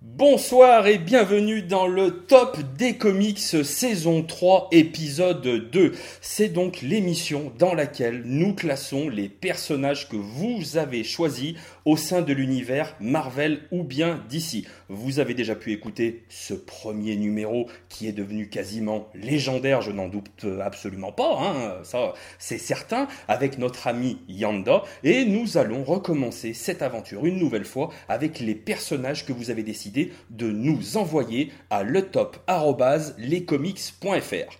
Bonsoir et bienvenue dans le top des comics saison 3 épisode 2. C'est donc l'émission dans laquelle nous classons les personnages que vous avez choisis au sein de l'univers Marvel ou bien d'ici. Vous avez déjà pu écouter ce premier numéro qui est devenu quasiment légendaire, je n'en doute absolument pas, hein, ça c'est certain, avec notre ami Yanda. Et nous allons recommencer cette aventure une nouvelle fois avec les personnages que vous avez décidé de nous envoyer à letop.lescomics.fr.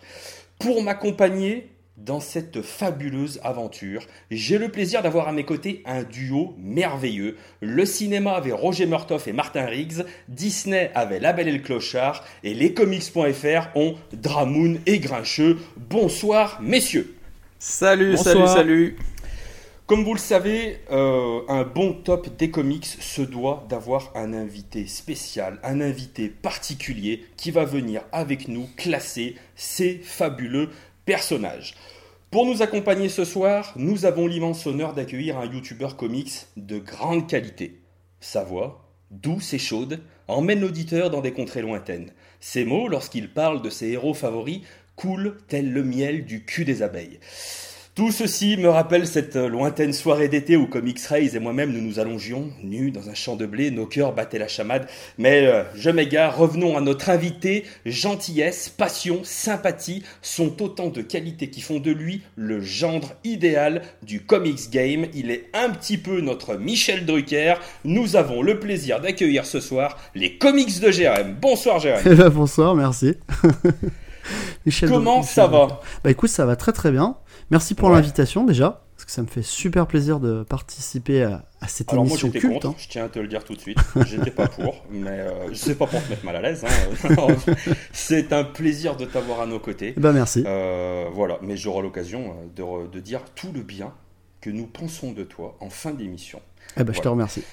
Pour m'accompagner, dans cette fabuleuse aventure, j'ai le plaisir d'avoir à mes côtés un duo merveilleux. Le cinéma avait Roger Murtoff et Martin Riggs, Disney avait La Belle et le Clochard, et les comics.fr ont Dramoun et Grincheux. Bonsoir messieurs Salut, salut, salut comme vous le savez, euh, un bon top des comics se doit d'avoir un invité spécial, un invité particulier qui va venir avec nous classer ces fabuleux personnages. Pour nous accompagner ce soir, nous avons l'immense honneur d'accueillir un youtubeur comics de grande qualité. Sa voix, douce et chaude, emmène l'auditeur dans des contrées lointaines. Ses mots, lorsqu'il parle de ses héros favoris, coulent tel le miel du cul des abeilles. Tout ceci me rappelle cette lointaine soirée d'été où comme X-Rays et moi-même nous nous allongions, nus dans un champ de blé, nos cœurs battaient la chamade. Mais euh, je m'égare, revenons à notre invité. Gentillesse, passion, sympathie sont autant de qualités qui font de lui le gendre idéal du comics game. Il est un petit peu notre Michel Drucker. Nous avons le plaisir d'accueillir ce soir les comics de Jérém. Bonsoir Jérém. Eh ben, bonsoir, merci. Michel Comment ça va? Bah écoute, ça va très très bien. Merci pour l'invitation déjà, parce que ça me fait super plaisir de participer à, cette Alors émission moi, culte. Contre, hein. Je tiens à te le dire tout de suite. J'étais pas pour, mais euh, je sais pas pour te mettre mal à l'aise. Hein. C'est un plaisir de t'avoir à nos côtés. Bah merci. Euh, voilà, mais j'aurai l'occasion euh, de, de, dire tout le bien que nous pensons de toi en fin d'émission. Eh ben, je te remercie.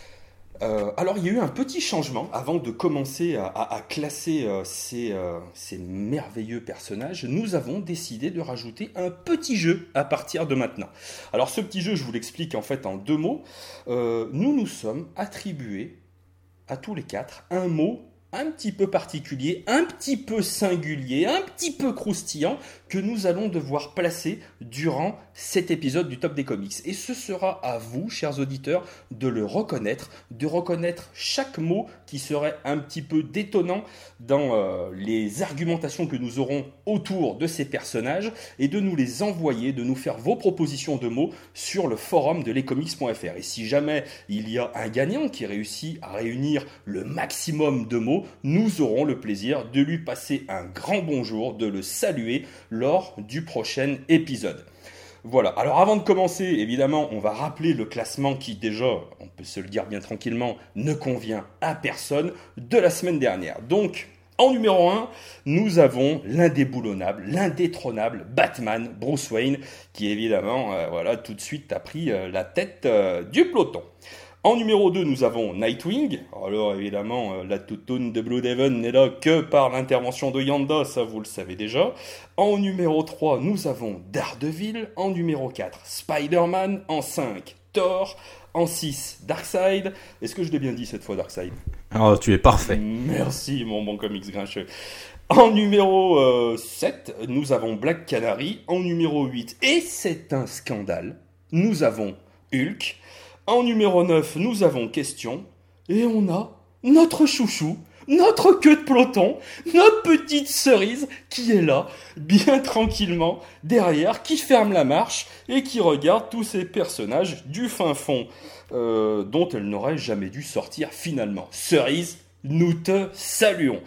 Euh, alors, il y a eu un petit changement avant de commencer à, classer euh, euh, ces, merveilleux personnages. Nous avons décidé de rajouter un petit jeu à partir de maintenant. Alors, ce petit jeu, je vous l'explique en fait en deux mots. nous nous sommes attribués à tous les quatre un mot un petit peu particulier, un petit peu singulier, un petit peu croustillant que nous allons devoir placer durant cet épisode du Top des Comics. Et ce sera à vous, chers auditeurs, de le reconnaître, de reconnaître chaque mot qui serait un petit peu détonnant dans euh, les argumentations que nous aurons autour de ces personnages et de nous les envoyer, de nous faire vos propositions de mots sur le forum de lescomics.fr. Et si jamais il y a un gagnant qui réussit à réunir le maximum de mots, nous aurons le plaisir de lui passer un grand bonjour, de le saluer lors du prochain épisode. Voilà, alors avant de commencer, évidemment, on va rappeler le classement qui déjà, on peut se le dire bien tranquillement, ne convient à personne de la semaine dernière. Donc, en numéro 1, nous avons l'indéboulonnable, l'indétrônable Batman, Bruce Wayne, qui évidemment, euh, voilà, tout de suite a pris euh, la tête euh, du peloton. En numéro 2, nous avons Nightwing. Alors évidemment, euh, la toutoune de Blue Devon n'est là que par l'intervention de Yanda, ça vous le savez déjà. En numéro 3, nous avons Daredevil. En numéro 4, Spider-Man. En 5, Thor. En 6, Darkseid. Est-ce que je l'ai bien dit cette fois, Darkseid? Oh, tu es parfait. Merci, mon bon comics grincheux. En numéro 7, euh, nous avons Black Canary. En numéro 8, et c'est un scandale, nous avons Hulk. En numéro 9, nous avons question. Et on a notre chouchou, notre queue de peloton, notre petite cerise qui est là, bien tranquillement, derrière, qui ferme la marche et qui regarde tous ces personnages du fin fond euh, dont elle n'aurait jamais dû sortir finalement. Cerise, nous te saluons.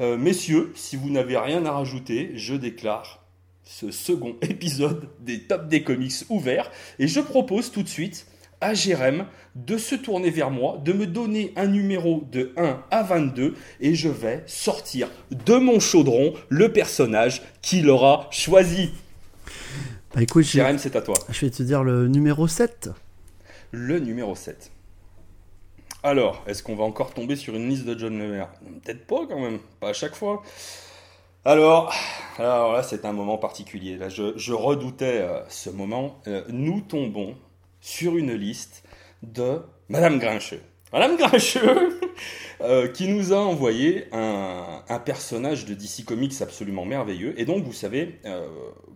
Euh, messieurs, si vous n'avez rien à rajouter, je déclare ce second épisode des Top des Comics ouvert et je propose tout de suite à Jérém de se tourner vers moi, de me donner un numéro de 1 à 22 et je vais sortir de mon chaudron le personnage qu'il aura choisi. Bah écoute, Jérém, c'est à toi. Je vais te dire le numéro 7. Le numéro 7. Alors, est-ce qu'on va encore tomber sur une liste de John Lemaire? Peut-être pas quand même, pas à chaque fois. Alors, alors là, c'est un moment particulier. Là, je, redoutais euh, ce moment. Euh, nous tombons sur une liste de Madame Grincheux. Madame Grincheux, euh, qui nous a envoyé un, personnage de DC Comics absolument merveilleux. Et donc, vous savez, euh,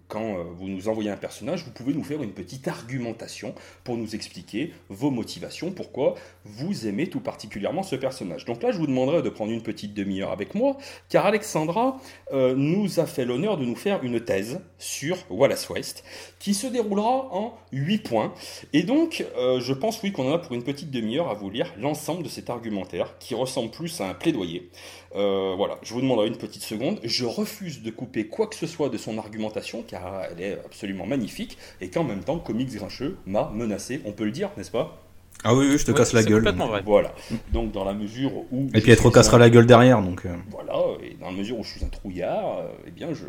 quand euh, vous nous envoyez un personnage, vous pouvez nous faire une petite argumentation pour nous expliquer vos motivations, pourquoi vous aimez tout particulièrement ce personnage. Donc là, je vous demanderai de prendre une petite demi-heure avec moi, car Alexandra nous a fait l'honneur de nous faire une thèse sur Wallace West, qui se déroulera en 8 points. Et donc, je pense, oui, qu'on en a pour une petite demi-heure à vous lire l'ensemble de cet argumentaire, qui ressemble plus à un plaidoyer. Euh, voilà, je vous demanderai une petite seconde. Je refuse de couper quoi que ce soit de son argumentation, car elle est absolument magnifique, et qu'en même temps, Comics Grincheux m'a menacé, on peut le dire, n'est-ce pas? Ah oui, oui, je te casse la gueule. Vrai. Voilà. Donc dans la mesure où. Et puis elle te recassera la gueule derrière, donc. Euh. Voilà. Et dans la mesure où je suis un trouillard, euh, eh bien je,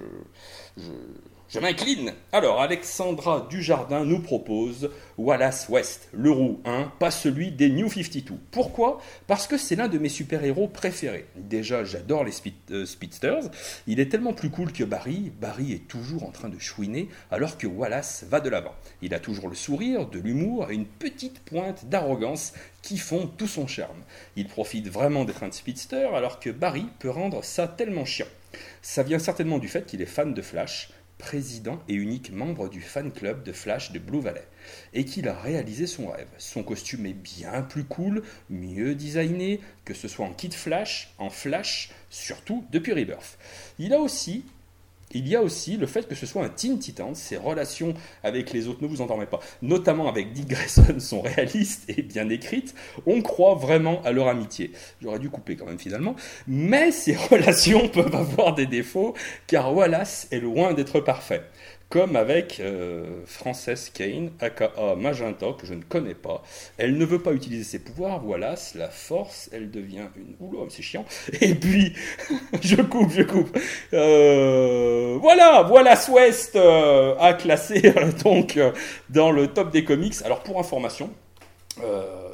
je, je m'incline. Alors, Alexandra Dujardin nous propose Wallace West, le roux 1, pas celui des New 52. Pourquoi? Parce que c'est l'un de mes super-héros préférés. Déjà, j'adore les euh, Speedsters. Il est tellement plus cool que Barry. Barry est toujours en train de chouiner, alors que Wallace va de l'avant. Il a toujours le sourire, de l'humour et une petite pointe d'arrogance qui font tout son charme. Il profite vraiment d'être un speedster, alors que Barry peut rendre ça tellement chiant. Ça vient certainement du fait qu'il est fan de Flash président et unique membre du fan club de Flash de Blue Valley, et qu'il a réalisé son rêve. Son costume est bien plus cool, mieux designé, que ce soit en kit Flash, en Flash, surtout depuis Rebirth. Il a aussi il y a aussi le fait que ce soit un Teen Titans, ses relations avec les autres, ne vous endormez pas, notamment avec Dick Grayson, sont réalistes et bien écrites. On croit vraiment à leur amitié. J'aurais dû couper quand même finalement. Mais ces relations peuvent avoir des défauts, car Wallace est loin d'être parfait comme avec euh, Frances Kane, aka Magenta, que je ne connais pas. Elle ne veut pas utiliser ses pouvoirs, voilà, la force, elle devient une... Oula, c'est chiant. Et puis, je coupe, je coupe. Euh, voilà, voilà West euh, a classé donc dans le top des comics. Alors pour information,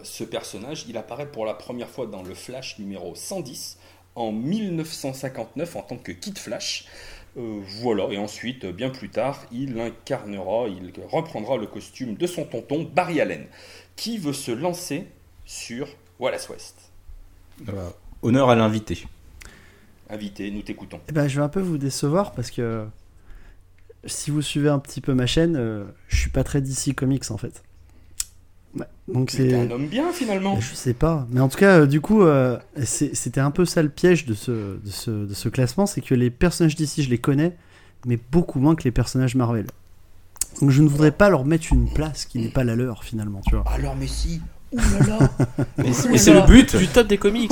ce personnage, il apparaît pour la première fois dans le Flash numéro 110 en 1959 en tant que Kid Flash. Euh, voilà, et ensuite, bien plus tard, il incarnera, il reprendra le costume de son tonton Barry Allen, qui veut se lancer sur Wallace West. Euh, honneur à l'invité. Invité, nous t'écoutons. Eh ben, je vais un peu vous décevoir parce que si vous suivez un petit peu ma chaîne, euh, je suis pas très DC Comics en fait. Donc c'est un homme bien finalement. Je sais pas, mais en tout cas, euh, du coup, euh, c'était un peu ça le piège de ce, de ce, de ce classement, c'est que les personnages d'ici, je les connais, mais beaucoup moins que les personnages Marvel. Donc je ne voudrais pas leur mettre une place qui n'est pas la leur finalement, tu vois. Alors mais si, Oulala Mais c'est le but du top des comics.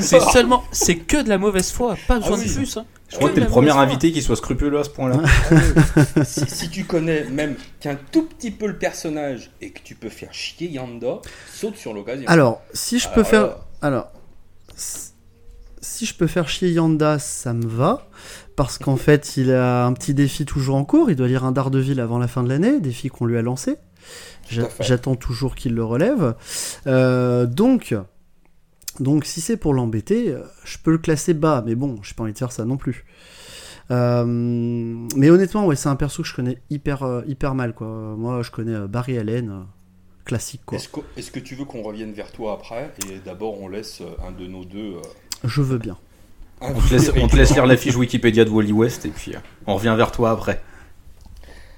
C'est seulement, c'est que de la mauvaise foi, pas besoin ah de plus. Hein. Je crois que t'es le premier invité qui soit scrupuleux à ce point-là. Ah si, tu connais même qu'un tout petit peu le personnage et que tu peux faire chier Yanda, saute sur l'occasion. Alors, si je peux faire, alors, si je peux faire chier Yanda, ça me va. Parce qu'en fait, il a un petit défi toujours en cours. Il doit lire un Daredevil avant la fin de l'année, défi qu'on lui a lancé. J'attends toujours qu'il le relève. Euh, donc, donc, si c'est pour l'embêter, euh, je peux le classer bas, mais bon, j'ai pas envie de faire ça non plus. Euh, mais honnêtement, ouais, c'est un perso que je connais hyper, hyper mal. Quoi. Moi, je connais Barry Allen, classique. Est-ce que, est que, tu veux qu'on revienne vers toi après Et d'abord, on laisse un de nos deux. Je veux bien. On te, laisse, on te laisse lire la fiche Wikipédia de Wally West et puis on revient vers toi après.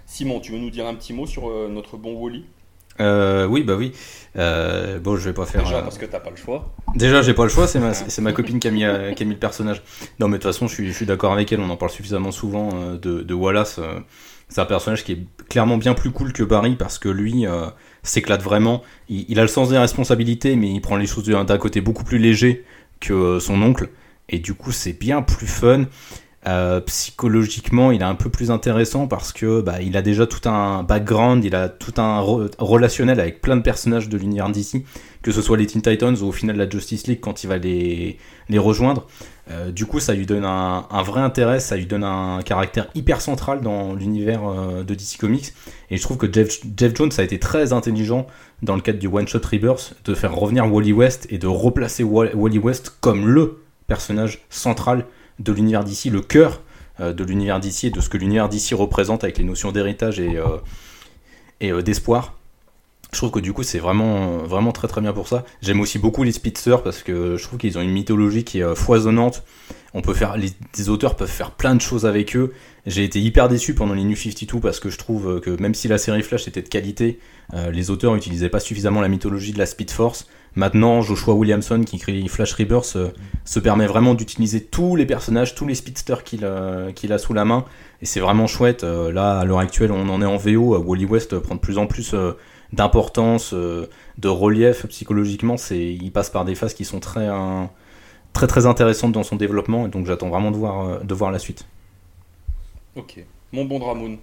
Simon, tu veux nous dire un petit mot sur notre bon Wally? Euh, oui, bah oui. Euh, bon, je vais pas faire. Déjà, parce que t'as pas le choix. Déjà, j'ai pas le choix, c'est ma, c'est ma copine qui a, mis, euh, qui a mis le personnage. Non, mais de toute façon, je suis, je suis d'accord avec elle, on en parle suffisamment souvent euh, de, de Wallace. c'est un personnage qui est clairement bien plus cool que Barry parce que lui s'éclate vraiment. Il, il, a le sens des responsabilités, mais il prend les choses d'un côté beaucoup plus léger que son oncle. Et du coup, c'est bien plus fun. Euh, psychologiquement, il est un peu plus intéressant parce que bah, il a déjà tout un background, il a tout un relationnel avec plein de personnages de l'univers d'ici, que ce soit les Teen Titans ou au final la Justice League quand il va les, les rejoindre. Euh, du coup, ça lui donne un, vrai intérêt, ça lui donne un caractère hyper central dans l'univers euh, de DC Comics. Et je trouve que Jeff, Jeff, Jones a été très intelligent dans le cadre du One Shot Rebirth de faire revenir Wally West et de replacer Wally West comme le personnage central de l'univers d'ici, le cœur euh, de l'univers d'ici et de ce que l'univers d'ici représente avec les notions d'héritage et, euh, euh, d'espoir. je trouve que du coup c'est vraiment très très bien pour ça. J'aime aussi beaucoup les speedsters parce que je trouve qu'ils ont une mythologie qui est foisonnante. On peut faire les, auteurs peuvent faire plein de choses avec eux. J'ai été hyper déçu pendant les New 52 parce que je trouve que même si la série Flash était de qualité, les auteurs n'utilisaient pas suffisamment la mythologie de la Speed Force. Maintenant, Joshua Williamson qui crée Flash Rebirth euh, se permet vraiment d'utiliser tous les personnages, tous les speedsters qu'il a sous la main et c'est vraiment chouette. là, à l'heure actuelle, on en est en VO. Wally West prend de plus en plus d'importance, euh, de relief psychologiquement. C'est, il passe par des phases qui sont très, très très intéressantes dans son développement, et donc j'attends vraiment de voir, euh, de voir la suite. Ok, mon bon Dramoun.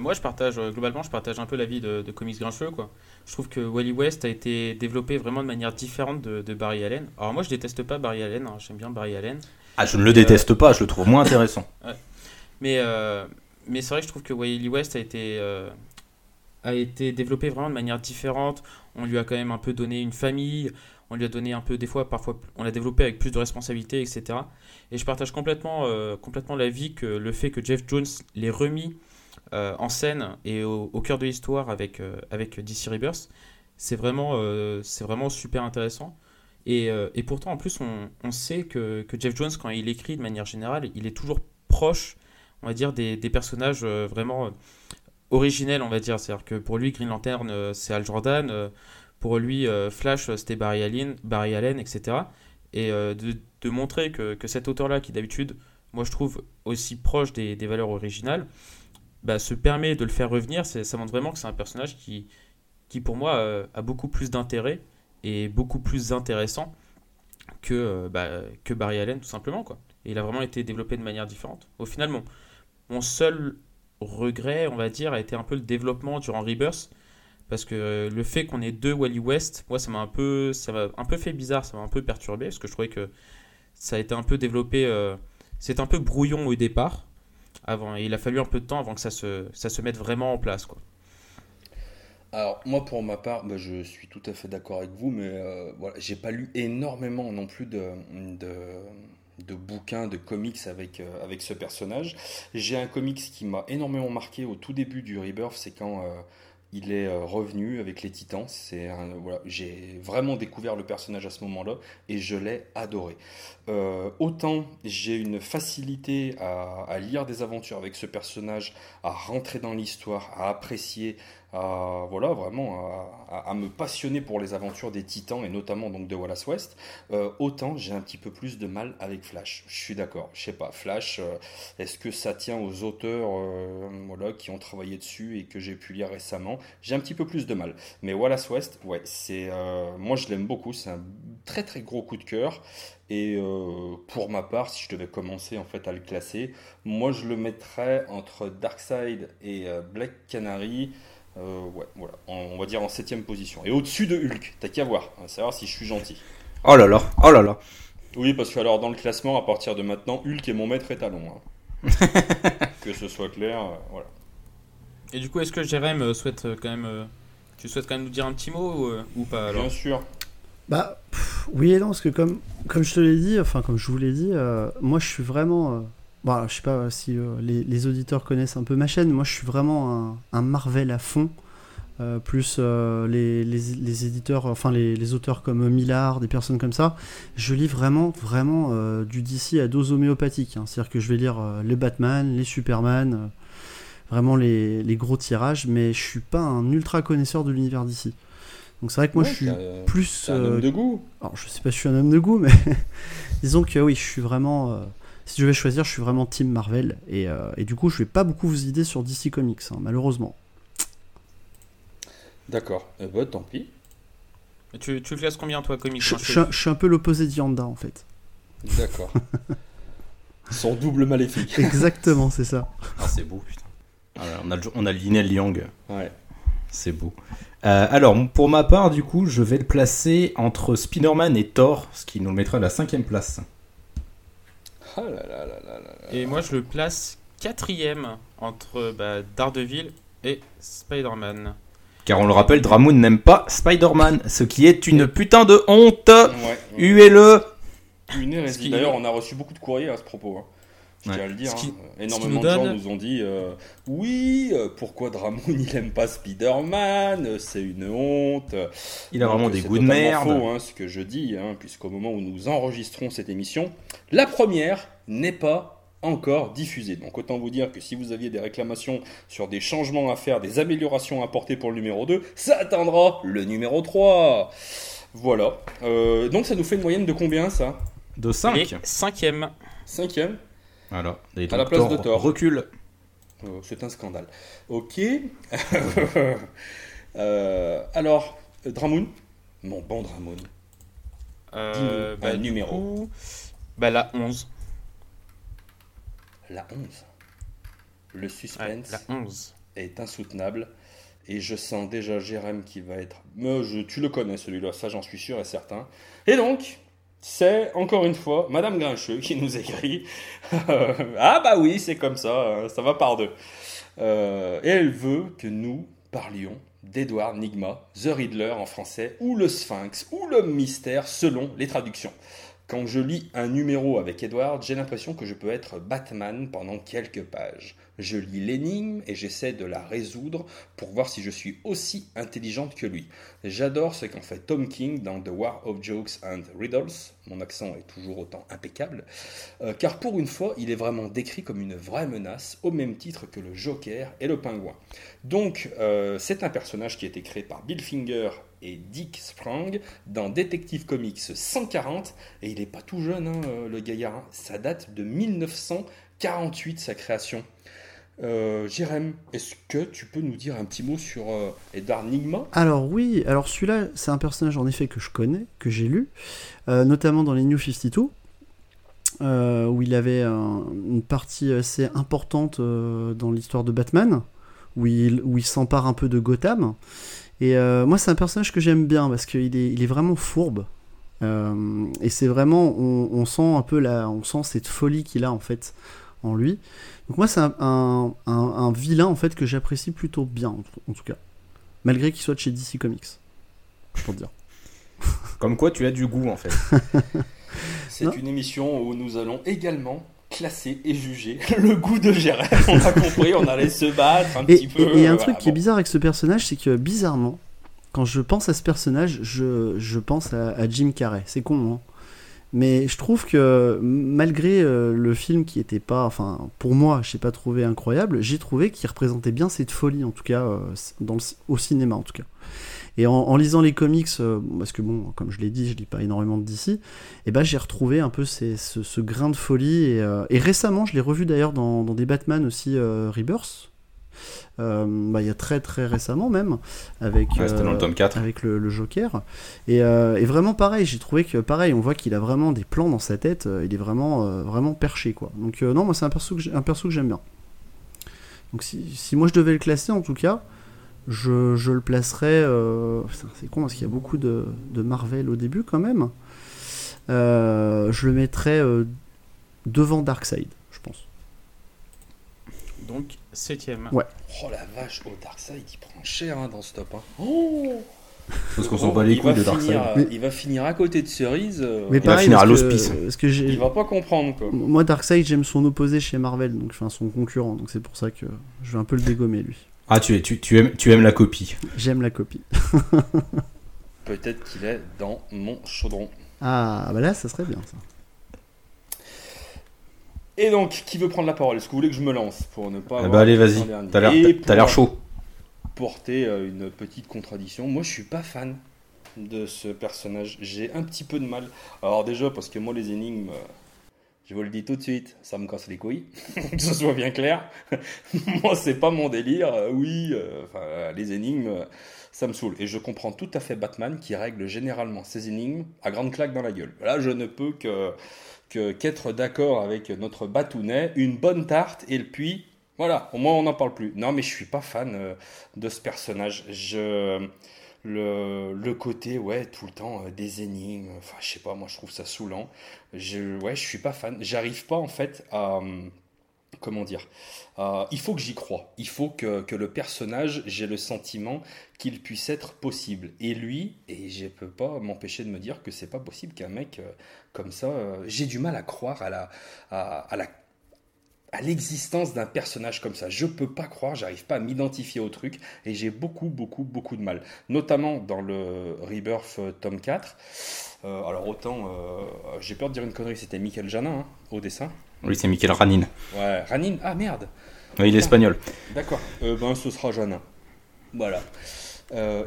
Moi, je partage globalement, je partage un peu l'avis de, de Comics Grincheux. Quoi. Je trouve que Wally West a été développé vraiment de manière différente de, Barry Allen. Alors moi, je déteste pas Barry Allen, hein, j'aime bien Barry Allen. Ah, je ne le déteste pas, je le trouve moins intéressant. Mais, mais c'est vrai que je trouve que Wally West a été, a été développé vraiment de manière différente. On lui a quand même un peu donné une famille, on lui a donné un peu, des fois, parfois, on l'a développé avec plus de responsabilités, etc. Et je partage complètement, euh, complètement l'avis que le fait que Jeff Jones l'ait remis euh, en scène et au, cœur de l'histoire avec, euh, avec DC Rebirth, c'est vraiment, c'est vraiment super intéressant. Et, et, pourtant, en plus, on, on sait que, que, Jeff Jones, quand il écrit de manière générale, il est toujours proche, on va dire, des, des personnages vraiment originel, on va dire. C'est-à-dire que pour lui, Green Lantern, euh, c'est Al Jordan. Euh, pour lui, euh, Flash, c'était Barry Allen, Barry Allen, etc. Et de, montrer que, cet auteur-là, qui d'habitude, moi je trouve aussi proche des, valeurs originales, bah, se permet de le faire revenir. Ça montre vraiment que c'est un personnage qui, qui pour moi, a beaucoup plus d'intérêt et beaucoup plus intéressant que, bah, que Barry Allen, tout simplement. Quoi. Il a vraiment été développé de manière différente. Au final, mon, mon seul regret, on va dire, a été un peu le développement durant Rebirth. Parce que le fait qu'on ait deux Wally West, moi ça m'a un peu ça m'a un peu fait bizarre, ça m'a un peu perturbé parce que je trouvais que ça a été un peu développé euh, c'est un peu brouillon au départ. Avant, il a fallu un peu de temps avant que ça se ça se mette vraiment en place quoi. Alors moi pour ma part, bah, je suis tout à fait d'accord avec vous, mais euh, voilà, j'ai pas lu énormément non plus de, de bouquins, de comics avec, euh, avec ce personnage. J'ai un comics qui m'a énormément marqué au tout début du Rebirth, c'est quand euh, il est euh, revenu avec les Titans. Voilà, j'ai vraiment découvert le personnage à ce moment-là et je l'ai adoré. Autant j'ai une facilité à, lire des aventures avec ce personnage, à rentrer dans l'histoire, à apprécier, à, voilà, vraiment à, me passionner pour les aventures des titans et notamment donc de Wallace West, euh, autant j'ai un petit peu plus de mal avec Flash. Je suis d'accord, je sais pas, Flash, euh, est-ce que ça tient aux auteurs euh, voilà, qui ont travaillé dessus et que j'ai pu lire récemment? J'ai un petit peu plus de mal. Mais Wallace West, ouais, c'est, moi je l'aime beaucoup, c'est un très très gros coup de cœur. Et pour ma part, si je devais commencer en fait à le classer, moi je le mettrais entre Darkseid et Black Canary. Euh, ouais, voilà. On, va dire en septième position. Et au-dessus de Hulk, t'as qu'à voir, à savoir si je suis gentil. Oh là là, oh là là. Oui, parce que alors dans le classement, à partir de maintenant, Hulk est mon maître étalon. Hein. que ce soit clair, euh, voilà. Et du coup, est-ce que Jérém euh, souhaite quand même, tu souhaites quand même nous dire un petit mot ou, pas alors? Bien sûr. Bah oui et non, parce que comme comme je te l'ai dit, enfin comme je vous l'ai dit, moi je suis vraiment Bon, je sais pas si euh, les, auditeurs connaissent un peu ma chaîne. Moi, je suis vraiment un, Marvel à fond. Euh, plus euh, les, éditeurs, enfin les, auteurs comme Millard, des personnes comme ça. Je lis vraiment, vraiment du DC à dose homéopathique. Hein. C'est-à-dire que je vais lire les Batman, les Superman, vraiment les, gros tirages, mais je suis pas un ultra connaisseur de l'univers DC. Donc c'est vrai que moi je suis plus. un homme de goût. Alors je sais pas si je suis un homme de goût, mais disons que oui, je suis vraiment si je vais choisir, je suis vraiment Team Marvel. Et, euh, du coup, je vais pas beaucoup vous aider sur DC Comics, hein, malheureusement. D'accord. Eh ben, tant pis. tu, tu le classes combien, toi, comics je, suis un peu l'opposé d'Yanda, en fait. D'accord. Son double maléfique. Exactement, c'est ça. Ah, c'est beau, putain. on a, on a Liang. Ouais. C'est beau. Euh, alors, pour ma part, du coup, je vais le placer entre Spider-Man et Thor, ce qui nous le mettra à la cinquième place. Ah et moi, je le place quatrième entre bah, Daredevil et Spider-Man. Car on le rappelle, Dramoun n'aime pas Spider-Man, ce qui est une putain de honte. Ouais, Huez-le. Une D'ailleurs, on a reçu beaucoup de courriers à ce propos. Hein. Je Ouais. tiens à le dire. Qui- hein. Énormément nous de gens nous ont dit euh, oui, euh, pourquoi Dramoun il aime pas Spider-Man? C'est une honte. Il a Donc, vraiment des c'est goûts de merde. faux, hein, ce que je dis, hein, puisqu'au moment où nous enregistrons cette émission, la première n'est pas encore diffusée. Donc autant vous dire que si vous aviez des réclamations sur des changements à faire, des améliorations à apporter pour le numéro 2, ça attendra le numéro 3. Voilà. Euh, donc ça nous fait une moyenne de combien ça? De Et 5. cinquième. Cinquième? Voilà. Et À la place de Thor. Recule. Oh, C'est un scandale. Ok. Euh, alors, Dramoun Mon bon Dramoun. Euh, un du numéro. coup, bah la 11. La 11. Le Ouais, suspense. la 11. est insoutenable. Et je sens déjà Jérém qui va être. Mais je- tu le connais celui-là, ça j'en suis sûr et certain. Et donc, c'est encore une fois Madame Grincheux qui nous écrit. ah bah oui, c'est comme ça, hein, ça va par deux. Euh, et elle veut que nous parlions d'Edward Nigma, The Riddler en français, ou le Sphinx, ou le mystère selon les traductions. Quand je lis un numéro avec Edward, j'ai l'impression que je peux être Batman pendant quelques pages. Je lis l'énigme et j'essaie de la résoudre pour voir si je suis aussi intelligente que lui. J'adore ce qu'en fait Tom King dans The War of Jokes and Riddles. Mon accent est toujours autant impeccable. Euh, car pour une fois, il est vraiment décrit comme une vraie menace, au même titre que le Joker et le Pingouin. Donc, euh, c'est un personnage qui a été créé par Bill Finger et Dick Sprang dans Detective Comics 140, et il n'est pas tout jeune, hein, euh, le gaillard. hein. Ça date de 1948, sa création. Euh, Jérém, est-ce que tu peux nous dire un petit mot sur euh, Nigma? Alors oui, alors celui-là, c'est un personnage en effet que je connais, que j'ai lu, euh, notamment dans les New 52, euh, où il avait un- une partie assez importante dans l'histoire de Batman, où il, s'empare un peu de Gotham. Et moi, c'est un personnage que j'aime bien parce qu'il est, il est vraiment fourbe. Et c'est vraiment, on, on sent un peu la, on sent cette folie qu'il a en fait en lui. Donc moi, c'est un, un- un- un vilain en fait que j'apprécie plutôt bien en, en tout cas, malgré qu'il soit de chez DC Comics. Pour te dire. Comme quoi, tu as du goût en fait. C'est Non. une émission où nous allons également classer et juger le goût de Jérém. On a compris, on allait se battre un Et petit peu. et- et un voilà, truc qui est bizarre avec ce personnage, c'est que bizarrement, quand je pense à ce personnage, je, je pense à, à Jim Carrey. C'est con, hein mais je trouve que malgré euh, le film qui était pas, enfin pour moi, je n'ai pas trouvé incroyable, j'ai trouvé qu'il représentait bien cette folie, en tout cas euh, dans au cinéma en tout cas. Et en, lisant les comics, euh, parce que bon, comme je l'ai dit, je lis pas énormément de DC, et ben j'ai retrouvé un peu ce, grain de folie. Et, et récemment, je l'ai revu d'ailleurs dans, dans des Batman aussi euh, Rebirth. Euh, bah, il y a très très récemment même avec Ouais, C'était dans le euh, tome 4. avec le, le Joker. Et, euh, et vraiment pareil j'ai trouvé que pareil on voit qu'il a vraiment des plans dans sa tête il est vraiment euh, vraiment perché quoi. Donc euh, non moi c'est un perso que j'ai- un perso que j'aime bien. Donc si, si moi je devais le classer en tout cas je, je le placerais euh, c'est con parce qu'il y a beaucoup de, de Marvel au début quand même. Euh, je le mettrais euh, devant Darkseid je pense. Donc, septième. Ouais. Oh la vache, oh Darkseid, il prend cher hein, dans ce top. hein. Oh Parce qu'on s'en Oh, bat les il couilles va de Darkseid. Mais- Il va finir à côté de Cerise. euh, mais va pareil finir à que- l'hospice. parce que j'ai il va pas comprendre quoi. Moi, Darkseid, j'aime son opposé chez Marvel, donc enfin son concurrent, donc c'est pour ça que je vais un peu le dégommer lui. Ah, tu, es- tu, tu, aimes, tu aimes la copie. J'aime la copie. Peut-être qu'il est dans mon chaudron. Ah, bah là, ça serait bien ça. Et donc, qui veut prendre la parole? Est-ce que vous voulez que je me lance pour ne pas Ah bah allez, le vas-y. T'as l'air- t'as- l'air chaud. Porter euh, une petite contradiction. Moi, je suis pas fan de ce personnage. J'ai un petit peu de mal. Alors déjà, parce que moi, les énigmes, euh, je vous le dis tout de suite, ça me casse les couilles. que ce soit bien clair. moi, c'est pas mon délire. Euh, oui, euh, enfin, euh, les énigmes, euh, ça me saoule. Et je comprends tout à fait Batman qui règle généralement ses énigmes à grande claque dans la gueule. Là, je ne peux que qu'être d'accord avec notre batounet, une bonne tarte et puis voilà, au moins on n'en parle plus. Non, mais je suis pas fan euh, de ce personnage. Je le, le côté ouais tout le temps euh, des énigmes. Enfin, je sais pas, moi je trouve ça saoulant. Je ouais, je suis pas fan. J'arrive pas en fait à comment dire. euh, il faut que j'y croie. Il faut que, le personnage, j'ai le sentiment qu'il puisse être possible. Et lui, et je peux pas m'empêcher de me dire que c'est pas possible qu'un mec euh, comme ça, euh, j'ai du mal à croire à la, à, la, à l'existence d'un personnage comme ça. Je peux pas croire, j'arrive pas à m'identifier au truc et j'ai beaucoup, beaucoup, beaucoup de mal. Notamment dans le Rebirth tome 4. Euh, alors autant, j'ai peur de dire une connerie, c'était Michael Janin hein, au dessin. Oui, c'est Michael Ranin. Ouais, Ranin, ah merde. Oui, il est espagnol. D'accord, ben ce sera Janin. Voilà.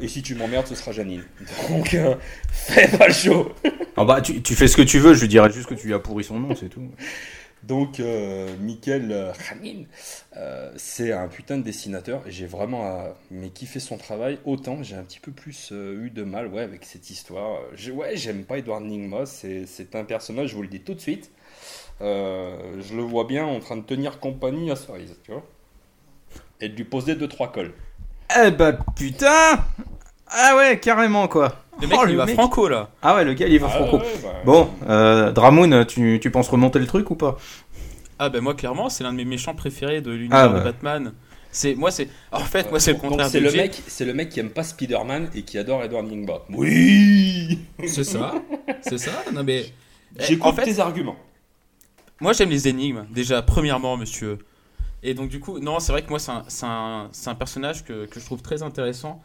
et si tu m'emmerdes, ce sera Janine. Donc, fais pas le show. ah bah, tu, tu, fais ce que tu veux, je lui dirais juste que tu lui as pourri son nom, c'est tout. Donc, euh, Michael Ranin, euh, c'est un putain de dessinateur et j'ai vraiment euh, mais kiffé son travail. Autant j'ai un petit peu plus eu de mal ouais, avec cette histoire. ouais, j'aime pas Edward Ningma, c'est un personnage, je vous le dis tout de suite. Je le vois bien en train de tenir compagnie à Cerise, tu vois. Et de lui poser deux trois cols. Eh bah putain Ah ouais, carrément quoi le mec, oh, il va franco là. Ah ouais, le gars, il va ah franco. Bah, bon, euh, Dramoun, tu, tu, penses remonter le truc ou pas? Ah ben moi, clairement, c'est l'un de mes méchants préférés de l'univers ah, de bah. Batman. C'est moi, c'est en fait, moi, c'est le contraire. C'est le mec, c'est le mec qui aime pas Spider-Man et qui adore Edward Ningbot. Oui. C'est ça, c'est ça. Non mais. J'écoute en fait, tes arguments. Moi, j'aime les énigmes. Déjà, premièrement, monsieur. Et donc, du coup, non, c'est vrai que moi, c'est un, un, un, personnage que, que je trouve très intéressant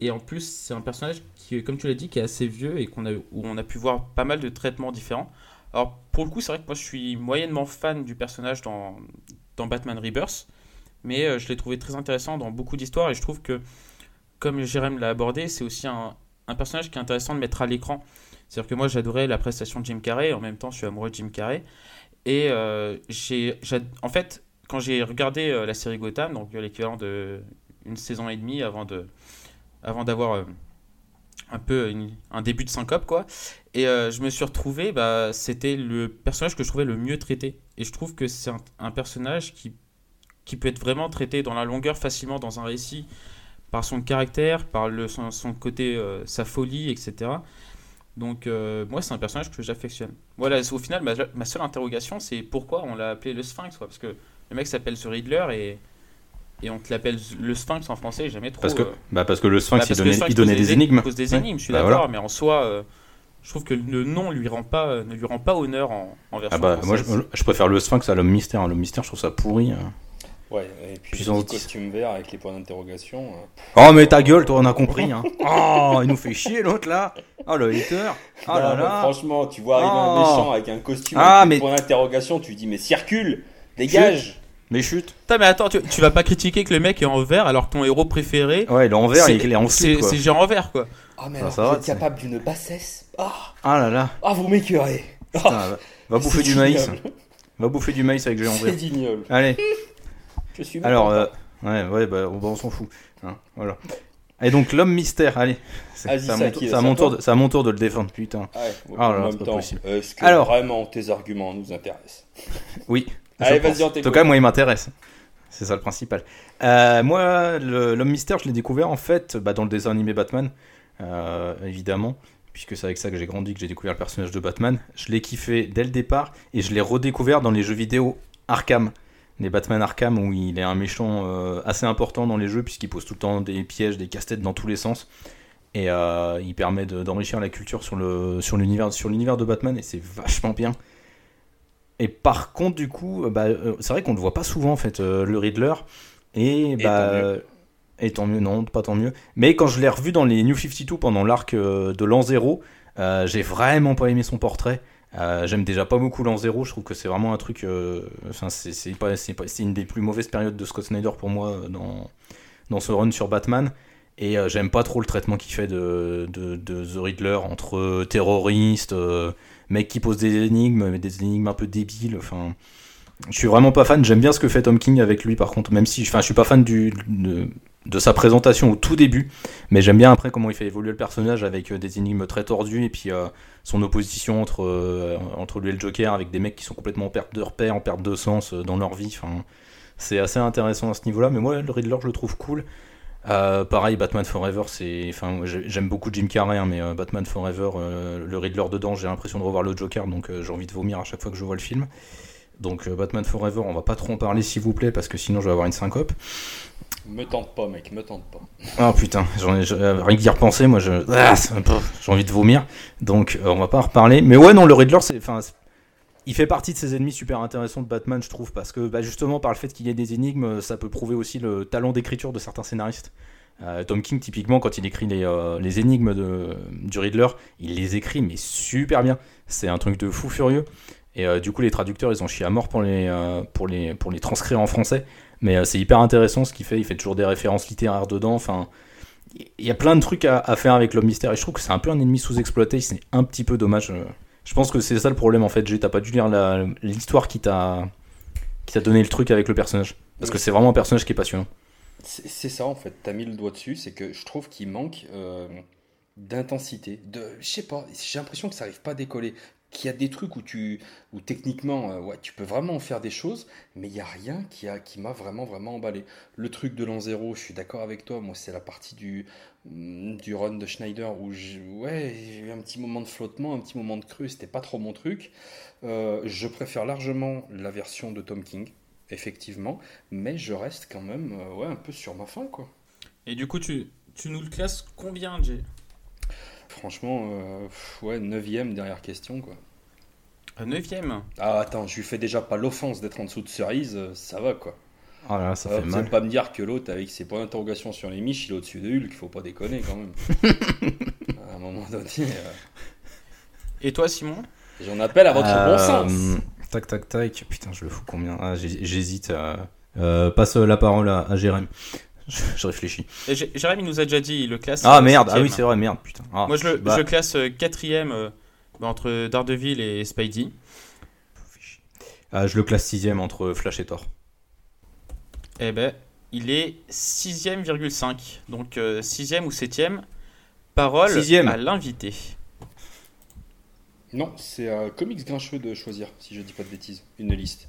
et en plus, c'est un personnage qui, comme tu l'as dit, qui est assez vieux et qu'on a, où on a pu voir pas mal de traitements différents. Alors, pour le coup, c'est vrai que moi, je suis moyennement fan du personnage dans, dans Batman Rebirth, mais euh, je l'ai trouvé très intéressant dans beaucoup d'histoires et je trouve que, comme Jérém l'a abordé, c'est aussi un, un, personnage qui est intéressant de mettre à l'écran. C'est-à-dire que moi, j'adorais la prestation de Jim Carrey, en même temps, je suis amoureux de Jim Carrey. Et euh, j'ai, en fait, quand j'ai regardé euh, la série Gotham, donc l'équivalent de une saison et demie avant de avant d'avoir euh, un peu un début de syncope quoi et euh, je me suis retrouvé bah, c'était le personnage que je trouvais le mieux traité. Et je trouve que c'est un, personnage qui qui peut être vraiment traité dans la longueur facilement dans un récit par son caractère par le son, côté euh, sa folie etc donc moi c'est un personnage que j'affectionne voilà au final ma, seule interrogation c'est pourquoi on l'a appelé le Sphinx quoi, parce que le mec s'appelle The Riddler et et on te l'appelle le Sphinx en français, jamais trop. Parce que, euh, bah parce que le Sphinx, bah, il, donnait, des, énigmes. Il pose des énigmes, je suis bah, d'accord, mais en soi, euh, je trouve que le nom lui rend pas, euh, ne lui rend pas honneur en, en version ah bah, Moi, je, préfère le Sphinx à l'homme mystère. L'homme mystère, je trouve ça pourri. Hein. Ouais, et puis le costume vert avec les points d'interrogation. Oh, mais ta gueule, toi, on a compris. Hein. oh, il nous fait chier l'autre là. Oh, le hater. Oh là là. Franchement, tu vois arriver un oh. méchant avec un costume ah, avec mais... des points d'interrogation, tu dis, mais circule, dégage. Mais chute. Putain, mais attends, tu, tu, vas pas critiquer que le mec est en vert alors que ton héros préféré. Ouais, il est en vert, il est en slip. C'est genre en vert, quoi. Oh, mais alors, vous êtes capable d'une bassesse. Ah ah là là. Ah, vous m'écœurez. va, va bouffer du maïs. Va bouffer du maïs avec géant vert. C'est. Allez. Je suis Alors, euh, ouais, ouais, bah, on, s'en fout. Hein, voilà. Et donc l'homme mystère, allez, c'est à, mon, tour de, à mon tour de le défendre, putain. Ouais, là, en même temps, est-ce que Alors, vraiment tes arguments nous intéressent? Oui, Allez, vas-y, En tout cas, moi, il m'intéresse. C'est ça le principal. Euh, moi, l'homme mystère, je l'ai découvert en fait bah, dans le dessin animé Batman, euh, évidemment, puisque c'est avec ça que j'ai grandi, que j'ai découvert le personnage de Batman. Je l'ai kiffé dès le départ et je l'ai redécouvert dans les jeux vidéo Arkham. Les Batman Arkham, où il est un méchant euh, assez important dans les jeux, puisqu'il pose tout le temps des pièges, des casse-têtes dans tous les sens. Et il permet d'enrichir la culture sur l'univers sur de Batman, et c'est vachement bien. Et par contre, du coup, euh, bah, euh, c'est vrai qu'on ne le voit pas souvent, en fait, euh, le Riddler. Et, bah. Et tant mieux, non, pas tant mieux. Mais quand je l'ai revu dans les New 52 pendant l'arc de l'an 0, j'ai vraiment pas aimé son portrait. J'aime déjà pas beaucoup l'an 0, je trouve que c'est vraiment un truc. Enfin, c'est une des plus mauvaises périodes de Scott Snyder pour moi dans, dans ce run sur Batman. Et j'aime pas trop le traitement qu'il fait de, de, The Riddler entre terroristes mec qui pose des énigmes, mais des énigmes un peu débiles. Enfin, je suis vraiment pas fan. J'aime bien ce que fait Tom King avec lui, par contre, même si, enfin, je suis pas fan de, sa présentation au tout début, mais j'aime bien après comment il fait évoluer le personnage avec euh, des énigmes très tordues et puis euh, son opposition entre, euh, entre lui et le Joker avec des mecs qui sont complètement en perte de repère, en perte de sens dans leur vie. Enfin, c'est assez intéressant à ce niveau-là, mais moi, le Riddler, je le trouve cool. Pareil, Batman Forever, c'est, enfin, j'aime beaucoup Jim Carrey, hein, mais Batman Forever, le Riddler dedans, j'ai l'impression de revoir le Joker, donc j'ai envie de vomir à chaque fois que je vois le film. Donc Batman Forever, on va pas trop en parler s'il vous plaît, parce que sinon je vais avoir une syncope. Me tente pas, mec, me tente pas. Ah putain, j'en ai, rien qu'y repenser, moi, ah, j'ai envie de vomir. Donc on va pas en reparler. Mais ouais, non, le Riddler, c'est, enfin, il fait partie de ces ennemis super intéressants de Batman, je trouve, parce que bah, justement, par le fait qu'il y ait des énigmes, ça peut prouver aussi le talent d'écriture de certains scénaristes. Euh, Tom King, typiquement, quand il écrit les, euh, les énigmes de, du Riddler, il les écrit, mais super bien. C'est un truc de fou furieux. Et euh, du coup, les traducteurs, ils ont chié à mort pour les, pour les, pour les transcrire en français. Mais c'est hyper intéressant ce qu'il fait. Il fait toujours des références littéraires dedans. Enfin, il y a plein de trucs à, à faire avec l'homme mystère. Et je trouve que c'est un peu un ennemi sous-exploité. C'est un petit peu dommage. Je pense que c'est ça le problème en fait. T'as pas dû lire l'histoire qui t'a qui t'a donné le truc avec le personnage. Parce que c'est vraiment un personnage qui est passionnant. C'est ça en fait, t'as mis le doigt dessus, c'est que je trouve qu'il manque euh, d'intensité. De, je sais pas, j'ai l'impression que ça arrive pas à décoller. Qu'il y a des trucs où tu, où techniquement, euh, ouais, tu peux vraiment en faire des choses, mais il y a rien qui a, qui m'a vraiment vraiment emballé. Le truc de l'an zéro, je suis d'accord avec toi. Moi, c'est la partie du, mm, du run de Schneider où ouais, j'ai eu un petit moment de flottement, un petit moment de creux. C'était pas trop mon truc. Euh, je préfère largement la version de Tom King effectivement, mais je reste quand même euh, ouais, un peu sur ma faim, quoi. Et du coup, tu, tu nous le classes combien, Jay? Franchement, euh, ouais, 9ème derrière question, quoi. 9ème Ah, attends, je lui fais déjà pas l'offense d'être en dessous de cerise, euh, ça va, quoi. Ah là, ça fait mal. pas me dire que l'autre, avec ses points d'interrogation sur les miches, il est au-dessus de Hulk, faut pas déconner quand même. à un moment donné. Et toi, Simon? J'en appelle à votre bon sens. Tac, tac, tac. Putain, je le fous combien? Ah, J'hésite. Euh, passe la parole à, à Jérém. Je, réfléchis. Jérém, il nous a déjà dit, il le classe. Ah merde, ah oui, c'est vrai, merde, putain. Ah, Moi, je le, bah. classe euh, quatrième euh, entre Daredevil et Spidey. Ah, je le classe sixième entre Flash et Thor. Eh ben, il est 6ème,5. Donc 6ème ou 7ème. Parole à l'invité. Non, c'est à Comics Grincheux de choisir, si je dis pas de bêtises, une liste.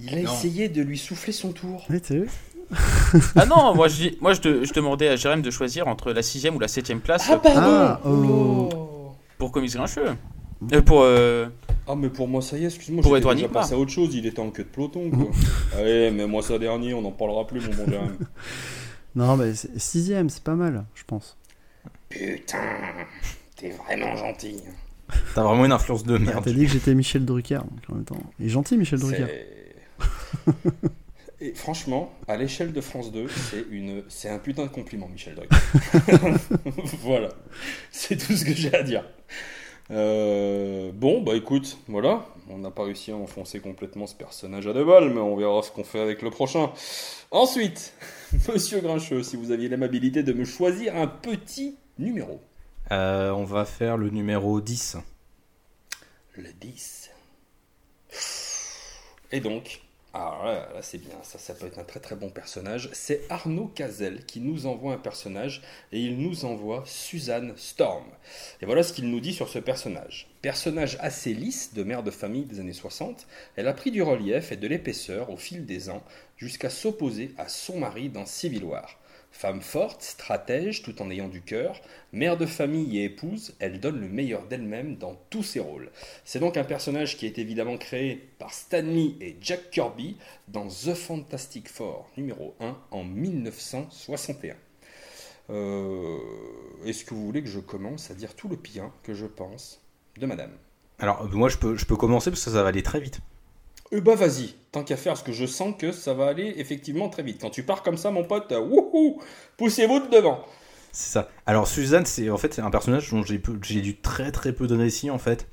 Il a essayé de lui souffler son tour. Tu ah non, moi je, moi je, demandais à Jérém de choisir entre la 6 ou la 7 place. Ah, pardon ah, oh. Pour Comics Grincheux. Euh, pour. Euh, ah, mais pour moi, ça y est, excuse-moi. Pour Edouard déjà passé à autre chose, il était en queue de peloton, quoi. Allez, mais moi, ça dernier, on n'en parlera plus, mon bon Jérém. non, mais 6 c'est pas mal, je pense. Putain, t'es vraiment gentil. T'as vraiment une influence de merde. T'as dit que j'étais Michel Drucker en même temps. Il est gentil, Michel Drucker. Et franchement, à l'échelle de France 2, c'est une, c'est un putain de compliment, Michel Drucker. voilà, c'est tout ce que j'ai à dire. Euh, bon, bah écoute, voilà, on n'a pas réussi à enfoncer complètement ce personnage à deux balles, mais on verra ce qu'on fait avec le prochain. Ensuite, Monsieur Grincheux, si vous aviez l'amabilité de me choisir un petit numéro. Euh, on va faire le numéro 10. Le 10. Et donc, alors là, c'est bien, ça, ça peut être un très très bon personnage. C'est Arnaud Cazel qui nous envoie un personnage et il nous envoie Suzanne Storm. Et voilà ce qu'il nous dit sur ce personnage. Personnage assez lisse de mère de famille des années 60, elle a pris du relief et de l'épaisseur au fil des ans jusqu'à s'opposer à son mari dans Civil War. Femme forte, stratège, tout en ayant du cœur, mère de famille et épouse, elle donne le meilleur d'elle-même dans tous ses rôles. C'est donc un personnage qui est évidemment créé par Stan Lee et Jack Kirby dans The Fantastic Four numéro 1 en 1961. Euh, est-ce que vous voulez que je commence à dire tout le bien que je pense de madame? Alors, moi je peux commencer parce que ça va aller très vite. Euh, bah vas-y, tant qu'à faire, parce que je sens que ça va aller effectivement très vite. Quand tu pars comme ça, mon pote, wouhou, poussez-vous de devant. C'est ça. Alors Suzanne, c'est en fait c'est un personnage dont j'ai du très très peu de récits en fait,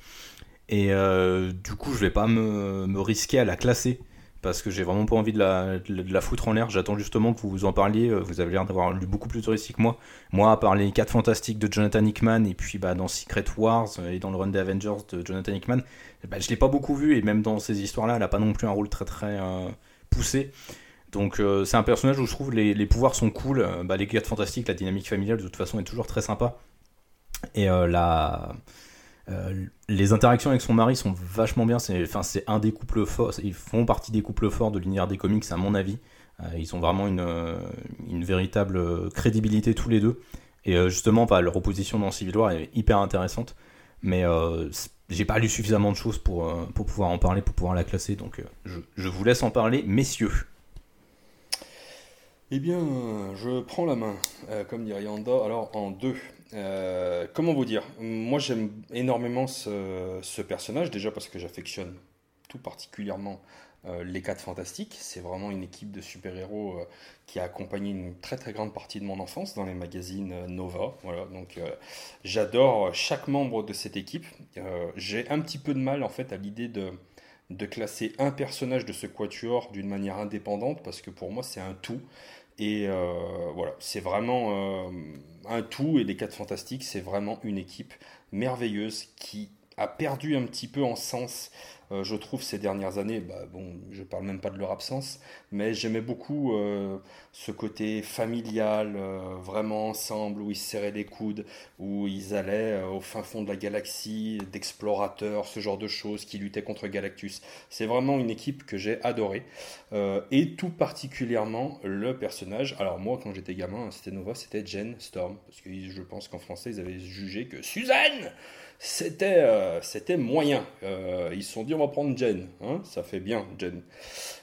et euh, du coup je vais pas me, me risquer à la classer parce que j'ai vraiment pas envie de la, foutre en l'air. J'attends justement que vous vous en parliez. Euh, vous avez l'air d'avoir lu beaucoup plus de récits que moi. Moi, à part les 4 fantastiques de Jonathan Hickman, et puis bah, dans Secret Wars euh, et dans le Run des Avengers de Jonathan Hickman, bah, je l'ai pas beaucoup vu, et même dans ces histoires-là, elle a pas non plus un rôle très très euh, poussé. Donc c'est un personnage où je trouve les, les pouvoirs sont cool. Bah, les 4 fantastiques, la dynamique familiale de toute façon est toujours très sympa. Et la euh, les interactions avec son mari sont vachement bien. C'est, un des couples forts. Ils font partie des couples forts de l'univers des comics, à mon avis. Euh, ils ont vraiment une, euh, une, véritable crédibilité tous les deux. Et justement, bah, leur opposition dans Civil War est hyper intéressante. Mais j'ai pas lu suffisamment de choses pour, pouvoir en parler, pour pouvoir la classer. Donc je vous laisse en parler, messieurs. Eh bien, je prends la main, comme dirait Yanda, alors en deux. comment vous dire? Moi, j'aime énormément ce, personnage, déjà parce que j'affectionne tout particulièrement les 4 Fantastiques. C'est vraiment une équipe de super-héros qui a accompagné une très très grande partie de mon enfance dans les magazines Nova. Voilà, donc j'adore chaque membre de cette équipe. J'ai un petit peu de mal en fait à l'idée de de classer un personnage de ce quatuor d'une manière indépendante parce que pour moi c'est un tout et euh, voilà c'est vraiment euh, un tout et les quatre fantastiques c'est vraiment une équipe merveilleuse qui a perdu un petit peu en sens euh, je trouve, ces dernières années. Bah, bon, je parle même pas de leur absence, mais j'aimais beaucoup euh, ce côté familial, euh, vraiment ensemble, où ils se serraient les coudes, où ils allaient au fin fond de la galaxie, d'explorateurs, ce genre de choses, qui luttaient contre Galactus. C'est vraiment une équipe que j'ai adorée, et tout particulièrement le personnage. Alors moi, quand j'étais gamin, c'était Nova, c'était Jen Storm, parce que je pense qu'en français, ils avaient jugé que Suzanne c'était euh, c'était moyen. Euh, ils se sont dit on va prendre Jen, hein, ça fait bien Jen.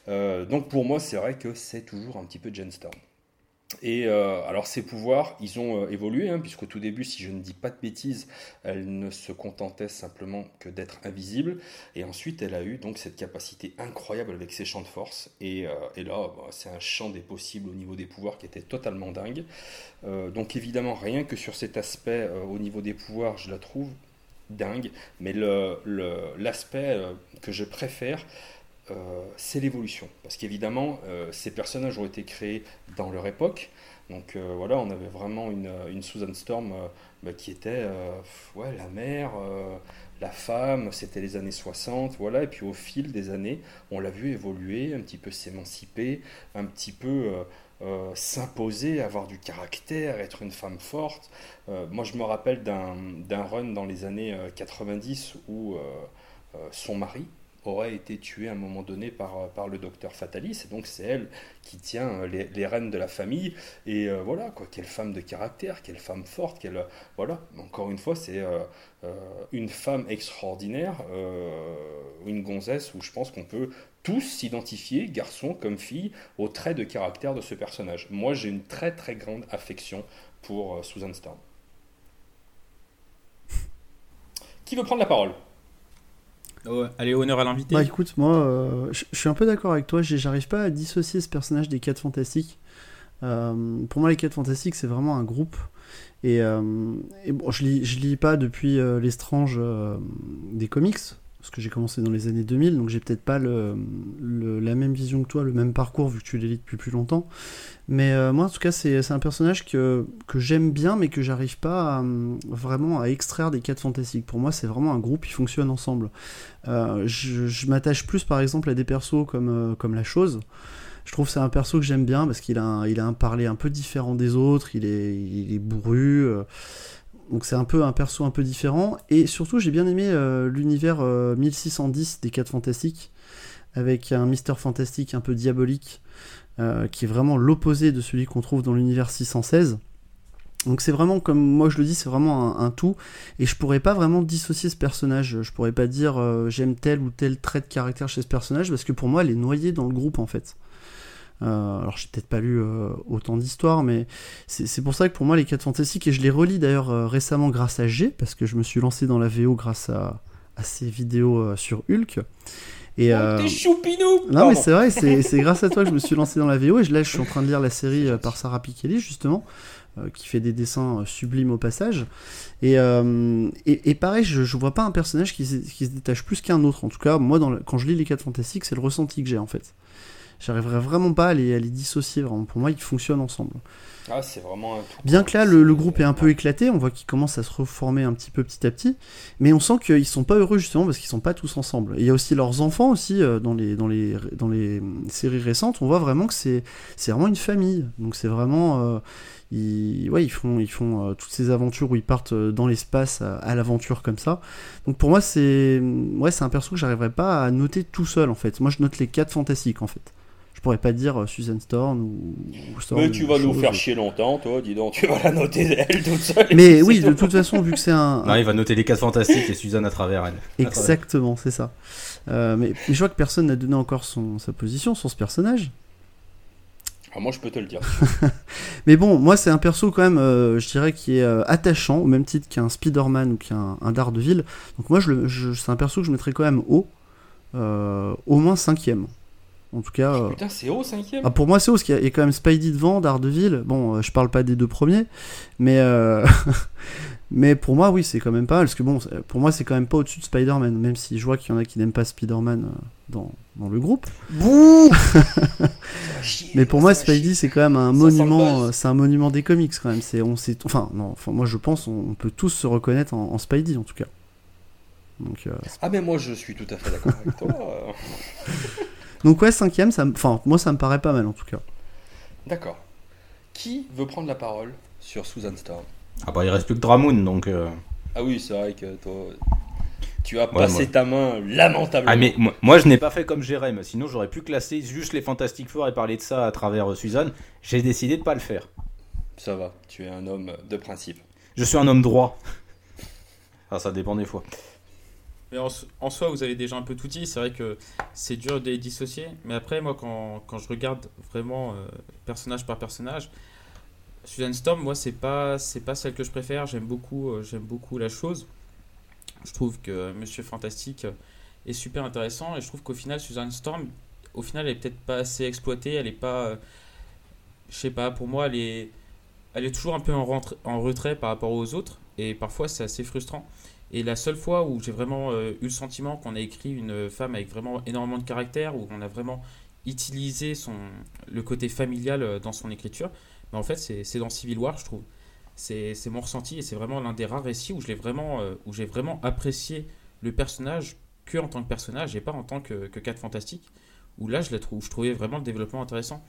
Euh, donc pour moi c'est vrai que c'est toujours un petit peu Jen Storm. Et alors ses pouvoirs, ils ont évolué, hein, puisqu'au tout début, si je ne dis pas de bêtises, elle ne se contentait simplement que d'être invisible. Et ensuite, elle a eu donc cette capacité incroyable avec ses champs de force. Et, et là, bah, c'est un champ des possibles au niveau des pouvoirs qui était totalement dingue. donc évidemment, rien que sur cet aspect au niveau des pouvoirs, je la trouve dingue, mais l'aspect euh, que je préfère, euh, c'est l'évolution. Parce qu'évidemment, euh, ces personnages ont été créés dans leur époque. Donc voilà, on avait vraiment une, une Susan Storm bah, qui était ouais, la mère, la femme, c'était les années 60, voilà. Et puis au fil des années, on l'a vu évoluer, un petit peu s'émanciper, un petit peu euh, s'imposer, avoir du caractère, être une femme forte. Euh, moi, je me rappelle d'un run dans les années 90 euh, où son mari aurait été tué à un moment donné par, par le docteur Fatalis, et donc c'est elle qui tient les, les, rênes de la famille, et voilà, quoi, quelle femme de caractère, quelle femme forte, quelle, voilà, encore une fois, c'est une femme extraordinaire, une gonzesse où je pense qu'on peut tous s'identifier, garçon comme fille, aux traits de caractère de ce personnage. Moi, j'ai une très très grande affection pour euh, Susan Storm. Qui veut prendre la parole? Oh, Allez, honneur à l'invité. Bah écoute, moi, euh, je suis un peu d'accord avec toi. J'arrive pas à dissocier ce personnage des 4 Fantastiques. Euh, pour moi, les 4 Fantastiques, c'est vraiment un groupe. Et, bon, je lis, je lis pas depuis l'estrange des comics, parce que j'ai commencé dans les années 2000, donc j'ai peut-être pas la même vision que toi, le même parcours, vu que tu lis depuis plus longtemps. Mais euh, moi, en tout cas, c'est un personnage que, que j'aime bien, mais que j'arrive pas vraiment à extraire des quêtes fantastiques. Pour moi, c'est vraiment un groupe qui fonctionne ensemble. Euh, je, m'attache plus, par exemple, à des persos comme, euh, comme La Chose. Je trouve c'est un perso que j'aime bien parce qu'il a, un, a un parler un peu différent des autres, il est, il est bourru. Donc c'est un peu un perso un peu différent. Et surtout, j'ai bien aimé euh, l'univers 1610 euh, des 4 Fantastiques, avec un Mister Fantastique un peu diabolique, euh, qui est vraiment l'opposé de celui qu'on trouve dans l'univers 616. Donc c'est vraiment, comme moi je le dis, c'est vraiment un, tout. Et je pourrais pas vraiment dissocier ce personnage. Je pourrais pas dire j'aime tel ou tel trait de caractère chez ce personnage, parce que pour moi, elle est noyée dans le groupe en fait. Euh, alors j'ai peut-être pas lu euh, autant d'histoires, mais c'est pour ça que pour moi les 4 fantastiques, et je les relis d'ailleurs euh, récemment grâce à G, parce que je me suis lancé dans la VO grâce à, à ces vidéos sur Hulk. Et, oh, choupinou Non mais c'est vrai, c'est grâce à toi que je me suis lancé dans la VO, et là je suis en train de lire la série par Sarah Pikeli justement, qui fait des dessins sublimes au passage. Et, et, pareil, je, je, vois pas un personnage qui, qui se détache plus qu'un autre. En tout cas, moi, dans quand je lis les 4 fantastiques, c'est le ressenti que j'ai en fait. J'arriverai vraiment pas à les, à les dissocier. Vraiment. Pour moi, ils fonctionnent ensemble. Ah, c'est vraiment Bien que là, le, groupe est un peu éclaté, on voit qu'ils commencent à se reformer un petit peu petit à petit, mais on sent qu'ils sont pas heureux justement parce qu'ils sont pas tous ensemble. il y a aussi leurs enfants aussi euh, dans les dans les dans les séries récentes, on voit vraiment que c'est c'est vraiment une famille. Donc c'est vraiment euh, ils, ouais, ils font, ils font euh, toutes ces aventures où ils partent dans l'espace à, l'aventure comme ça. Donc pour moi, c'est ouais, c'est un perso que j'arriverai pas à noter tout seul en fait. Moi, je note les quatre fantastiques en fait pourrais pas dire euh, Susan Storm ou, Mais tu vas nous faire chier longtemps, toi, dis donc, tu vas la noter elle toute seule. Mais oui, de toute façon, vu que c'est un. Non, il va noter les 4 fantastiques et Susan à travers elle. Exactement, c'est ça. Euh, mais, je vois que personne n'a donné encore son, sa position sur ce personnage. Ah, moi, je peux te le dire. Mais bon, moi, c'est un perso quand même, euh, je dirais, qui est euh, attachant, au même titre qu'un Spider-Man ou qu'un un Daredevil. Donc moi, je, je- c'est un perso que je mettrais quand même haut, euh, au moins cinquième. En tout cas, euh, Putain, c'est haut, cinquième ah, pour moi, c'est haut, parce qu'il y a- il y a quand même Spidey devant, Daredevil. Bon, euh, je parle pas des deux premiers, mais euh, mais pour moi, oui, c'est quand même pas mal, parce que bon, pour moi, c'est quand même pas au-dessus de Spider-Man, même si je vois qu'il y en a qui n'aiment pas Spider-Man dans, dans le groupe. Bouh Mais pour moi, Spidey, c'est quand même un Ça monument, c'est un monument des comics quand même. C'est, on sait, enfin, non, enfin, moi je pense, on, on peut tous se reconnaître en, en Spidey en tout cas. Donc, euh, Ah, mais moi, je suis tout à fait d'accord avec toi. donc ouais, cinquième, ça, enfin, moi ça me paraît pas mal en tout cas. D'accord. Qui veut prendre la parole sur Susan Storm? Ah bah il reste plus que Dramoon donc. euh, Ah oui, c'est vrai que toi, tu as Ouais, passé moi. ta main lamentablement. Ah mais moi, moi, je n'ai pas fait comme Jérém, sinon j'aurais pu classer juste les Fantastic Four et parler de ça à travers euh, Suzanne. J'ai décidé de pas le faire. Ça va, tu es un homme de principe. Je suis un homme droit. Ah ça dépend des fois. Mais en, en soi, vous avez déjà un peu tout dit. C'est vrai que c'est dur de les dissocier. Mais après, moi, quand, quand je regarde vraiment euh, personnage par personnage, Susan Storm, moi, c'est pas c'est pas celle que je préfère. J'aime beaucoup euh, j'aime beaucoup la chose. Je trouve que Monsieur Fantastique euh, est super intéressant et je trouve qu'au final, Susan Storm, au final, elle est peut-être pas assez exploitée. Elle est pas, euh, je sais pas. Pour moi, elle est elle est toujours un peu en, rentre- en retrait par rapport aux autres et parfois c'est assez frustrant. Et la seule fois où j'ai vraiment euh, eu le sentiment qu'on a écrit une femme avec vraiment énormément de caractère, où on a vraiment utilisé son, le côté familial euh, dans son écriture, ben en fait c'est dans Civil War, je trouve. C'est mon ressenti et c'est vraiment l'un des rares récits où je l'ai vraiment, euh, j'ai vraiment apprécié le personnage que en tant que personnage et pas en tant que, que 4 fantastique, où là je, la trouve, je trouvais vraiment le développement intéressant.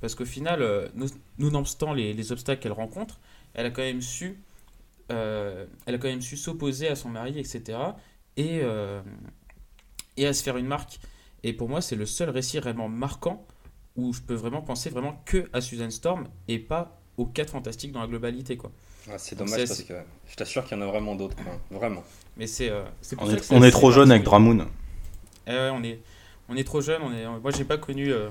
Parce qu'au final, euh, nous, nonobstant les, les obstacles qu'elle rencontre, elle a quand même su euh, elle a quand même su s'opposer à son mari, etc. Et, euh, et à se faire une marque. Et pour moi, c'est le seul récit vraiment marquant où je peux vraiment penser vraiment que à Susan Storm et pas aux 4 fantastiques dans la globalité. quoi. Ah, c'est dommage parce que je t'assure qu'il y en a vraiment d'autres. quoi. Vraiment. Mais c'est euh, c'est pour On ça est, que c'est on est assez trop jeune avec. Dramoon. Eh on est, on est trop jeune. On est, moi, j'ai pas connu, euh,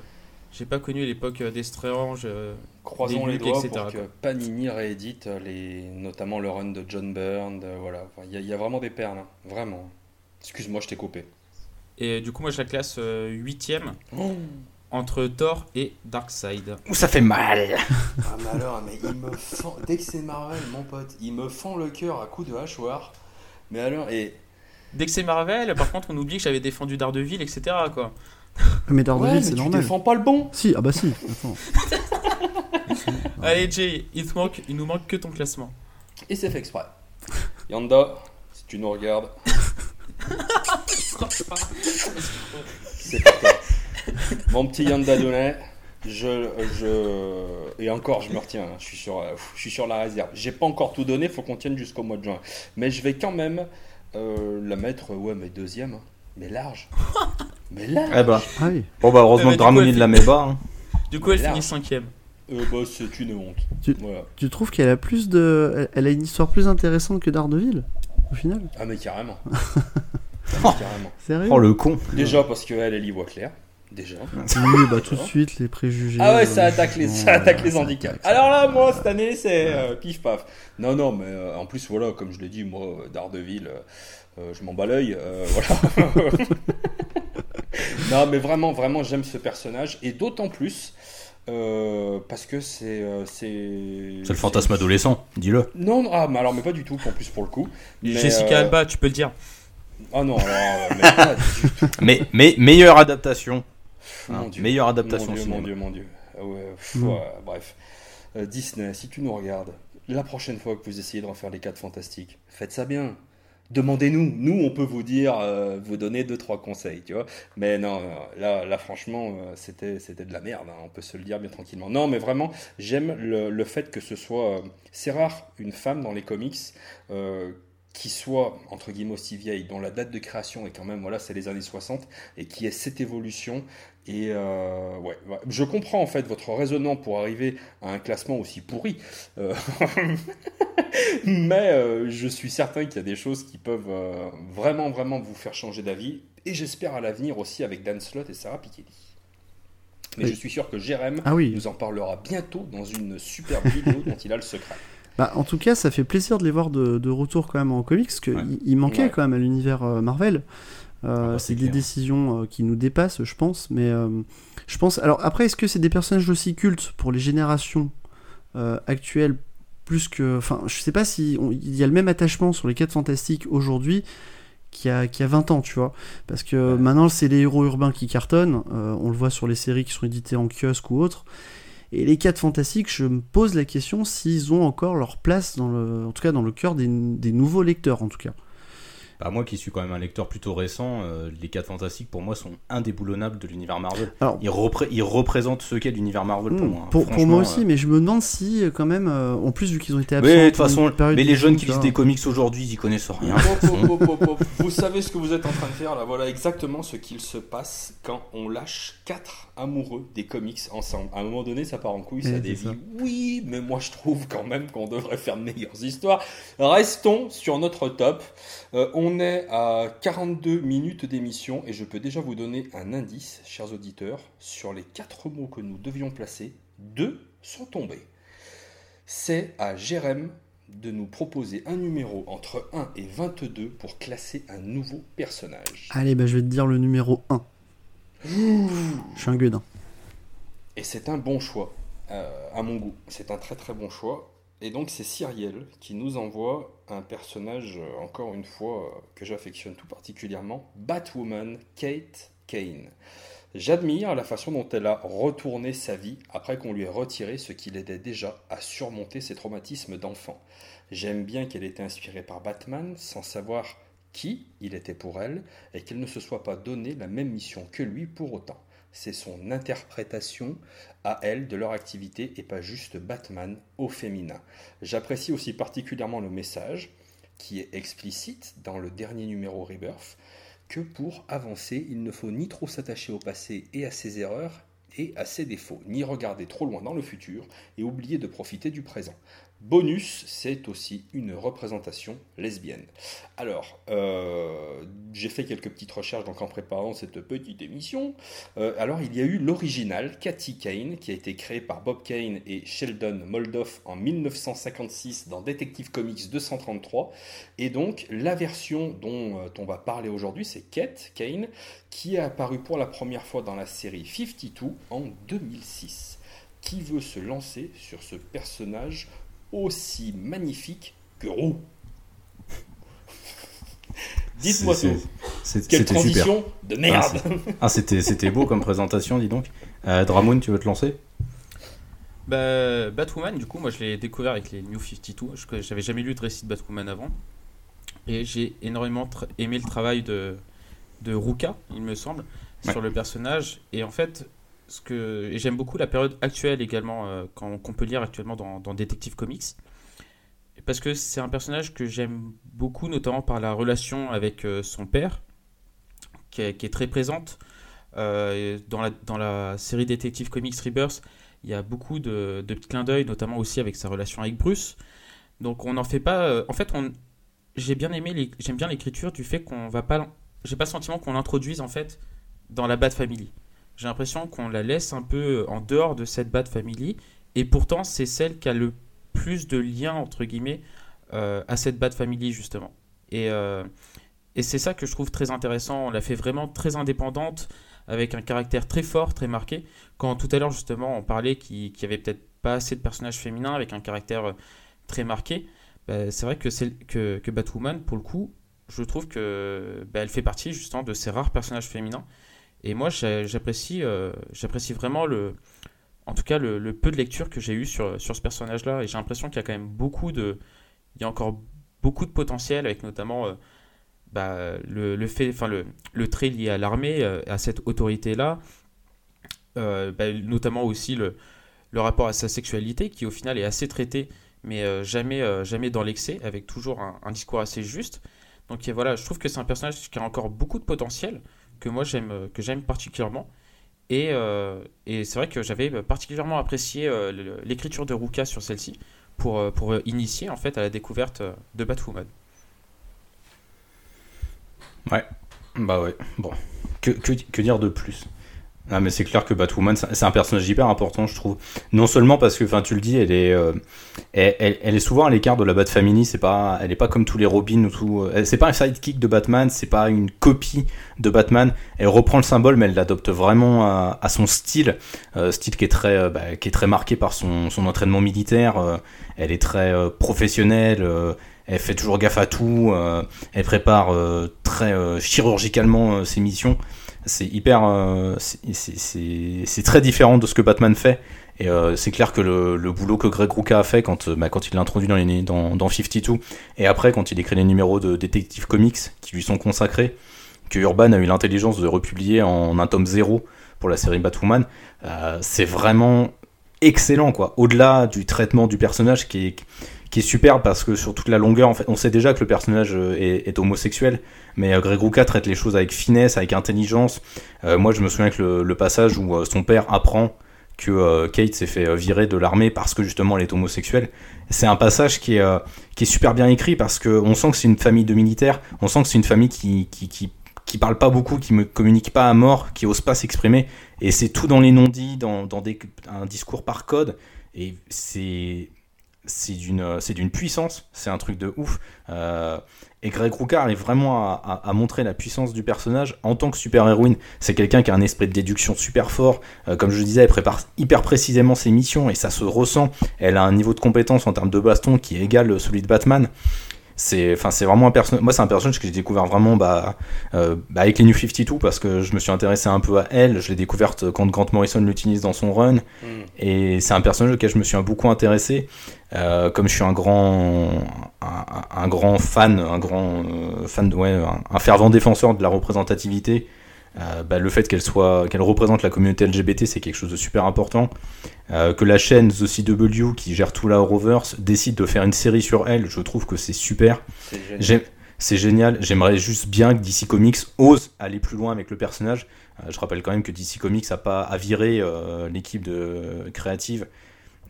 j'ai pas connu l'époque euh, des Strange. euh, Croisons Des les Luke, doigts etc., pour que. Panini réédite les, notamment le run de John Byrne. de- voilà, Enfin, il y, a- il y a vraiment des perles, hein. vraiment. Excuse-moi, je t'ai coupé. et du coup, moi, je la classe euh, huitième entre Thor et Darkseid. Ouh, ça fait mal. Ah mais alors, mais il me fend... dès que c'est Marvel, mon pote, il me fend le cœur à coups de hachoir. Mais alors, et Dès que c'est Marvel, par contre, on oublie que j'avais défendu Daredevil, etc. Quoi. Mais Daredevil, ouais, c'est tu normal. défends pas le bon. Si, ah bah si. Attends. Allez, Jay, il, te manque, il nous manque que ton classement. Et c'est fait exprès. Yanda, si tu nous regardes, c'est pour toi. Mon petit Yanda Donnet, je, je. Et encore, je me retiens, hein, je, suis sur, euh, je suis sur la réserve. J'ai pas encore tout donné, faut qu'on tienne jusqu'au mois de juin. Mais je vais quand même euh, la mettre, ouais, mais deuxième. hein. Mais large. Mais large. Eh bah. Ah oui. Bon bah heureusement Eh bah, que Dramoon elle il la met hein. Du coup, elle finit cinquième. Euh, bah, c'est une honte. Tu- Voilà. Tu trouves qu'elle a plus de, elle- elle a une histoire plus intéressante que Daredevil au final? Ah, mais carrément. Ah, mais carrément. Sérieux? Oh le con. Déjà parce qu'elle, elle y voit clair. Déjà. Oui, bah tout de suite les préjugés. Ah ouais, euh, ça attaque les, ça attaque les ça handicaps. attaque, ça Alors là, attaque. moi, cette année, c'est euh, pif paf. Non, non, mais euh, en plus, voilà, comme je l'ai dit, moi, euh, Daredevil, euh, euh, je m'en bats l'œil. euh, voilà. non, mais vraiment, vraiment, j'aime ce personnage. Et d'autant plus euh, parce que c'est. euh, c'est C'est le fantasme adolescent, dis-le. Non, non, ah, mais alors, mais pas du tout, en plus, pour le coup. Mais, Jessica euh, Alba, tu peux le dire. Ah non, alors, mais pas du tout. Mais, mais meilleure adaptation. Mon Hein, Dieu. meilleure adaptation Mon Dieu, mon Dieu, mon Dieu. Ah ouais, pff, Mm. ouais, bref. Euh, Disney, si tu nous regardes, la prochaine fois que vous essayez de refaire les 4 fantastiques, faites ça bien. Demandez-nous. Nous, on peut vous dire, euh, vous donner deux trois conseils, tu vois. Mais non, là, franchement, euh, c'était, c'était de la merde. hein, on peut se le dire bien tranquillement. Non, mais vraiment, j'aime le, le fait que ce soit. euh, c'est rare une femme dans les comics. qui soit entre guillemets aussi vieille, dont la date de création est quand même voilà c'est les années 60 et qui ait cette évolution et euh, ouais, ouais. je comprends en fait votre raisonnement pour arriver à un classement aussi pourri, Euh, mais euh, je suis certain qu'il y a des choses qui peuvent vraiment vraiment vous faire changer d'avis et j'espère à l'avenir aussi avec Dan Slott et Sarah Piketty. Mais je suis sûr que Jérém ah oui. nous en parlera bientôt dans une superbe vidéo dont il a le secret. Bah, en tout cas, ça fait plaisir de les voir de, retour quand même en comics, parce qu'il il manquait quand même à l'univers Marvel. Euh, ah bah, c'est des décisions euh, qui nous dépassent, je pense. Mais euh, je pense. Alors après, est-ce que c'est des personnages aussi cultes pour les générations actuelles plus que. Enfin, je sais pas si il y a le même attachement sur les 4 fantastiques aujourd'hui qu'il y, a, y a 20 ans, tu vois. Parce que maintenant, c'est les héros urbains qui cartonnent. on le voit sur les séries qui sont éditées en kiosque ou autres. Et les 4 fantastiques, je me pose la question s'ils ont encore leur place dans le, en tout cas dans le cœur des, des nouveaux lecteurs, en tout cas. Bah, moi qui suis quand même un lecteur plutôt récent, euh, les 4 fantastiques pour moi sont indéboulonnables de l'univers Marvel. ils, représentent ce qu'est l'univers Marvel pour hmm, moi. Hein. Pour, moi aussi, euh, mais je me demande si euh, quand même, en plus vu qu'ils ont été absents. Mais de toute façon, mais les jeunes qui lisent des comics aujourd'hui, ils connaissent rien. vous savez ce que vous êtes en train de faire là, voilà exactement ce qu'il se passe quand on lâche 4 amoureux des comics ensemble. À un moment donné, ça part en couille, ça dévie. Oui, mais moi je trouve quand même qu'on devrait faire de meilleures histoires. Restons sur notre top. on on est à 42 minutes d'émission et je peux déjà vous donner un indice, chers auditeurs, sur les quatre mots que nous devions placer. Deux sont tombés. C'est à Jérém de nous proposer un numéro entre 1 et 22 pour classer un nouveau personnage. Allez, bah, je vais te dire le numéro 1. Je suis un gueudin. Et c'est un bon choix, euh, à mon goût. C'est un très très bon choix. Et donc c'est Cyrielle qui nous envoie un personnage, euh, encore une fois, euh, que j'affectionne tout particulièrement, Batwoman Kate Kane. J'admire la façon dont elle a retourné sa vie après qu'on lui ait retiré ce qui l'aidait déjà à surmonter ses traumatismes d'enfant. J'aime bien qu'elle ait été inspirée par Batman sans savoir qui il était pour elle et qu'elle ne se soit pas donné la même mission que lui pour autant c'est son interprétation à elle de leur activité et pas juste Batman au féminin. J'apprécie aussi particulièrement le message qui est explicite dans le dernier numéro Rebirth que pour avancer, il ne faut ni trop s'attacher au passé et à ses erreurs et à ses défauts, ni regarder trop loin dans le futur et oublier de profiter du présent. Bonus, c'est aussi une représentation lesbienne. Alors, euh, j'ai fait quelques petites recherches en préparant cette petite émission. Euh, alors, il y a eu l'original, Cathy Kane, qui a été créé par Bob Kane et Sheldon Moldoff en 1956 dans Detective Comics 233. Et donc, la version dont euh, on va parler aujourd'hui, c'est Kate Kane, qui est apparue pour la première fois dans la série 52 en 2006. Qui veut se lancer sur ce personnage aussi magnifique que Roux. Dites-moi tout. Quelle transition de merde. Ah, c'était beau comme présentation, dis donc. Euh, Dramoun, tu veux te lancer? Bah, Batwoman, du coup, moi je l'ai découvert avec les New 52. J'avais jamais lu de récit de Batwoman avant. Et j'ai énormément aimé le travail de, de Ruka, il me semble, sur le personnage. Et en fait, ce que j'aime beaucoup la période actuelle également euh, qu'on peut lire actuellement dans, dans Detective Comics. Parce que c'est un personnage que j'aime beaucoup notamment par la relation avec euh, son père qui est, très présente euh, dans, la, dans la série Detective Comics Rebirth il y a beaucoup de, de petits clins d'œil notamment aussi avec sa relation avec Bruce. Donc on n'en fait pas en fait on j'ai bien aimé j'aime bien l'écriture du fait qu'on va pas j'ai pas le sentiment qu'on l'introduise en fait dans la Bat Family j'ai l'impression qu'on la laisse un peu en dehors de cette Bat Family. Et pourtant, c'est celle qui a le plus de liens, entre guillemets, euh, à cette Bat Family, justement. Et, euh, et c'est ça que je trouve très intéressant. On l'a fait vraiment très indépendante, avec un caractère très fort, très marqué. Quand tout à l'heure, justement, on parlait qu'il n'y avait peut-être pas assez de personnages féminins avec un caractère euh, très marqué, bah, c'est vrai que Batwoman, pour le coup, je trouve que bah, elle fait partie justement de ces rares personnages féminins et moi, j'apprécie, euh, j'apprécie vraiment le, en tout cas le, peu de lecture que j'ai eu sur, sur ce personnage-là. Et j'ai l'impression qu'il y a quand même beaucoup de, il y a encore beaucoup de potentiel avec notamment euh, bah, le, fait, enfin le, le trait lié à l'armée, euh, à cette autorité-là, bah, notamment aussi le, le rapport à sa sexualité qui au final est assez traité, mais jamais, jamais dans l'excès, avec toujours un, discours assez juste. Donc voilà, je trouve que c'est un personnage qui a encore beaucoup de potentiel que moi j'aime euh, que j'aime particulièrement. Et, euh, et c'est vrai que j'avais particulièrement apprécié euh, l'écriture de Ruka sur celle-ci pour, pour initier en fait à la découverte de Batwoman. Ouais, bah ouais. Bon, que, que dire de plus? Ah mais c'est clair que Batwoman c'est un personnage hyper important je trouve. Non seulement parce que enfin tu le dis elle est euh, elle, est souvent à l'écart de la Bat Family, c'est pas elle est pas comme tous les Robin ou tout euh, c'est pas un sidekick de Batman, c'est pas une copie de Batman. Elle reprend le symbole mais elle l'adopte vraiment à, son style, euh, style qui est très bah, qui est très marqué par son, entraînement militaire, euh, elle est très professionnelle elle fait toujours gaffe à tout, elle prépare très chirurgicalement ses missions c'est hyper. Euh, c'est très différent de ce que Batman fait. Et euh, c'est clair que le, boulot que Greg Rucka a fait quand, euh, bah, quand il l'a introduit dans, les, dans, dans 52, et après quand il écrit les numéros de Detective Comics qui lui sont consacrés, que Urban a eu l'intelligence de republier en un tome zéro pour la série Batwoman, c'est vraiment excellent quoi. Au-delà du traitement du personnage qui est, qui est superbe parce que sur toute la longueur, en fait, on sait déjà que le personnage est homosexuel, mais euh, Greg Rucka traite les choses avec finesse, avec intelligence. Euh, moi, je me souviens que le, passage où euh, son père apprend que Kate s'est fait virer de l'armée parce que justement elle est homosexuelle. C'est un passage qui est, qui est super bien écrit parce qu'on sent que c'est une famille de militaires, on sent que c'est une famille qui, qui, qui, qui, parle pas beaucoup, qui ne communique pas à mort, qui ose pas s'exprimer. Et c'est tout dans les non-dits, dans, dans des, un discours par code. Et c'est c'est d'une c'est d'une puissance c'est un truc de ouf euh, et Greg Rucka arrive vraiment à, montrer la puissance du personnage en tant que super-héroïne. C'est quelqu'un qui a un esprit de déduction super fort. Euh, comme je le disais, elle prépare hyper précisément ses missions et ça se ressent. Elle a un niveau de compétence en termes de baston qui est égal celui de Batman c'est enfin c'est vraiment un personnage moi c'est un personnage que j'ai découvert vraiment bah, euh, bah, avec les New 52 parce que je me suis intéressé un peu à elle. Je l'ai découverte quand Grant Morrison l'utilise dans son run. Mm. et c'est un personnage auquel je me suis beaucoup intéressé. Euh, comme je suis un grand un, grand fan un grand euh, fan ouais un, fervent défenseur de la représentativité euh, bah, le fait qu'elle soit qu'elle représente la communauté LGBT c'est quelque chose de super important. Euh, que la chaîne The CW qui gère tout la Rovers décide de faire une série sur elle je trouve que c'est super. C'est génial. J'aimerais juste bien que DC Comics ose aller plus loin avec le personnage. Euh, je rappelle quand même que DC Comics a pas à virer l'équipe de créative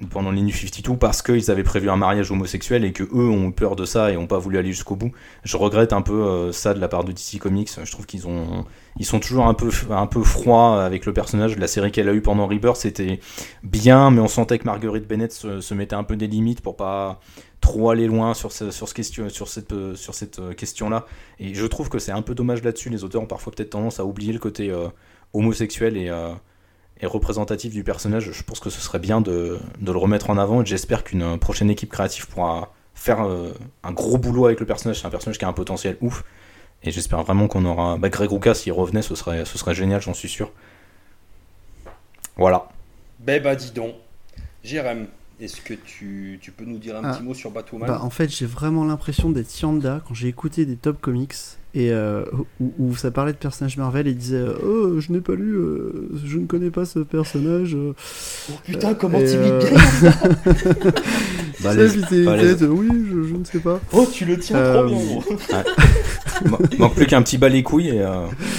pendant les 52 parce qu'ils avaient prévu un mariage homosexuel et que eux ont peur de ça et ont pas voulu aller jusqu'au bout. Je regrette un peu euh, ça de la part de DC Comics. Je trouve qu'ils ont ils sont toujours un peu un froids avec le personnage. La série qu'elle a eu pendant Rebirth c'était bien, mais on sentait que Marguerite Bennett se, mettait un peu des limites pour pas trop aller loin sur, ce, sur, ce question, sur cette, cette euh, question-là. Et je trouve que c'est un peu dommage là-dessus. Les auteurs ont parfois peut-être tendance à oublier le côté euh, homosexuel et et représentatif du personnage, je pense que ce serait bien de, de le remettre en avant et j'espère qu'une prochaine équipe créative pourra faire euh, un gros boulot avec le personnage. C'est un personnage qui a un potentiel ouf et j'espère vraiment qu'on aura. Bah, Greg Rucka, s'il revenait, ce serait, ce serait génial, j'en suis sûr. Voilà. Ben bah dis donc, Jérém, est-ce que tu, tu, peux nous dire un ah, petit mot sur Batwoman? Bah, En fait, j'ai vraiment l'impression d'être Yanda quand j'ai écouté des top comics et euh, où, ça parlait de personnages Marvel et disait oh je n'ai pas lu euh, je ne connais pas ce personnage oh putain comment t'imites bien bah, les... oui je, ne sais pas. Oh tu le tiens trop bien euh, manque plus qu'un petit bas les couilles et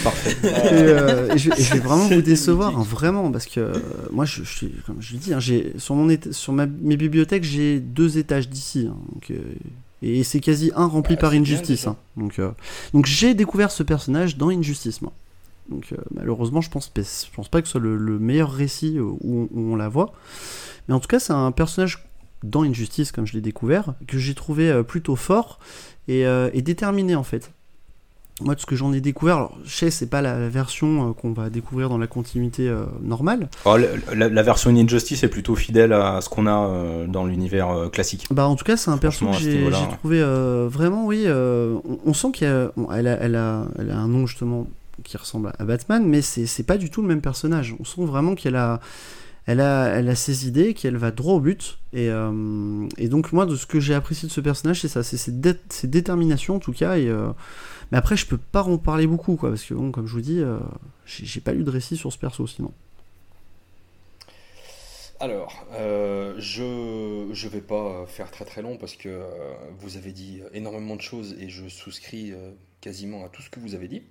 parfait. Et, je, vais vraiment vous décevoir hein, vraiment parce que moi je, je, comme je dis hein, j'ai sur mon sur ma, mes bibliothèques j'ai deux étages d'ici hein, donc et c'est quasi un rempli par Injustice. Hein. Donc, euh, donc j'ai découvert ce personnage dans Injustice, moi. Donc euh, malheureusement, je pense, je pense pas que ce soit le, meilleur récit où on, la voit. Mais en tout cas, c'est un personnage dans Injustice, comme je l'ai découvert, que j'ai trouvé euh, plutôt fort et, et, déterminé en fait. Moi, de ce que j'en ai découvert, alors, sais, c'est pas la version euh, qu'on va découvrir dans la continuité euh, normale. Oh, la, version Injustice est plutôt fidèle à ce qu'on a euh, dans l'univers classique. Bah, en tout cas, c'est un personnage que j'ai trouvé vraiment, oui. On, sent qu'elle a, elle a, elle a, un nom justement qui ressemble à Batman, mais c'est pas du tout le même personnage. On sent vraiment qu'elle a. Elle a, elle a ses idées, qu'elle va droit au but. Et, et, donc, moi, de ce que j'ai apprécié de ce personnage, c'est ça, c'est ses, déterminations en tout cas. Et, mais après, je peux pas en parler beaucoup, quoi, parce que bon, comme je vous dis, euh, j'ai pas lu de récit sur ce perso sinon. Alors, euh, je ne vais pas faire très très long parce que euh, vous avez dit énormément de choses et je souscris quasiment à tout ce que vous avez dit.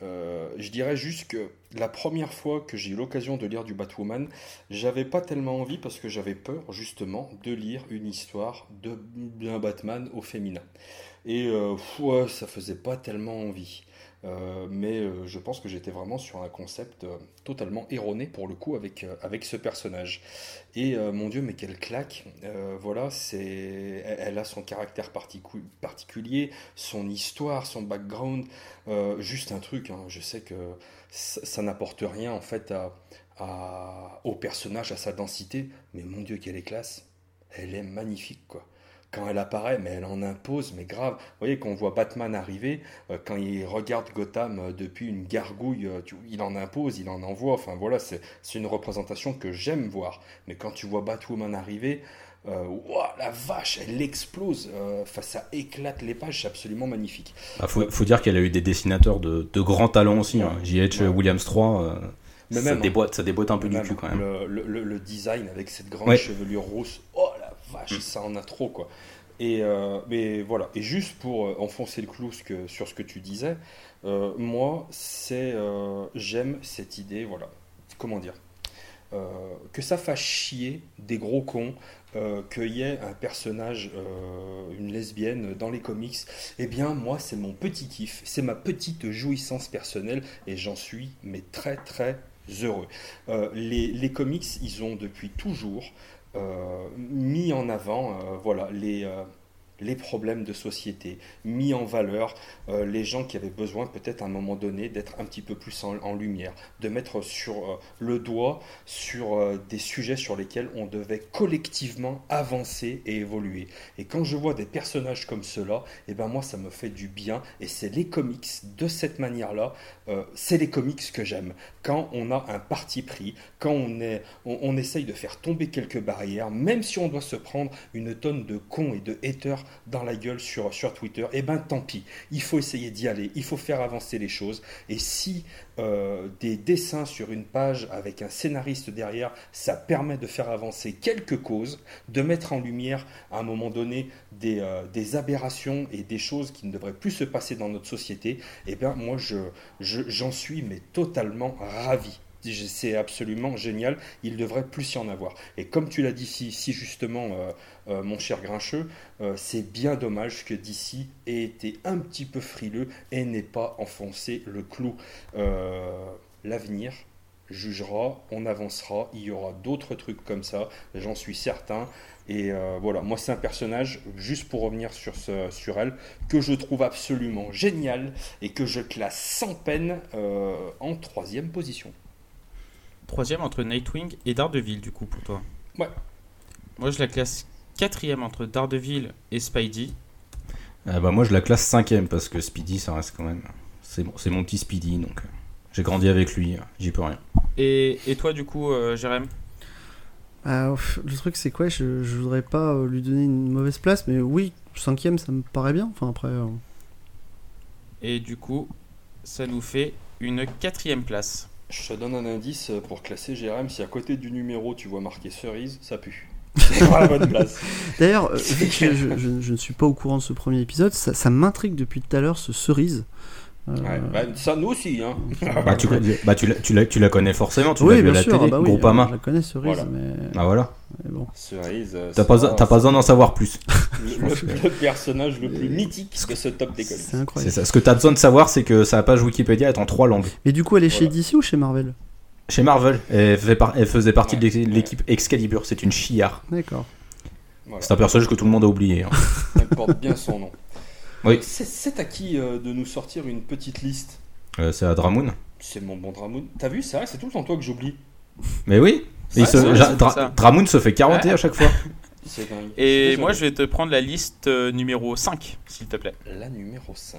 je dirais juste que la première fois que j'ai eu l'occasion de lire du Batwoman, j'avais pas tellement envie parce que j'avais peur justement de lire une histoire d'un Batman au féminin. Et euh, ouais, ça faisait pas tellement envie. Euh, mais euh, je pense que j'étais vraiment sur un concept totalement erroné pour le coup avec, avec ce personnage. Et mon Dieu, mais quelle claque! Voilà, c'est, elle, a son caractère particu- particulier, son histoire, son background. Juste un truc, hein, je sais que ça, n'apporte rien en fait à- au personnage, à sa densité, mais mon Dieu, quelle est classe! Elle est magnifique, quoi quand elle apparaît, mais elle en impose, mais grave. Vous voyez, quand on voit Batman arriver, euh, quand il regarde Gotham euh, depuis une gargouille, euh, tu- il en impose, il en envoie. Enfin voilà, c'est une représentation que j'aime voir. Mais quand tu vois Batwoman arriver, euh, ouah, la vache, elle explose. Euh, ça éclate les pages, c'est absolument magnifique. Bah, faut, faut dire qu'elle a eu des dessinateurs de, de grands talents aussi. hein. J.H. Ouais. Williams 3, euh, Mais ça, même, hein. déboîte, ça déboîte un peu du Même cul quand même. Le, le- le- le design avec cette grande Ouais. chevelure rousse, oh vache, ça en a trop quoi. Et euh, mais voilà. Et juste pour euh, enfoncer le clou sur ce que tu disais, euh, moi c'est j'aime cette idée, voilà. Comment dire? Que ça fasse chier des gros cons, qu'il y ait un personnage, une lesbienne dans les comics, eh bien moi c'est mon petit kiff, c'est ma petite jouissance personnelle et j'en suis mais très très heureux. Les, les comics, ils ont depuis toujours mis en avant euh, voilà, les, euh, les problèmes de société, mis en valeur euh, les gens qui avaient besoin peut-être à un moment donné d'être un petit peu plus en, lumière, de mettre sur euh, le doigt sur euh, des sujets sur lesquels on devait collectivement avancer et évoluer. Et quand je vois des personnages comme ceux-là, eh ben moi ça me fait du bien et c'est les comics de cette manière-là, c'est les comics que j'aime. Quand on a un parti pris, quand on, est, on essaye de faire tomber quelques barrières, même si on doit se prendre une tonne de cons et de haters dans la gueule sur, sur Twitter, eh ben tant pis. Il faut essayer d'y aller, il faut faire avancer les choses. Et si euh, des dessins sur une page avec un scénariste derrière, ça permet de faire avancer quelques causes, de mettre en lumière à un moment donné des, euh, des aberrations et des choses qui ne devraient plus se passer dans notre société, eh bien moi je, je- j'en suis mais totalement ravi. C'est absolument génial, il devrait plus y en avoir. Et comme tu l'as dit si, justement, euh, euh, mon cher Grincheux, euh, c'est bien dommage que d'ici ait été un petit peu frileux et n'ait pas enfoncé le clou. L'avenir jugera, on avancera, il y aura d'autres trucs comme ça, j'en suis certain. Et voilà, moi c'est un personnage, juste pour revenir sur, ce, sur elle, que je trouve absolument génial et que je classe sans peine en troisième position. Troisième entre Nightwing et Daredevil, du coup, pour toi. Ouais. Moi, je la classe quatrième entre Daredevil et Spidey. Euh, bah, moi, je la classe cinquième parce que Speedy, ça reste quand même. C'est bon, c'est mon petit Speedy, donc euh, j'ai grandi avec lui, euh, j'y peux rien. Et, et toi, du coup, euh, Jérém Ah, pff, le truc, c'est quoi je, je voudrais pas lui donner une mauvaise place, mais oui, cinquième, ça me paraît bien. Enfin, après. euh, Et du coup, ça nous fait une quatrième place. Je te donne un indice pour classer Jérém. Si à côté du numéro tu vois marqué cerise, ça pue. D'ailleurs, euh, je, je- je ne suis pas au courant de ce premier épisode, ça m'intrigue depuis tout à l'heure ce cerise. Euh, Ouais, bah, ça nous aussi. Hein. Bah, tu, bah, tu, la, tu, la, tu la connais forcément, tu oui, l'as vu à bien la sûr, télé, ah bah oui, Groupama. Je la connais cerise, Voilà. mais, Ah voilà, mais bon. Cerise. euh, t'as c'est pas, t'as pas besoin d'en savoir plus. le, le- le personnage le plus mythique de ce top des comics. C'est incroyable. ça. Ce que t'as besoin de savoir, c'est que sa page Wikipédia est en trois langues. Mais du coup, elle est chez Voilà. DC ou chez Marvel? Chez Marvel, elle, fait par- elle faisait partie Ouais, de l'équipe Excalibur, c'est une chiard. D'accord. Voilà. C'est un personnage que tout le monde a oublié. hein. Elle porte bien son nom. Oui. C'est- à qui euh, de nous sortir une petite liste Euh, c'est à Dramoun. C'est mon bon Dramoun. T'as vu, c'est vrai, c'est tout le temps toi que j'oublie. Mais oui, Ouais, se- vrai, Dra-. Dramoun se fait carotter Ouais. à chaque fois. Dingue. Et moi, je vais te prendre la liste euh, numéro 5, s'il te plaît. La numéro 5.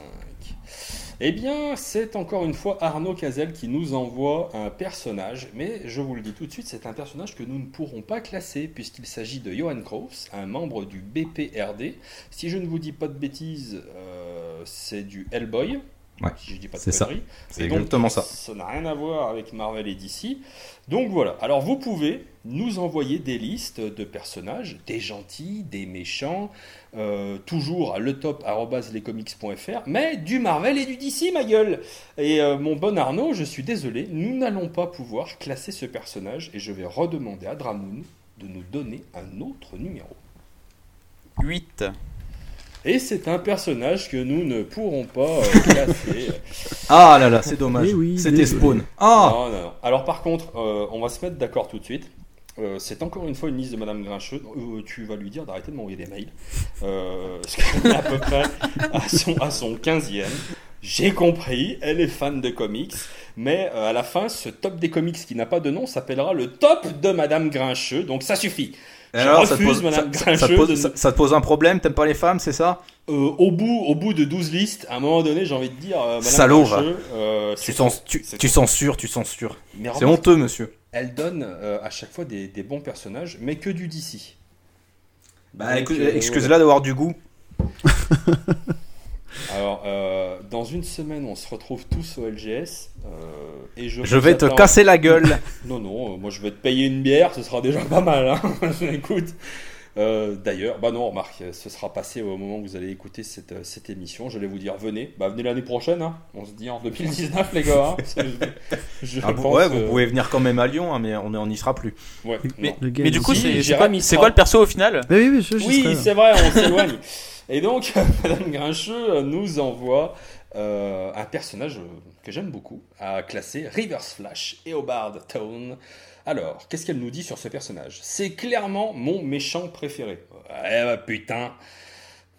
Eh bien, c'est encore une fois Arnaud Cazel qui nous envoie un personnage, mais je vous le dis tout de suite, c'est un personnage que nous ne pourrons pas classer puisqu'il s'agit de Johan Kraus, un membre du BPRD. Si je ne vous dis pas de bêtises, euh, c'est du Hellboy. Ouais, si je dis pas de c'est ça. C'est donc, exactement ça. Ça n'a rien à voir avec Marvel et DC. Donc voilà. Alors vous pouvez nous envoyer des listes de personnages, des gentils, des méchants, euh, toujours à letop@lescomics.fr, mais du Marvel et du DC, ma gueule. Et euh, mon bon Arnaud, je suis désolé, nous n'allons pas pouvoir classer ce personnage et je vais redemander à Dramoun de nous donner un autre numéro. 8. Et c'est un personnage que nous ne pourrons pas euh, classer. Ah là là, c'est dommage. Oui, C'était. Spawn. Ah Non, non, non. Alors par contre, euh, on va se mettre d'accord tout de suite. Euh, c'est encore une fois une liste de Madame Grincheux. Euh, tu vas lui dire d'arrêter de m'envoyer des mails. Euh, parce qu'elle est à peu près à son, à son 15e. J'ai compris, elle est fan de comics. Mais euh, à la fin, ce top des comics qui n'a pas de nom s'appellera le top de Madame Grincheux. Donc ça suffit. Je Alors, ça te refuse, pose- Madame ça- ça- ça te pose- de- ça- ça te pose un problème? T'aimes pas les femmes, c'est ça? Euh, au, bout, au bout de 12 listes, à un moment donné, j'ai envie de dire, euh, Madame Salaud, Grincheux, euh, tu, cens- tu, tu censures, tu censures. C'est honteux, monsieur. Elle donne euh, à chaque fois des, des bons personnages, mais que du DC. Bah, euh, excuse-la d'avoir du goût. Alors, euh, dans une semaine, on se retrouve tous au LGS. et je, Je vais te casser la gueule. Non, non, moi je vais te payer une bière, ce sera déjà pas mal. Hein Écoute. Euh, D'ailleurs, bah non, remarque, ce sera passé au moment où vous allez écouter cette, euh, cette émission. Je vais vous dire, venez, bah venez l'année prochaine. Hein. On se dit en 2019, les gars. hein, je, je Ah, vous- pense, ouais, vous euh, pouvez venir quand même à Lyon, hein, mais on on n'y sera plus. ouais, Mais, du coup, c'est quoi, c'est sera- quoi le perso au final? Mais oui, c'est vrai, on s'éloigne. Et donc, Madame Grincheux nous envoie euh, un personnage euh, que j'aime beaucoup, à classer Reverse Flash et Hobart Town. Alors, qu'est-ce qu'elle nous dit sur ce personnage? C'est clairement mon méchant préféré. Ouais, bah, putain,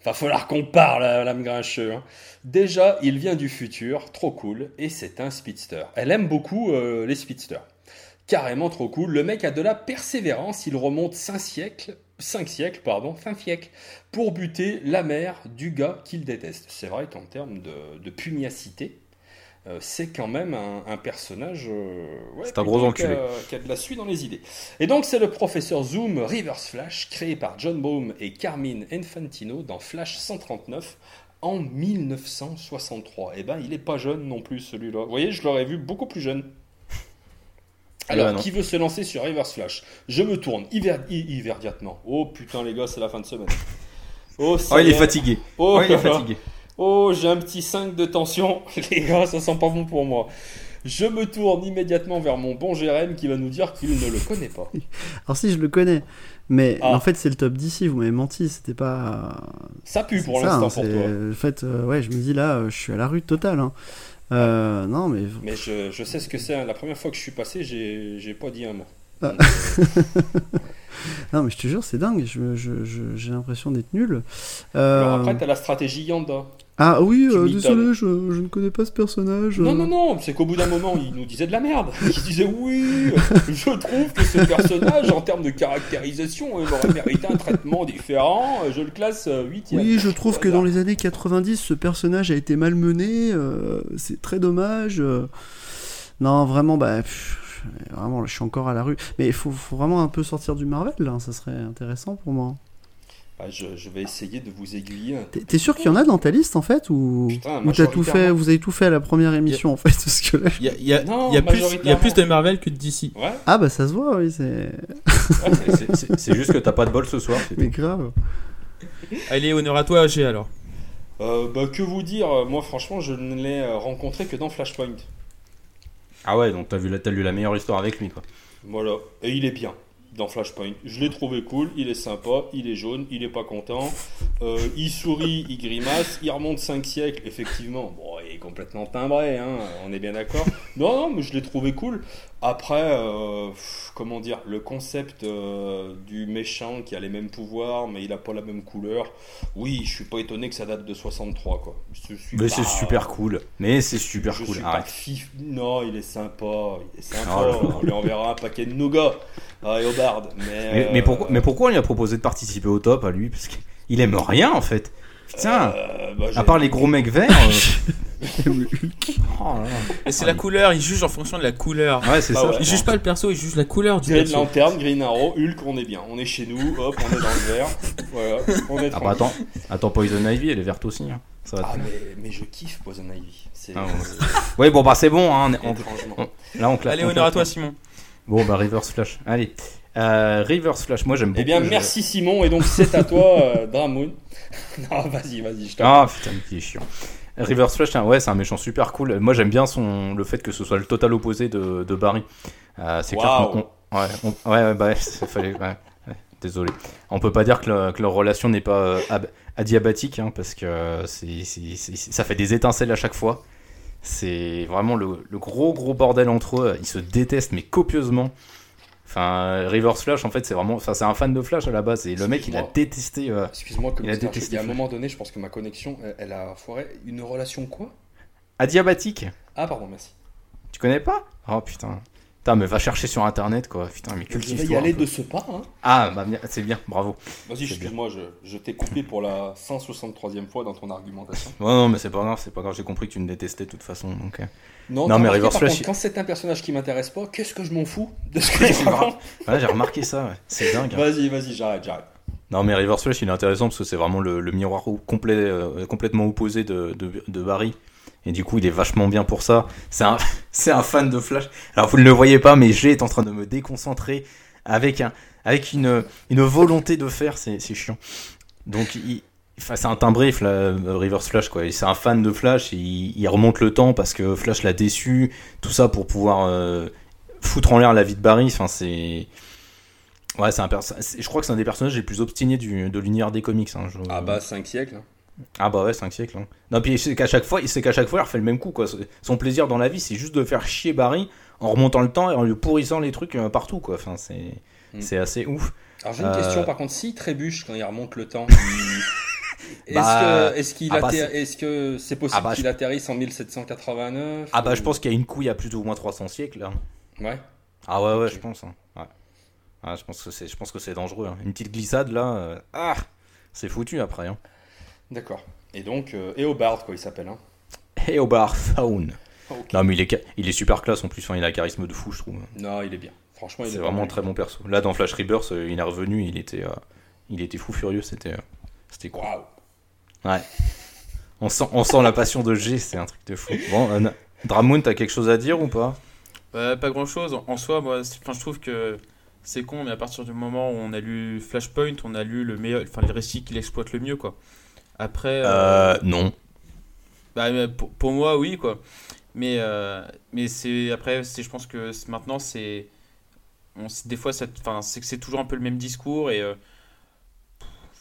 va falloir qu'on parle, à Madame Grincheux. hein. Déjà, il vient du futur, trop cool, et c'est un speedster. Elle aime beaucoup euh, les speedsters. Carrément trop cool. Le mec a de la persévérance, il remonte 5 siècles, 5 siècles, pardon, 5 siècles, pour buter la mère du gars qu'il déteste. C'est vrai qu'en termes de pugnacité, euh, c'est quand même un, un personnage euh, ouais, C'est un gros enculé. qui a- de la suite dans les idées. Et donc c'est le professeur Zoom Reverse Flash, créé par John Baum et Carmine Infantino dans Flash 139 en 1963. Et ben il est pas jeune non plus celui-là. Vous voyez, je l'aurais vu beaucoup plus jeune. Alors, Ouais, non. qui veut se lancer sur Reverse Flash? Je me tourne hiver-. Oh putain les gars, c'est la fin de semaine. Oh, Oh, il est fatigué. Oh, Oh, il est fatigué. Oh, j'ai un petit 5 de tension. Les gars, ça sent pas bon pour moi. Je me tourne immédiatement vers mon bon Jérém qui va nous dire qu'il ne le connaît pas. Alors si, je le connais. Mais Ah. en fait, c'est le top d'ici, vous m'avez menti, c'était pas... Ça pue pour l'instant hein, pour toi. En fait, euh, ouais, je me dis là, euh, je suis à la rue totale. hein. Euh, non, mais... Mais je, je sais ce que c'est. hein. La première fois que je suis passé, j'ai j'ai pas dit un mot. Ah. Non, mais je te jure, c'est dingue, je- je- je- j'ai l'impression d'être nul. Alors après, t'as la stratégie Yanda. Ah oui, euh, désolé, je, je ne connais pas ce personnage. Non, euh. non, non, c'est qu'au bout d'un moment, il nous disait de la merde. Il disait oui, je trouve que ce personnage, en termes de caractérisation, il aurait mérité un traitement différent. Je le classe 8 Oui, je trouve que dans les années 90, ce personnage a été malmené. euh, c'est très dommage. euh. Non, vraiment, bah, pff, vraiment, je suis encore à la rue. Mais il faut, faut vraiment un peu sortir du Marvel, là. Ça serait intéressant pour moi. Ah, je, je vais essayer de vous aiguiller. T'es sûr qu'il y en a dans ta liste, en fait, ou Putain, ou t'as tout fait, vous avez tout fait à la première émission, en fait, parce que là. Il y a, y y plus, il y a majoritairement. plus de Marvel que de DC. Ouais, Ah bah ça se voit, oui, c'est. ouais, juste que t'as pas de bol ce soir. c'est tout. Mais grave. Allez, honneur à toi, AG alors. Euh, bah, que vous dire, moi franchement je ne l'ai euh, rencontré que dans Flashpoint. Ah ouais, donc t'as vu la- t'as lu la meilleure histoire avec lui, quoi. Voilà, et il est bien dans Flashpoint. Je l'ai trouvé cool, il est sympa, il est jaune, il est pas content, euh, il sourit, il grimace, il remonte 5 siècles, effectivement. Bon, il est complètement timbré, hein, on est bien d'accord. Non, non, mais je l'ai trouvé cool. Après, euh, comment dire, le concept euh, du méchant qui a les mêmes pouvoirs, mais il a pas la même couleur. Oui, je suis pas étonné que ça date de 63, quoi. Je suis Mais pas- c'est super cool. Mais c'est super je cool. suis pas Arrête. fif- Non, il est sympa. Il est sympa. Oh on lui enverra un paquet de nougat. Ah, et au bard. Mais, Mais, mais euh, pourquoi, mais pourquoi on lui a proposé de participer au top à lui? Parce qu'il aime rien en fait. Putain, euh, bah, à part les gros mecs verts. euh, oh c'est la couleur, il juge en fonction de la couleur. Ouais, c'est Ah ça. ouais. je Il juge pense. pas le perso, il juge la couleur du Green perso. Lantern, Green Arrow, Hulk, on est bien. On est chez nous, hop, on est dans le vert. Voilà, on est Ah bah attends, attends Poison Ivy, elle est verte aussi. hein. Ça va Ah, mais, mais je kiffe Poison Ivy. C'est Ah ouais. Ouais, bon bah c'est bon. Hein, on- étrangement. on- là on classe. Allez, on honneur à toi, Simon. Bon bah Reverse Flash. Allez. Euh, Reverse Flash, moi j'aime beaucoup. Eh bien, merci Simon. Et donc, c'est à toi, euh, Dramoon. non, vas-y, vas-y, je t'en Ah putain, qui est chiant. Reverse Flash, tiens, ouais, c'est un méchant super cool. Moi j'aime bien son le fait que ce soit le total opposé de, de Barry. Euh, c'est clair Waouh. qu'on. on- Ouais, on- ouais, ouais, bah, fallait. Ouais. ouais. désolé. On peut pas dire que, le- que leur relation n'est pas euh, ab- adiabatique, hein, parce que euh, c'est- ça fait des étincelles à chaque fois. C'est vraiment le, le gros gros bordel entre eux. Ils se détestent, mais copieusement. Enfin, Rivers Flash, en fait, c'est vraiment. Enfin, c'est un fan de Flash à la base. Et le mec, il a détesté. euh, Excuse-moi, comme Il a détesté il y a un moment donné, je pense que ma connexion, elle, elle a foiré. Une relation quoi? Adiabatique Ah, pardon, merci. Tu connais pas? Oh putain. Putain, mais va chercher sur internet quoi. Putain, mais Je vais y un aller de ce pas. Hein. Ah, bah c'est bien, bravo. Vas-y, excuse-moi, je, je t'ai coupé pour la 163e fois dans ton argumentation. Ouais, non, mais c'est pas grave, c'est pas grave, j'ai compris que tu me détestais de toute façon. Donc, euh. Non, mais Reverse par Flash, contre, quand c'est un personnage qui m'intéresse pas, qu'est-ce que je m'en fous de ce que C'est raconte Ouais, j'ai remarqué ça, ouais. c'est dingue. hein. Vas-y, vas-y, j'arrête, j'arrête. Non, mais Reverse Flash, il est intéressant parce que c'est vraiment le, le miroir complet, euh, complètement opposé de, de, de Barry. Et du coup, il est vachement bien pour ça. C'est un, un fan de Flash. Alors, vous ne le voyez pas, mais G est en train de me déconcentrer avec, un, avec une, une volonté de faire. C'est, chiant. Donc, c'est un timbré, Fla- euh, Reverse Flash, C'est un fan de Flash. Il, remonte le temps parce que Flash l'a déçu. Tout ça pour pouvoir euh, foutre en l'air la vie de Barry. Enfin, c'est. Ouais, un Je crois que c'est un des personnages les plus obstinés du, de l'univers des comics. hein. Ah bah, 5 siècles. hein. Ah bah ouais, 5 siècles. hein. Non, puis c'est qu'à chaque fois, c'est qu'à chaque fois, il refait le même coup. Quoi. Son plaisir dans la vie, c'est juste de faire chier Barry en remontant le temps et en lui pourrissant les trucs euh, partout. Quoi. Enfin, c'est, Mm. c'est assez ouf. Alors j'ai une Euh, question par contre, s'il trébuche quand il remonte le temps, est-ce Bah, que est-ce qu'il ah bah, est-ce que c'est possible Ah bah, qu'il atterrisse en 1789 Ah bah, je pense qu'il y a une couille à plus ou moins 300 siècles. hein. Ouais. Ah ouais, ouais, je pense. hein. Ouais. Ah, je pense que c'est, je pense que c'est dangereux. Une petite glissade là, euh, ah, c'est foutu après. Hein. D'accord. Et donc euh, Eobard quoi il s'appelle hein. Eobard Faun. Ok. Non, mais il est, ca- il est super classe en plus. Enfin, il a un charisme de fou, je trouve. Non, il est bien. Franchement, il est vraiment un très bon perso. Là, dans Flash Rebirth, euh, il est revenu, il était, euh, il était fou furieux, c'était, euh, c'était cool. Waouh. On sent, on sent la passion de G, c'est un truc de fou. Bon, euh, t'as quelque chose à dire ou pas? Bah, pas grand chose. En soi, moi, je trouve que c'est con, mais à partir du moment où on a lu Flashpoint, on a lu le meilleur, enfin, les récits qu'il exploite le mieux, quoi. Après, euh, Euh, non. bah, mais pour, pour moi, oui, quoi. Mais, euh, mais c'est après, c'est, je pense que maintenant, c'est, des fois, c'est que c'est toujours un peu le même discours et euh,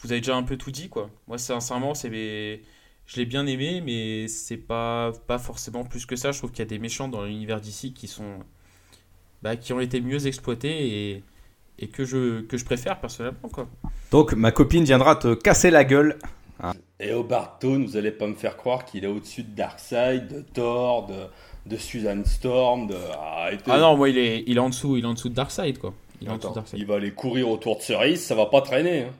vous avez déjà un peu tout dit, quoi. Moi, sincèrement, c'est, je l'ai bien aimé, mais c'est pas, pas forcément plus que ça. Je trouve qu'il y a des méchants dans l'univers d'ici qui sont, bah, qui ont été mieux exploités et, et que je, que je préfère personnellement, quoi. Donc, ma copine viendra te casser la gueule. Eobard Thawne, vous allez pas me faire croire qu'il est au-dessus de Darkseid, de Thor, de, de Susan Storm, de arrêtez. Ah non, moi, il est, il est en dessous, il est en dessous de Darkseid, quoi. Il est en dessous de Attends, Darkseid. il va aller courir autour de Cerise, ça va pas traîner. hein.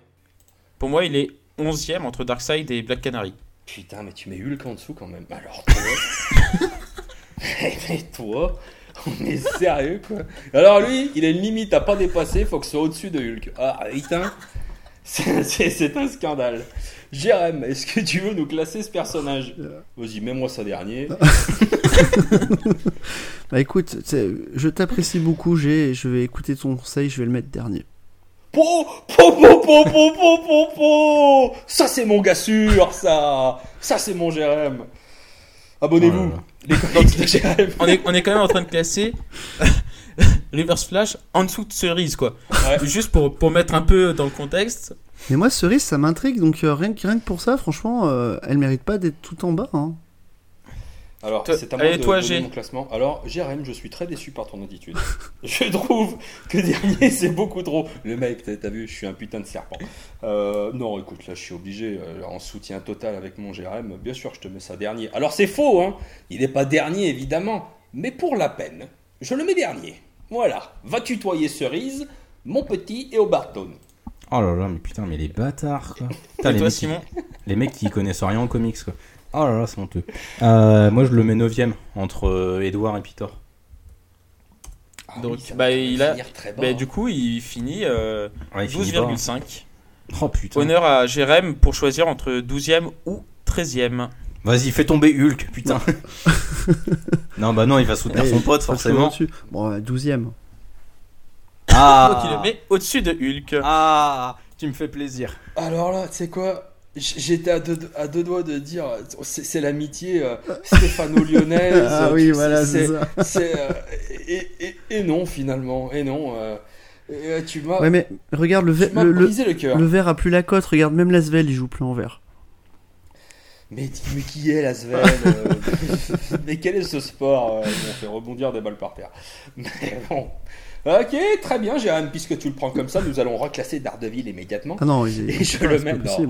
Pour moi, il est 11ème entre Darkseid et Black Canary. Putain, mais tu mets Hulk en dessous quand même. Alors toi. mais toi, on est sérieux quoi. Alors lui, il a une limite à pas dépasser, faut que ce soit au-dessus de Hulk. Ah putain, c'est un scandale. Jérém, est-ce que tu veux nous classer ce personnage Vas-y, mets-moi ça dernier. Bah écoute, je t'apprécie beaucoup, je vais écouter ton conseil, je vais le mettre dernier. Po, po, po, po, po, po, po, po. Ça c'est mon gars sûr, ça. Ça c'est mon Jérém. Abonnez-vous. Là Les comics de Jérém. On est, on est quand même en train de classer Reverse Flash en dessous de Cerise, quoi. Ouais. Juste pour, pour mettre un peu dans le contexte. Mais moi, Cerise, ça m'intrigue, donc euh, rien, que, rien que pour ça, franchement, euh, elle mérite pas d'être tout en bas. Hein. Alors, Toi- c'est à moi allez, de toi, mon classement. Alors, Jérém, je suis très déçu par ton attitude. je trouve que dernier, c'est beaucoup trop. Le mec, t'as t'as vu, je suis un putain de serpent. Euh, non, écoute, là, je suis obligé, euh, en soutien total avec mon Jérém, bien sûr, je te mets ça dernier. Alors, c'est faux, hein. Il n'est pas dernier, évidemment. Mais pour la peine, je le mets dernier. Voilà. Va tutoyer Cerise, mon petit et au Barton. Oh là là, mais putain, mais les bâtards quoi. Et les toi, Simon Les mecs qui connaissent rien en comics quoi. Oh là là, c'est honteux. Euh, moi, je le mets 9ème entre euh, Edouard et Peter. Donc, bah, il a, bah, du coup, il finit euh, 12,5. Oh putain. Honneur à Jérém pour choisir entre 12e ou 13e. Vas-y, fais tomber Hulk, putain. non, bah non, il va soutenir son pote, forcément. Bon, 12ème. Ah. Au-dessus de Hulk. Ah, tu me fais plaisir. Alors là, tu sais quoi? J'étais à deux, doigts de dire, c'est l'amitié euh, stéphano-lyonnaise. ah oui, voilà, c'est ça. Euh, et, non, finalement, et non. Euh, tu m'as. Ouais, mais regarde, le, ver, le, le, le, a plus la cote, regarde, même l'Asvel, il joue plus en vert. Mais, mais qui est l'Asvel Mais quel est ce sport On fait rebondir des balles par terre. Mais bon. Ok, très bien, Jérôme, puisque tu le prends comme ça, nous allons reclasser Daredevil immédiatement. Ah non, il est. Et je le mets dans-.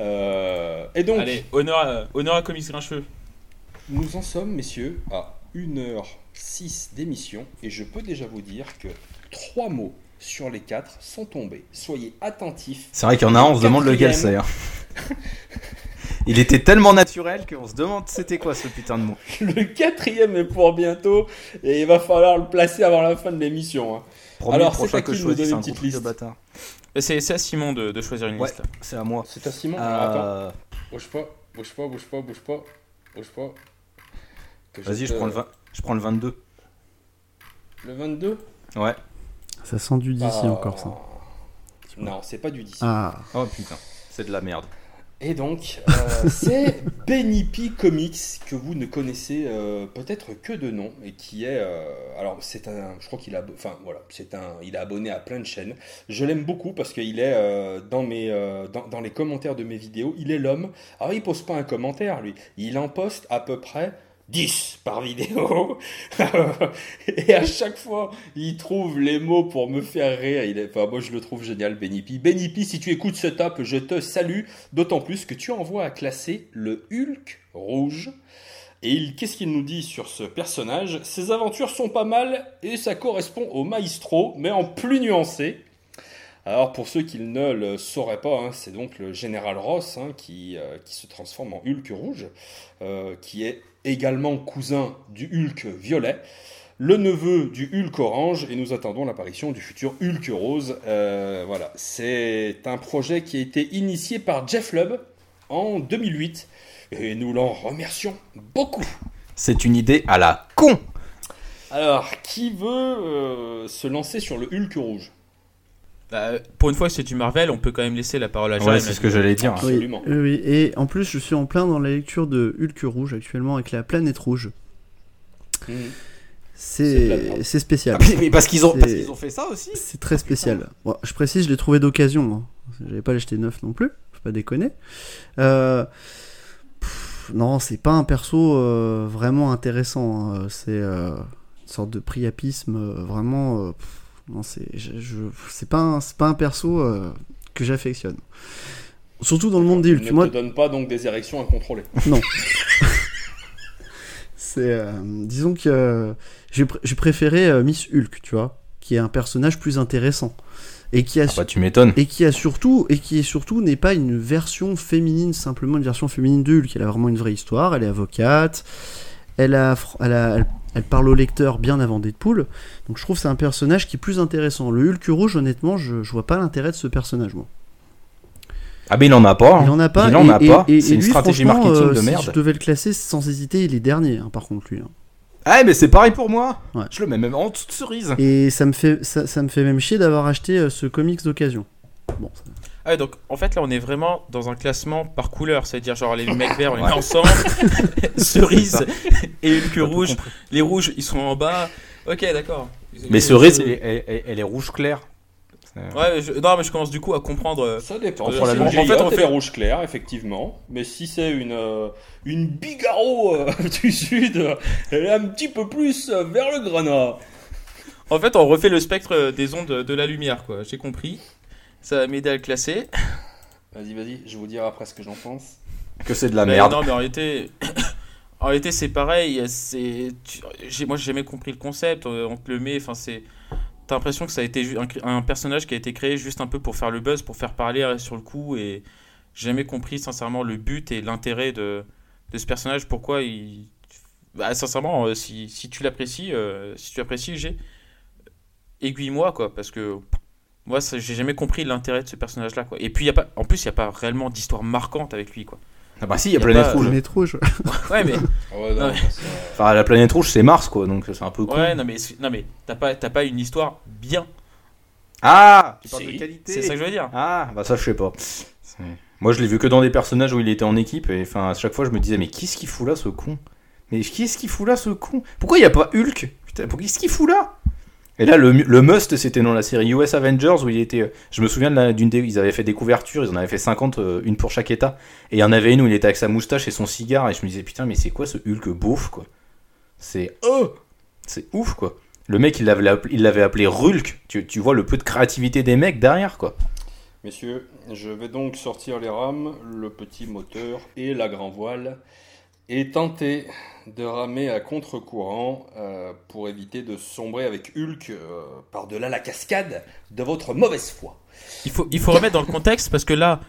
Euh, et donc, Allez, honneur à, honneur à Comics Grincheux. nous en sommes, messieurs, à 1h06 d'émission. Et je peux déjà vous dire que trois mots sur les quatre sont tombés. Soyez attentifs. C'est vrai qu'il y en a un, on se demande lequel c'est. Hein. Il était tellement naturel qu'on se demande c'était quoi ce putain de mot. Le quatrième est pour bientôt. Et il va falloir le placer avant la fin de l'émission. hein. Alors, c'est à que qui je donner c'est une un petite liste C'est c'est à Simon de, de choisir une Ouais. liste. C'est à moi. C'est à Simon attends. Euh, Bouge pas, bouge pas, bouge pas, bouge pas, bouge pas. Vas-y, te- je prends le 20 je prends le 22. Le 22 Ouais. Ça sent du DC Ah. encore, ça. Non, c'est pas du DC. Ah, Oh putain, c'est de la merde. Et donc, euh, c'est Benny P Comics que vous ne connaissez euh, peut-être que de nom et qui est, euh, alors c'est un, je crois qu'il a, il est abonné à plein de chaînes. Je l'aime beaucoup parce qu'il est dans, dans les commentaires de mes vidéos, il est l'homme. Alors il pose pas un commentaire lui, il en poste à peu près 10 par vidéo. et à chaque fois, il trouve les mots pour me faire rire. Il enfin, moi, je le trouve génial. Benny P, si tu écoutes ce top, je te salue. D'autant plus que tu envoies à classer le Hulk rouge. Et qu'est-ce qu'il nous dit sur ce personnage? Ses aventures sont pas mal et ça correspond au Maestro, mais en plus nuancé. Alors pour ceux qui ne le sauraient pas, hein, c'est donc le général Ross hein, qui, euh, qui se transforme en Hulk rouge, euh, qui est également cousin du Hulk violet, le neveu du Hulk orange, et nous attendons l'apparition du futur Hulk rose. Euh, voilà, c'est un projet qui a été initié par Jeff Lubb en 2008, et nous l'en remercions beaucoup. C'est une idée à la con. Alors, qui veut euh, se lancer sur le Hulk rouge? Bah, pour une fois que c'est du Marvel, on peut quand même laisser la parole à Ouais, Jérémy. c'est ce que j'allais dire. Absolument. oui, oui. Et en plus, je suis en plein dans la lecture de Hulk rouge actuellement avec la planète rouge. Mhm. C'est la C'est spécial. Ah, mais- parce qu'ils ont, fait ça aussi. C'est très spécial. Bon, je précise, je l'ai trouvé d'occasion. hein. J'avais pas l'acheter neuf non plus. Faut pas déconner. Euh, pff, non, c'est pas un perso euh, vraiment intéressant. hein. C'est euh, une sorte de priapisme euh, vraiment. euh, pff, non, c'est je, je- c'est pas un, c'est pas un perso euh, que j'affectionne. Surtout dans le monde des Hulk. ne Moi, te donne pas donc des érections incontrôlées. c'est euh, disons que euh, j'ai pr- j'ai préféré euh, Miss Hulk, tu vois, qui est un personnage plus intéressant et qui a Ah bah tu m'étonnes. et qui a surtout et qui est surtout n'est pas une version féminine simplement une version féminine de Hulk elle a vraiment une vraie histoire elle est avocate elle a elle, a- elle, elle parle au lecteur bien avant Deadpool donc je trouve que c'est un personnage qui est plus intéressant le Hulk rouge honnêtement je, je vois pas l'intérêt de ce personnage moi Ah mais il en a pas. il en a pas Il en a et- pas. et- et C'est une lui, stratégie marketing euh, de si merde. je devais le classer sans hésiter il est dernier hein, par contre lui hein. Ah mais c'est pareil pour moi. Ouais. Je le mets même en de cerise. et ça me fait ça, ça me fait même chier d'avoir acheté euh, ce comics d'occasion bon ça- Ah ouais, donc en fait là on est vraiment dans un classement par couleur, c'est-à-dire genre les mecs verts on les met ensemble, cerise et T'as tout rouge, les rouges ils sont en bas. Ok d'accord. Mais cerise, elle, est- elle- elle- elle est rouge clair. Ouais, mais je- non mais je commence du coup à comprendre. euh, Ça dépend. Euh, la une en fait, on fait- rouge clair, effectivement. Mais si c'est une, euh, une Bigaro euh, du sud, euh, elle est un petit peu plus euh, vers le grenat. En fait on refait le spectre euh, des ondes de la lumière quoi, j'ai compris. Ça va m'aider à le classer. Vas-y, vas-y, je vais vous dire après ce que j'en pense. Que c'est de la Mais merde. Non mais en réalité, en réalité c'est pareil. C'est, moi j'ai jamais compris le concept. euh, On te le met, enfin c'est, t'as l'impression que ça a été un, un personnage qui a été créé juste un peu pour faire le buzz, pour faire parler euh, sur le coup et j'ai jamais compris sincèrement le but et l'intérêt de, de ce personnage. Pourquoi il, bah, sincèrement euh, si, si tu l'apprécies, euh, si tu apprécies, j'ai aiguille-moi quoi parce que moi ça- j'ai jamais compris l'intérêt de ce personnage là quoi. Et puis y a pas, en plus il y a pas réellement d'histoire marquante avec lui quoi. Ah bah si, il y a y a planète pas- rouge. Planète rouge Ouais mais Ah ouais, non, Enfin la planète rouge c'est Mars quoi, donc c'est un peu con. Ouais, non mais, non, mais t'as pas, t'as pas une histoire bien. Ah Tu parles de qualité. C'est ça que je veux dire. Ah bah ça je sais pas. Moi je l'ai vu que dans des personnages où il était en équipe et enfin à chaque fois je me disais mais qu'est-ce qu'il fout là ce con? Mais qu'est-ce qu'il fout là ce con? Pourquoi il y a pas Hulk? Putain, pour- qu'est-ce qu'il fout là? Et là, le, must, c'était dans la série US Avengers où il était. Je me souviens d'une des. Ils avaient fait des couvertures, ils en avaient fait 50, euh, une pour chaque état. Et il y en avait une où il était avec sa moustache et son cigare. Et je me disais, putain, mais c'est quoi ce Hulk beauf, quoi? C'est. Oh C'est ouf, quoi. Le mec, il l'avait appelé, il l'avait appelé Rulk. Tu, tu vois le peu de créativité des mecs derrière, quoi. Messieurs, je vais donc sortir les rames, le petit moteur et la grand voile et tenter de ramer à contre-courant euh, pour éviter de sombrer avec Hulk euh, par-delà la cascade de votre mauvaise foi. Il faut, il faut remettre dans le contexte parce que là,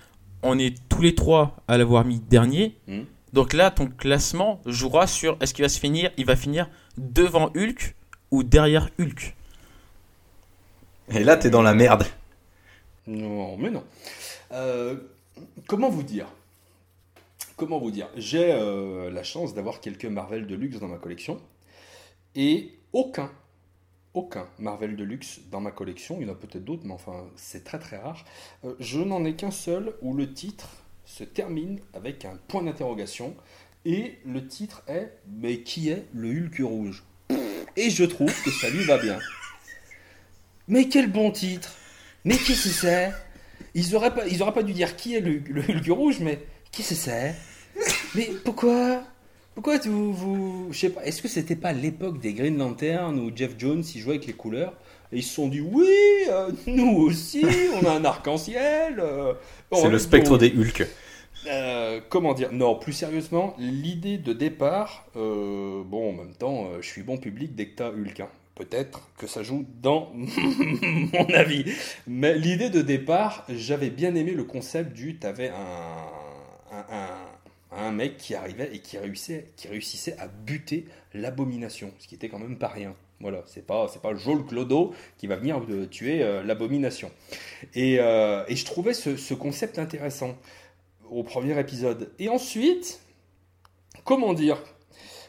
on est tous les trois à l'avoir mis dernier. Mhm. Donc là, ton classement jouera sur est-ce qu'il va se finir Il va finir devant Hulk ou derrière Hulk? Et là, t'es dans la merde. Non, mais non. Euh, comment vous dire? Comment vous dire J'ai euh, la chance d'avoir quelques Marvel de luxe dans ma collection et aucun, aucun Marvel de luxe dans ma collection. Il y en a peut-être d'autres, mais enfin, c'est très très rare. Euh, je n'en ai qu'un seul où le titre se termine avec un point d'interrogation et le titre est Mais qui est le Hulk rouge? Et je trouve que ça lui va bien. Mais quel bon titre mais c'est? Ils auraient pas, ils auraient pas dû dire qui est le, le Hulk rouge, mais qui c'est? Ça Mais pourquoi Pourquoi tu- vous, vous je sais pas. Est-ce que c'était pas l'époque des Green Lantern où Jeff Jones il jouait avec les couleurs? Et ils se sont dit oui, euh, nous aussi, on a un arc-en-ciel. euh, C'est le spectre bon, des Hulk. euh, comment dire? Non, plus sérieusement, l'idée de départ, bon, en même temps, je suis bon public dès que t'as Hulk. hein. Peut-être que ça joue dans mon avis. Mais l'idée de départ, j'avais bien aimé le concept du t'avais un, un, un, un mec qui arrivait et qui réussissait, qui réussissait à buter l'abomination, ce qui était quand même pas rien. Voilà, c'est pas c'est pas Joel Clodo qui va venir de tuer euh, l'abomination. Et, euh, et je trouvais ce, ce concept intéressant au premier épisode. Et ensuite, comment dire?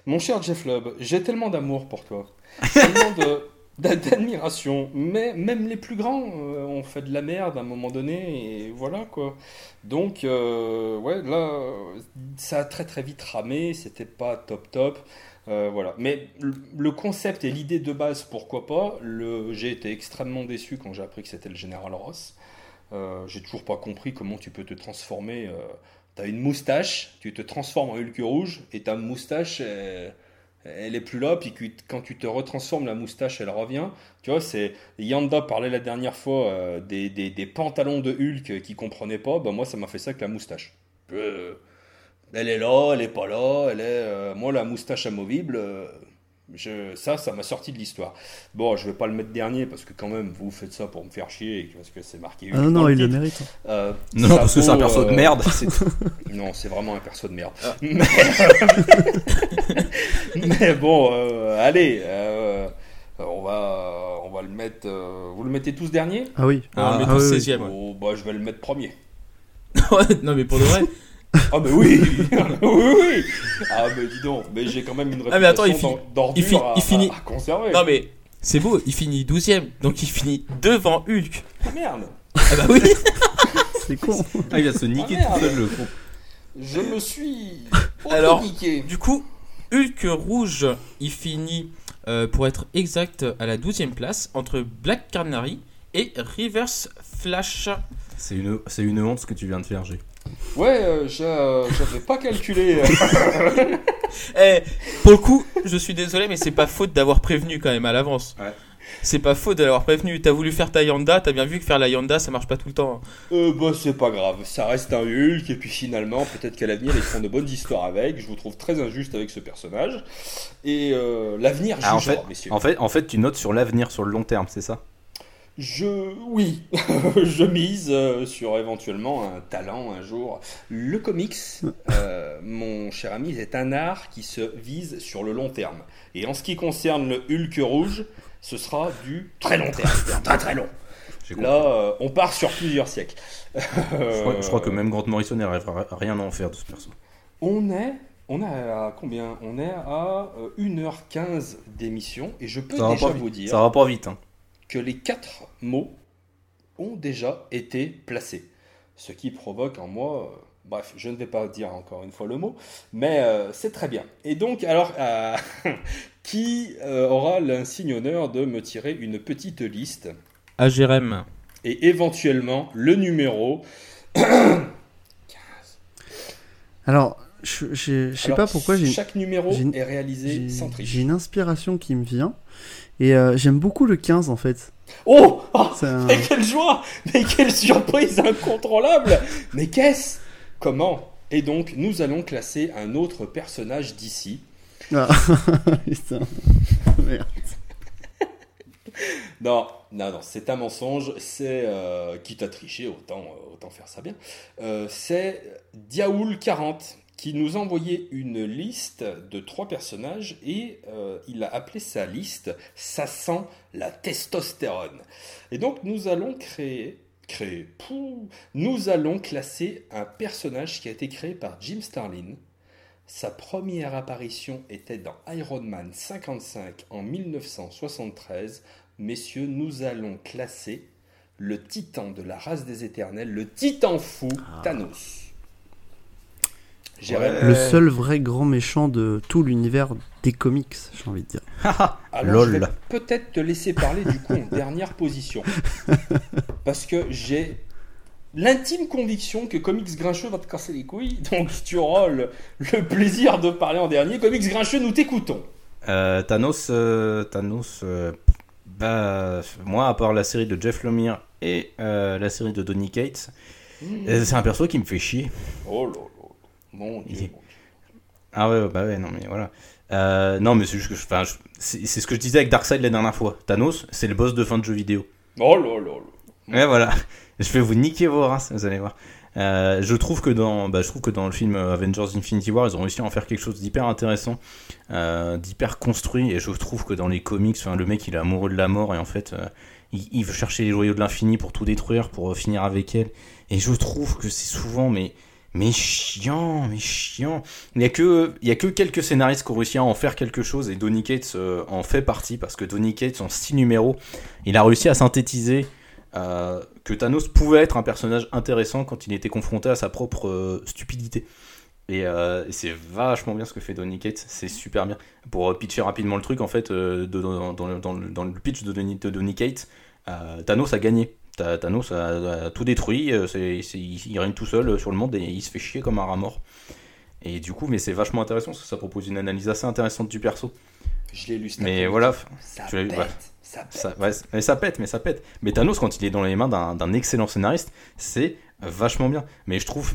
Mon cher Jeff Lubb, j'ai tellement d'amour pour toi, tellement de- d'a- d'admiration, mais même les plus grands euh, ont fait de la merde à un moment donné, et voilà quoi. Donc, euh, ouais, là, ça a très très vite ramé, c'était pas top top. euh, voilà. Mais le- concept et l'idée de base, pourquoi pas. Le, j'ai été extrêmement déçu quand j'ai appris que c'était le général Ross. J'ai toujours pas compris comment tu peux te transformer. T'as une moustache, tu te transformes en Hulk rouge et ta moustache, elle, elle est plus là. Puis quand tu te retransformes, la moustache, elle revient. Tu vois, c'est Yanda parlait la dernière fois euh, des, des- pantalons de Hulk qu'il comprenait pas. Bah moi, ça m'a fait ça avec la moustache. Euh, elle est là, elle est pas là. Elle est, euh, moi, la moustache amovible. Euh, je, ça, ça m'a sorti de l'histoire. Bon, je vais pas le mettre dernier parce que quand même, vous faites ça pour me faire chier et parce que c'est marqué. Ah non, dans non, le il le mérite. Euh, Non, parce que c'est un perso de euh, merde. Non, c'est vraiment un perso de merde. Ah. Mais, mais bon, euh, allez, euh, on va, on va le mettre. euh, vous le mettez tous dernier Ah oui. On va le Ah, mettre ah au oui, oui. 16 e Oh, bah, je vais le mettre premier. non, mais pour de vrai. Ah, mais oui, oui, oui. Ah, mais dis donc, mais j'ai quand même une réputation Ah, mais attends, il d'ordure il fi- à, il finit- à- à conserver. Non, mais c'est beau, il finit 12 e donc il finit devant Hulk. Ah, merde. Ah bah oui C'est con. Ah, il va se niquer Ah, tout seul, le con. Je me suis Alors. Du coup, Hulk rouge, il finit, euh, pour être exact, à la 12 e place entre Black Canary et Reverse Flash. C'est une, c'est une honte ce que tu viens de faire, G. Ouais, euh, j'a- j'avais pas calculé. Eh, pour le coup, je suis désolé, mais c'est pas faute d'avoir prévenu quand même à l'avance. Ouais. C'est pas faute de l'avoir prévenu. T'as voulu faire ta Yanda, t'as bien vu que faire la Yanda, ça marche pas tout le temps. Euh, bah, c'est pas grave, ça reste un Hulk, et puis finalement, peut-être qu'à l'avenir, ils feront de bonnes histoires avec. Je vous trouve très injuste avec ce personnage. Et euh, l'avenir Ah, en fait, messieurs. en, fait, en fait, tu notes sur l'avenir, sur le long terme, c'est ça? Je. Oui, je mise euh, sur éventuellement un talent un jour. Le comics, euh, mon cher ami, est un art qui se vise sur le long terme. Et en ce qui concerne le Hulk rouge, ce sera du très long terme, très très long. Là, euh, on part sur plusieurs siècles. je, crois, je crois que même Grant Morrison n'arrivera à rien à en faire de ce perso. On est, on est à combien? On est à euh, 1h15 d'émission et je peux Ça déjà vous vite. dire ça va pas vite. Hein. Que les quatre mots ont déjà été placés. Ce qui provoque en moi, euh, bref, je ne vais pas dire encore une fois le mot, mais euh, c'est très bien. Et donc, alors, euh, qui euh, aura l'insigne honneur de me tirer une petite liste? Jérém. et éventuellement le numéro. Alors, je je- je sais Alors, pas pourquoi j'ai Chaque numéro est réalisé sans triche. j'ai une inspiration qui me vient. Et euh, j'aime beaucoup le 15 en fait. Oh, Oh un- Mais quelle joie Mais quelle surprise incontrôlable Mais qu'est-ce? Comment? Et donc, nous allons classer un autre personnage d'ici. Ah, putain. Merde. Non, non, non, c'est un mensonge. C'est euh, quitte à tricher, autant, euh, autant faire ça bien. Euh, c'est Diaoul40 qui nous a envoyé une liste de trois personnages et euh, il a appelé sa liste "Ça sent la testostérone". Et donc nous allons créer, créer, pouh, nous allons classer un personnage qui a été créé par Jim Starlin. Sa première apparition était dans Iron Man 55 en 1973 messieurs, nous allons classer le titan de la race des éternels, le titan fou, Thanos. Le seul vrai grand méchant de tout l'univers des comics, j'ai envie de dire. alors je vais lol. peut-être te laisser parler du coup en dernière position. Parce que j'ai l'intime conviction que Comics Grincheux va te casser les couilles, donc tu auras le, le plaisir de parler en dernier. Comics Grincheux, nous t'écoutons. Euh, Thanos, euh, Thanos euh, bah, moi, à part la série de Jeff Lemire et euh, la série de Donny Cates, euh, c'est un perso qui me fait chier. Oh là, mon Dieu. Ah ouais, bah ouais, non mais voilà. Euh, non mais c'est juste que, je- c'est ce que je disais avec Darkseid la dernière fois. Thanos, c'est le boss de fin de jeu vidéo. Oh là là là. Ouais, voilà. Je vais vous niquer vos races, vous allez voir. Euh, je trouve que dans, bah, je trouve que dans le film Avengers Infinity War, ils ont réussi à en faire quelque chose d'hyper intéressant, euh, d'hyper construit. Et je trouve que dans les comics, enfin, le mec, il est amoureux de la mort et en fait, il, il veut chercher les joyaux de l'infini pour tout détruire, pour finir avec elle. Et je trouve que c'est souvent, mais, mais chiant, mais chiant. Il y a que, a que quelques scénaristes qui ont réussi à en faire quelque chose et Donny Cates euh, en fait partie parce que Donny Cates, en six numéros, il a réussi à synthétiser euh, que Thanos pouvait être un personnage intéressant quand il était confronté à sa propre euh, stupidité. Et, c'est vachement bien ce que fait Donny Cates, c'est super bien. Pour pitcher rapidement le truc, en fait, dans, le, pitch de Donny, de Cates, Thanos a gagné. Thanos a, a tout détruit, euh, c'est- c'est- il, il règne tout seul euh, sur le monde et il se fait chier comme un rat mort. Et du coup, mais c'est vachement intéressant parce que ça propose une analyse assez intéressante du perso. Je l'ai lu Mais voilà, Ça tu l'as lu, pète, ouais. ça pète. ça, ouais, mais ça pète, mais ça pète. Mais Thanos, quand il est dans les mains d'un d'un excellent scénariste, c'est vachement bien. Mais je trouve.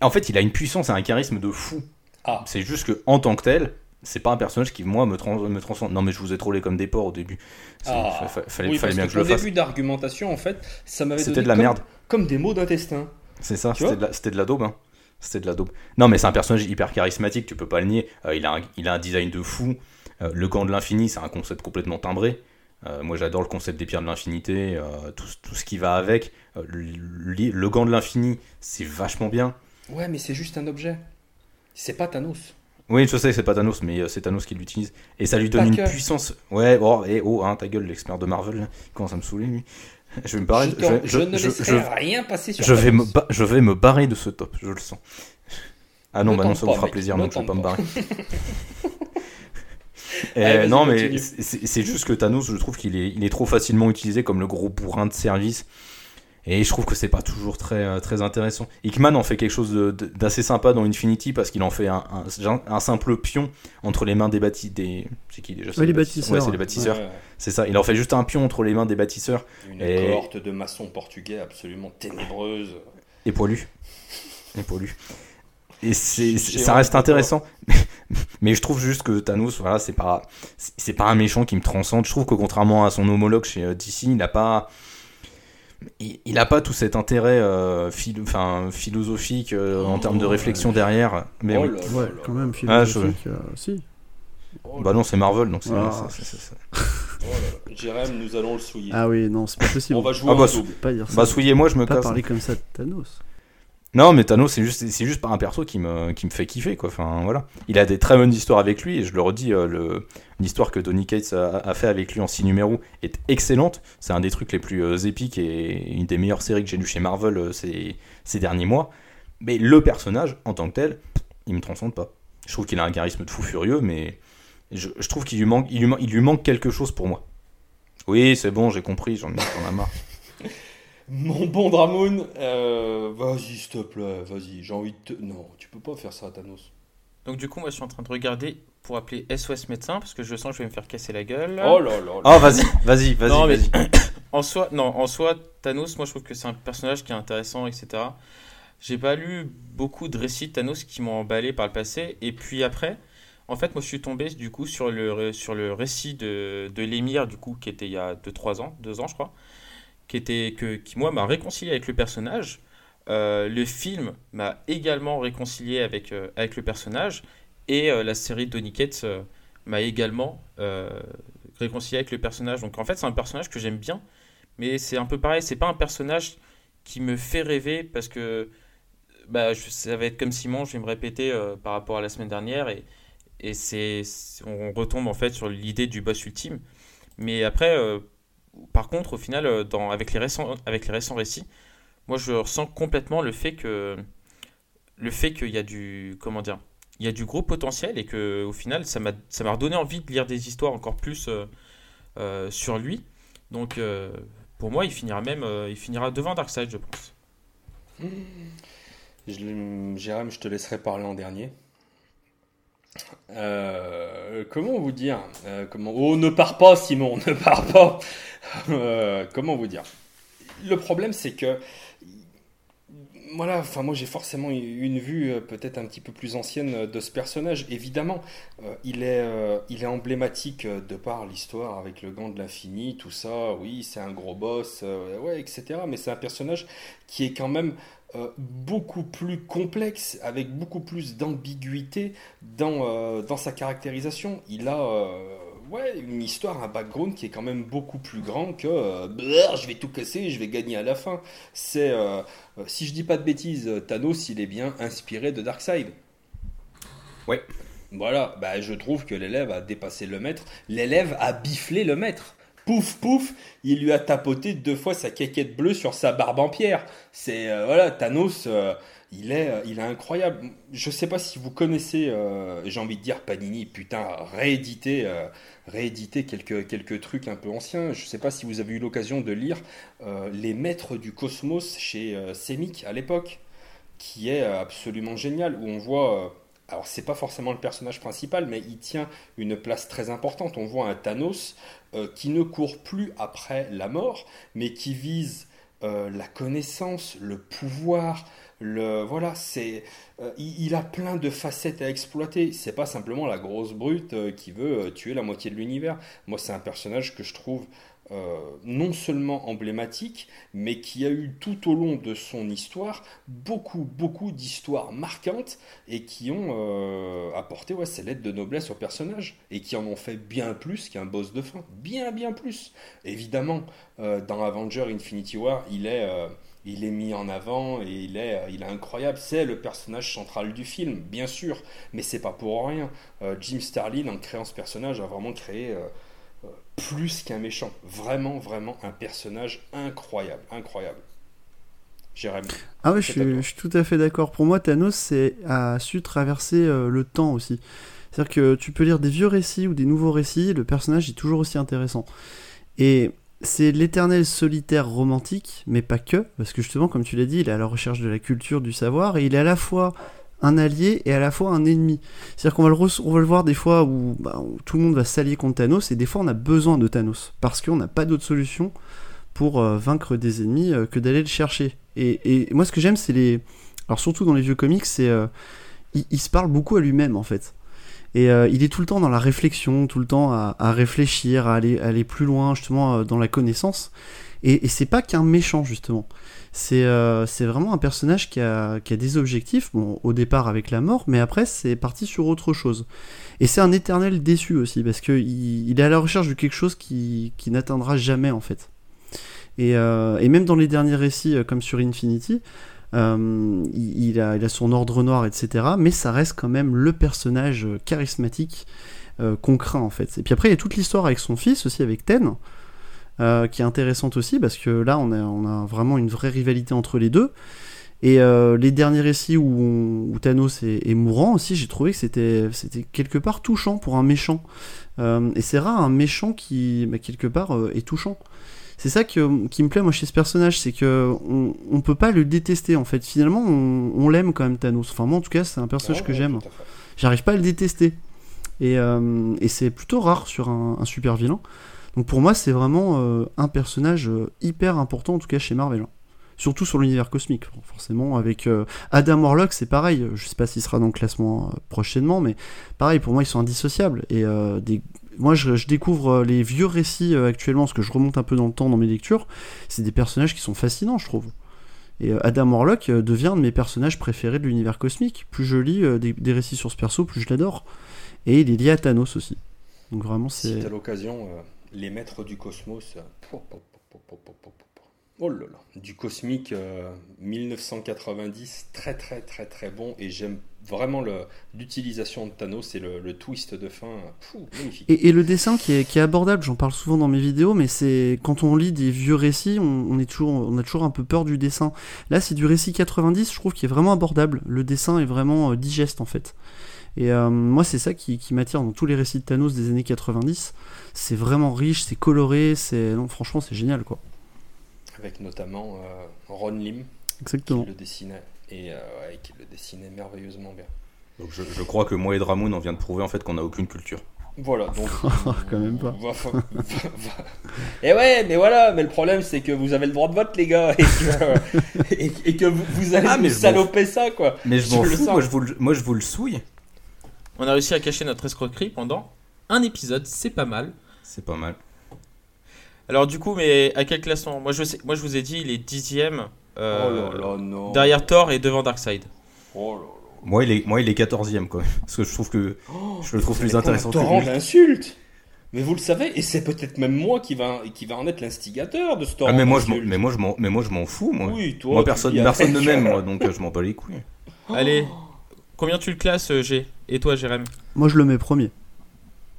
En fait, il a une puissance et un charisme de fou. Ah. C'est juste que en tant que tel, c'est pas un personnage qui, moi, me, trans me transcende. Non, mais je vous ai trollé comme des porcs au début. Ah. fa- fa- fallait Oui, fallait parce bien que que je le fasse. début d'argumentation, en fait, ça m'avait C'était de la comme- merde. Comme des mots d'intestin. C'est ça, c'était de, la- c'était de la daube. Hein. C'était de la daube. Non, mais c'est un personnage hyper charismatique, tu peux pas le nier. Euh, il, a un, il a un design de fou. Euh, le gant de l'infini, c'est un concept complètement timbré. Euh, moi, j'adore le concept des pierres de l'infinité, tout, tout ce qui va avec. Le, le gant de l'infini, c'est vachement bien. Ouais, mais c'est juste un objet. C'est pas Thanos. Oui, je sais, c'est pas Thanos, mais euh, c'est Thanos qui l'utilise. Et ça lui donne une que. puissance. Ouais, oh, et oh, hein, ta gueule, l'expert de Marvel, là. il commence à me saouler, lui. Je vais me barrer. je, je- je ne laisserai rien passer sur je vais, me Thanos. ba- je vais me barrer de ce top, je le sens. Ah non, Ne bah non, ça vous fera plaisir, donc je vais pas me barrer. Euh, non, mais c'est c'est juste que Thanos, je trouve qu'il est, il est trop facilement utilisé comme le gros bourrin de service. Et je trouve que c'est pas toujours très, euh, très intéressant. Hickman en fait quelque chose d'assez sympa dans Infinity parce qu'il en fait un, un- un simple pion entre les mains des bâtis. Des... C'est qui déjà? Ouais, les Ouais, bâtisseurs. c'est les bâtisseurs. Ouais, C'est ça. Il en fait juste un pion entre les mains des bâtisseurs une Et- cohorte de maçons portugais absolument ténébreuse. et poilus. Et poilus. Et c'est, ça reste intéressant. Mais je trouve juste que Thanos, voilà, c'est pas, c'est c'est pas un méchant qui me transcende. Je trouve que contrairement à son homologue chez euh, DC, il n'a pas, il, il a pas tout cet intérêt euh, philo- enfin, philosophique euh, en termes de Oh, réflexion derrière. Mais Oh oui. là là Ouais, quand même, Ah, je- philosophique. euh, si. Oh Bah non, c'est Marvel, donc c'est, Ah. là. Jérém, nous allons le souiller. Ah oui, non, c'est pas possible. On va jouer Ah bah, en double. pas dire ça. Bah souillez-moi, je me pas casse. parler comme ça de Thanos. Non, mais Thanos, c'est juste, c'est juste pas un perso qui me, qui fait kiffer, quoi. Enfin, voilà. Il a des très bonnes histoires avec lui, et je le redis, euh, le, l'histoire que Donny Cates a, fait avec lui en 6 numéros est excellente. C'est un des trucs les plus euh, épiques et une des meilleures séries que j'ai lues chez Marvel euh, ces, derniers mois. Mais le personnage, en tant que tel, il me transcende pas. Je trouve qu'il a un charisme de fou furieux, mais. Je, trouve qu'il lui manque, manque quelque chose pour moi. Oui, c'est bon, j'ai compris, j'en ai marre. Mon bon Dramoun, euh, vas-y, s'il te plaît, vas-y, j'ai envie de te... Non, tu peux pas faire ça, Thanos. Donc du coup, moi, je suis en train de regarder pour appeler SOS médecin, parce que je sens que je vais me faire casser la gueule. Oh là là. Oh, vas-y, vas-y, vas-y, vas-y. en soi, non, en soi, Thanos, moi, je trouve que c'est un personnage qui est intéressant, etc. J'ai pas lu beaucoup de récits de Thanos qui m'ont emballé par le passé, et puis après... En fait, moi, je suis tombé du coup sur le, sur le récit de, de l'émir, du coup, qui était il y a 2-3 ans, 2 ans, je crois, qui, était, que, qui moi, m'a réconcilié avec le personnage. Euh, le film m'a également réconcilié avec, euh, avec le personnage. Et euh, la série Donny Cates m'a également réconcilié avec le personnage. Donc en fait, c'est un personnage que j'aime bien. Mais c'est un peu pareil, c'est pas un personnage qui me fait rêver parce que bah, ça va être comme Simon, je vais me répéter par rapport à la semaine dernière. Et, et c'est on retombe en fait sur l'idée du boss ultime. Mais après, par contre, au final, euh, avec, les récents, récits, moi je ressens complètement le fait que le qu'il y a du comment il y a du gros potentiel et que au final ça m'a ça redonné envie de lire des histoires encore plus euh, euh, sur lui. Donc pour moi il finira même il finira devant Darkseid je pense. Jérôme je te laisserai parler en dernier comment vous dire comment oh ne pars pas Simon ne pars pas euh, comment vous dire Le problème, c'est que voilà, enfin moi j'ai forcément une vue euh, peut-être un petit peu plus ancienne de ce personnage. Évidemment, euh, il, est, il est emblématique de par l'histoire avec le gant de l'infini, tout ça. Oui, c'est un gros boss, ouais, etc. Mais c'est un personnage qui est quand même beaucoup plus complexe, avec beaucoup plus d'ambiguïté dans, dans sa caractérisation. Il a ouais, une histoire, un background qui est quand même beaucoup plus grand que euh, je vais tout casser, je vais gagner à la fin. C'est, euh, euh, si je dis pas de bêtises, Thanos, il est bien inspiré de Darkseid. Ouais. Voilà, bah, je trouve que l'élève a dépassé le maître, l'élève a biflé le maître. Pouf, pouf, il lui a tapoté deux fois sa caquette bleue sur sa barbe en pierre. C'est, voilà, Thanos il est, euh, il est incroyable. Je sais pas si vous connaissez, euh, j'ai envie de dire Panini, putain, rééditer, euh, rééditer quelques, quelques trucs un peu anciens. Je sais pas si vous avez eu l'occasion de lire Les Maîtres du Cosmos chez Semic à l'époque, qui est absolument génial, où on voit, alors c'est pas forcément le personnage principal, mais il tient une place très importante. On voit un Thanos qui ne court plus après la mort, mais qui vise la connaissance, le pouvoir, le, voilà, c'est, euh, il, a plein de facettes à exploiter. C'est pas simplement la grosse brute euh, qui veut euh, tuer la moitié de l'univers. Moi, c'est un personnage que je trouve non seulement emblématique, mais qui a eu tout au long de son histoire beaucoup, beaucoup d'histoires marquantes et qui ont apporté ouais, ces lettres de noblesse au personnage et qui en ont fait bien plus qu'un boss de fin. Bien, bien plus. Évidemment, dans Avenger Infinity War, il est il est mis en avant et il est, il est incroyable. C'est le personnage central du film, bien sûr, mais c'est pas pour rien. Euh, Jim Starlin, en créant ce personnage, a vraiment créé euh, euh, plus qu'un méchant. Vraiment, vraiment un personnage incroyable, incroyable. Jérémy. Ah oui, je, suis tout à fait d'accord. Pour moi, Thanos a su traverser le temps aussi. C'est-à-dire que tu peux lire des vieux récits ou des nouveaux récits, le personnage est toujours aussi intéressant. Et c'est l'éternel solitaire romantique, mais pas que, parce que justement, comme tu l'as dit, il est à la recherche de la culture, du savoir, et il est à la fois un allié et à la fois un ennemi. C'est-à-dire qu'on va, le voir des fois bah, où, tout le monde va s'allier contre Thanos, et des fois on a besoin de Thanos, parce qu'on n'a pas d'autre solution pour euh, vaincre des ennemis euh, que d'aller le chercher. Et, moi ce que j'aime, c'est les... Alors surtout dans les vieux comics, c'est... Euh, il, se parle beaucoup à lui-même en fait. Et il est tout le temps dans la réflexion, tout le temps à, réfléchir, à aller, plus loin justement dans la connaissance. Et, c'est pas qu'un méchant justement. Euh, c'est vraiment un personnage qui a, qui a, des objectifs, au départ avec la mort, mais après c'est parti sur autre chose. Et c'est un éternel déçu aussi, parce qu'il il est à la recherche de quelque chose qui, qui n'atteindra jamais en fait. Et, et, même dans les derniers récits, comme sur Infinity, euh, il, a, son ordre noir, etc. Mais ça reste quand même le personnage charismatique euh, qu'on craint en fait. Et puis après, il y a toute l'histoire avec son fils aussi, avec Ten. Euh, qui est intéressante aussi parce que là on a, on a, vraiment une vraie rivalité entre les deux Et euh, les derniers récits où, on- où Thanos est, est mourant aussi, j'ai trouvé que c'était c'était quelque part touchant pour un méchant. Euh, et c'est rare un méchant qui, bah, quelque part, est touchant. C'est ça que- qui me plaît moi chez ce personnage, c'est que on, on peut pas le détester en fait. Finalement, on, on l'aime quand même Thanos. Enfin moi en tout cas, c'est un personnage Ouais, que ouais, j'aime. J'arrive pas à le détester. Et, euh, et c'est plutôt rare sur un, un super vilain. Donc pour moi, c'est vraiment euh, un personnage euh, hyper important, en tout cas chez Marvel. hein. Surtout sur l'univers cosmique, forcément. Avec euh, Adam Warlock, c'est pareil. Je sais pas s'il sera dans le classement prochainement, mais pareil, pour moi, ils sont indissociables. Et moi, je, découvre les vieux récits actuellement, parce que je remonte un peu dans le temps dans mes lectures. C'est des personnages qui sont fascinants, je trouve. Et Adam Warlock devient un de mes personnages préférés de l'univers cosmique. Plus je lis des, récits sur ce perso, plus je l'adore. Et il est lié à Thanos aussi. Donc vraiment, Si c'est. t'as l'occasion, les maîtres du cosmos. Oh là là. Du cosmique euh, 1990, très très très très bon. Et j'aime vraiment l'utilisation de Thanos et le, twist de fin. Euh, magnifique. Et, le dessin qui est, qui est abordable, j'en parle souvent dans mes vidéos, mais c'est quand on lit des vieux récits, on, est toujours, on a toujours un peu peur du dessin. Là, c'est du récit 90, je trouve qu'il est vraiment abordable. Le dessin est vraiment euh, digeste en fait. Et euh, moi, c'est ça qui, qui m'attire dans tous les récits de Thanos des années 90. C'est vraiment riche, c'est coloré, c'est non, franchement, c'est génial quoi. Avec notamment euh, Ron Lim qui Exactement. le dessinait. Et euh, ouais, qui le dessinait merveilleusement bien. Donc je, je crois que moi et Dramoun, on vient de prouver en fait qu'on n'a aucune culture. Voilà, donc. Quand même pas. Et ouais, mais voilà, mais le problème c'est que vous avez le droit de vote, les gars, et que, et, et que vous, vous allez Ah, saloper ça, quoi. Mais je Je m'en fous, moi je, vous le, moi je vous le souille. On a réussi à cacher notre escroquerie pendant un épisode, c'est pas mal. C'est pas mal. Alors du coup, mais à quel classement? Moi je, sais, moi je vous ai dit, il est dixième euh, oh là là, non. derrière Thor et devant Darkseid. Oh là là. Moi il est, moi, il est 14ème quoi. Parce que je trouve que Oh, je le trouve plus intéressant torrent d'insultes. Mais vous le savez, et c'est peut-être même moi qui va, qui va en être l'instigateur de ce torrent Ah, mais moi je mais moi je m'en, mais moi je m'en fous moi. Oui, toi, moi personne, personne ne m'aime moi, donc euh, je m'en bats les couilles. Allez, combien tu le classes, euh, G Et toi, Jérém Moi, je le mets premier.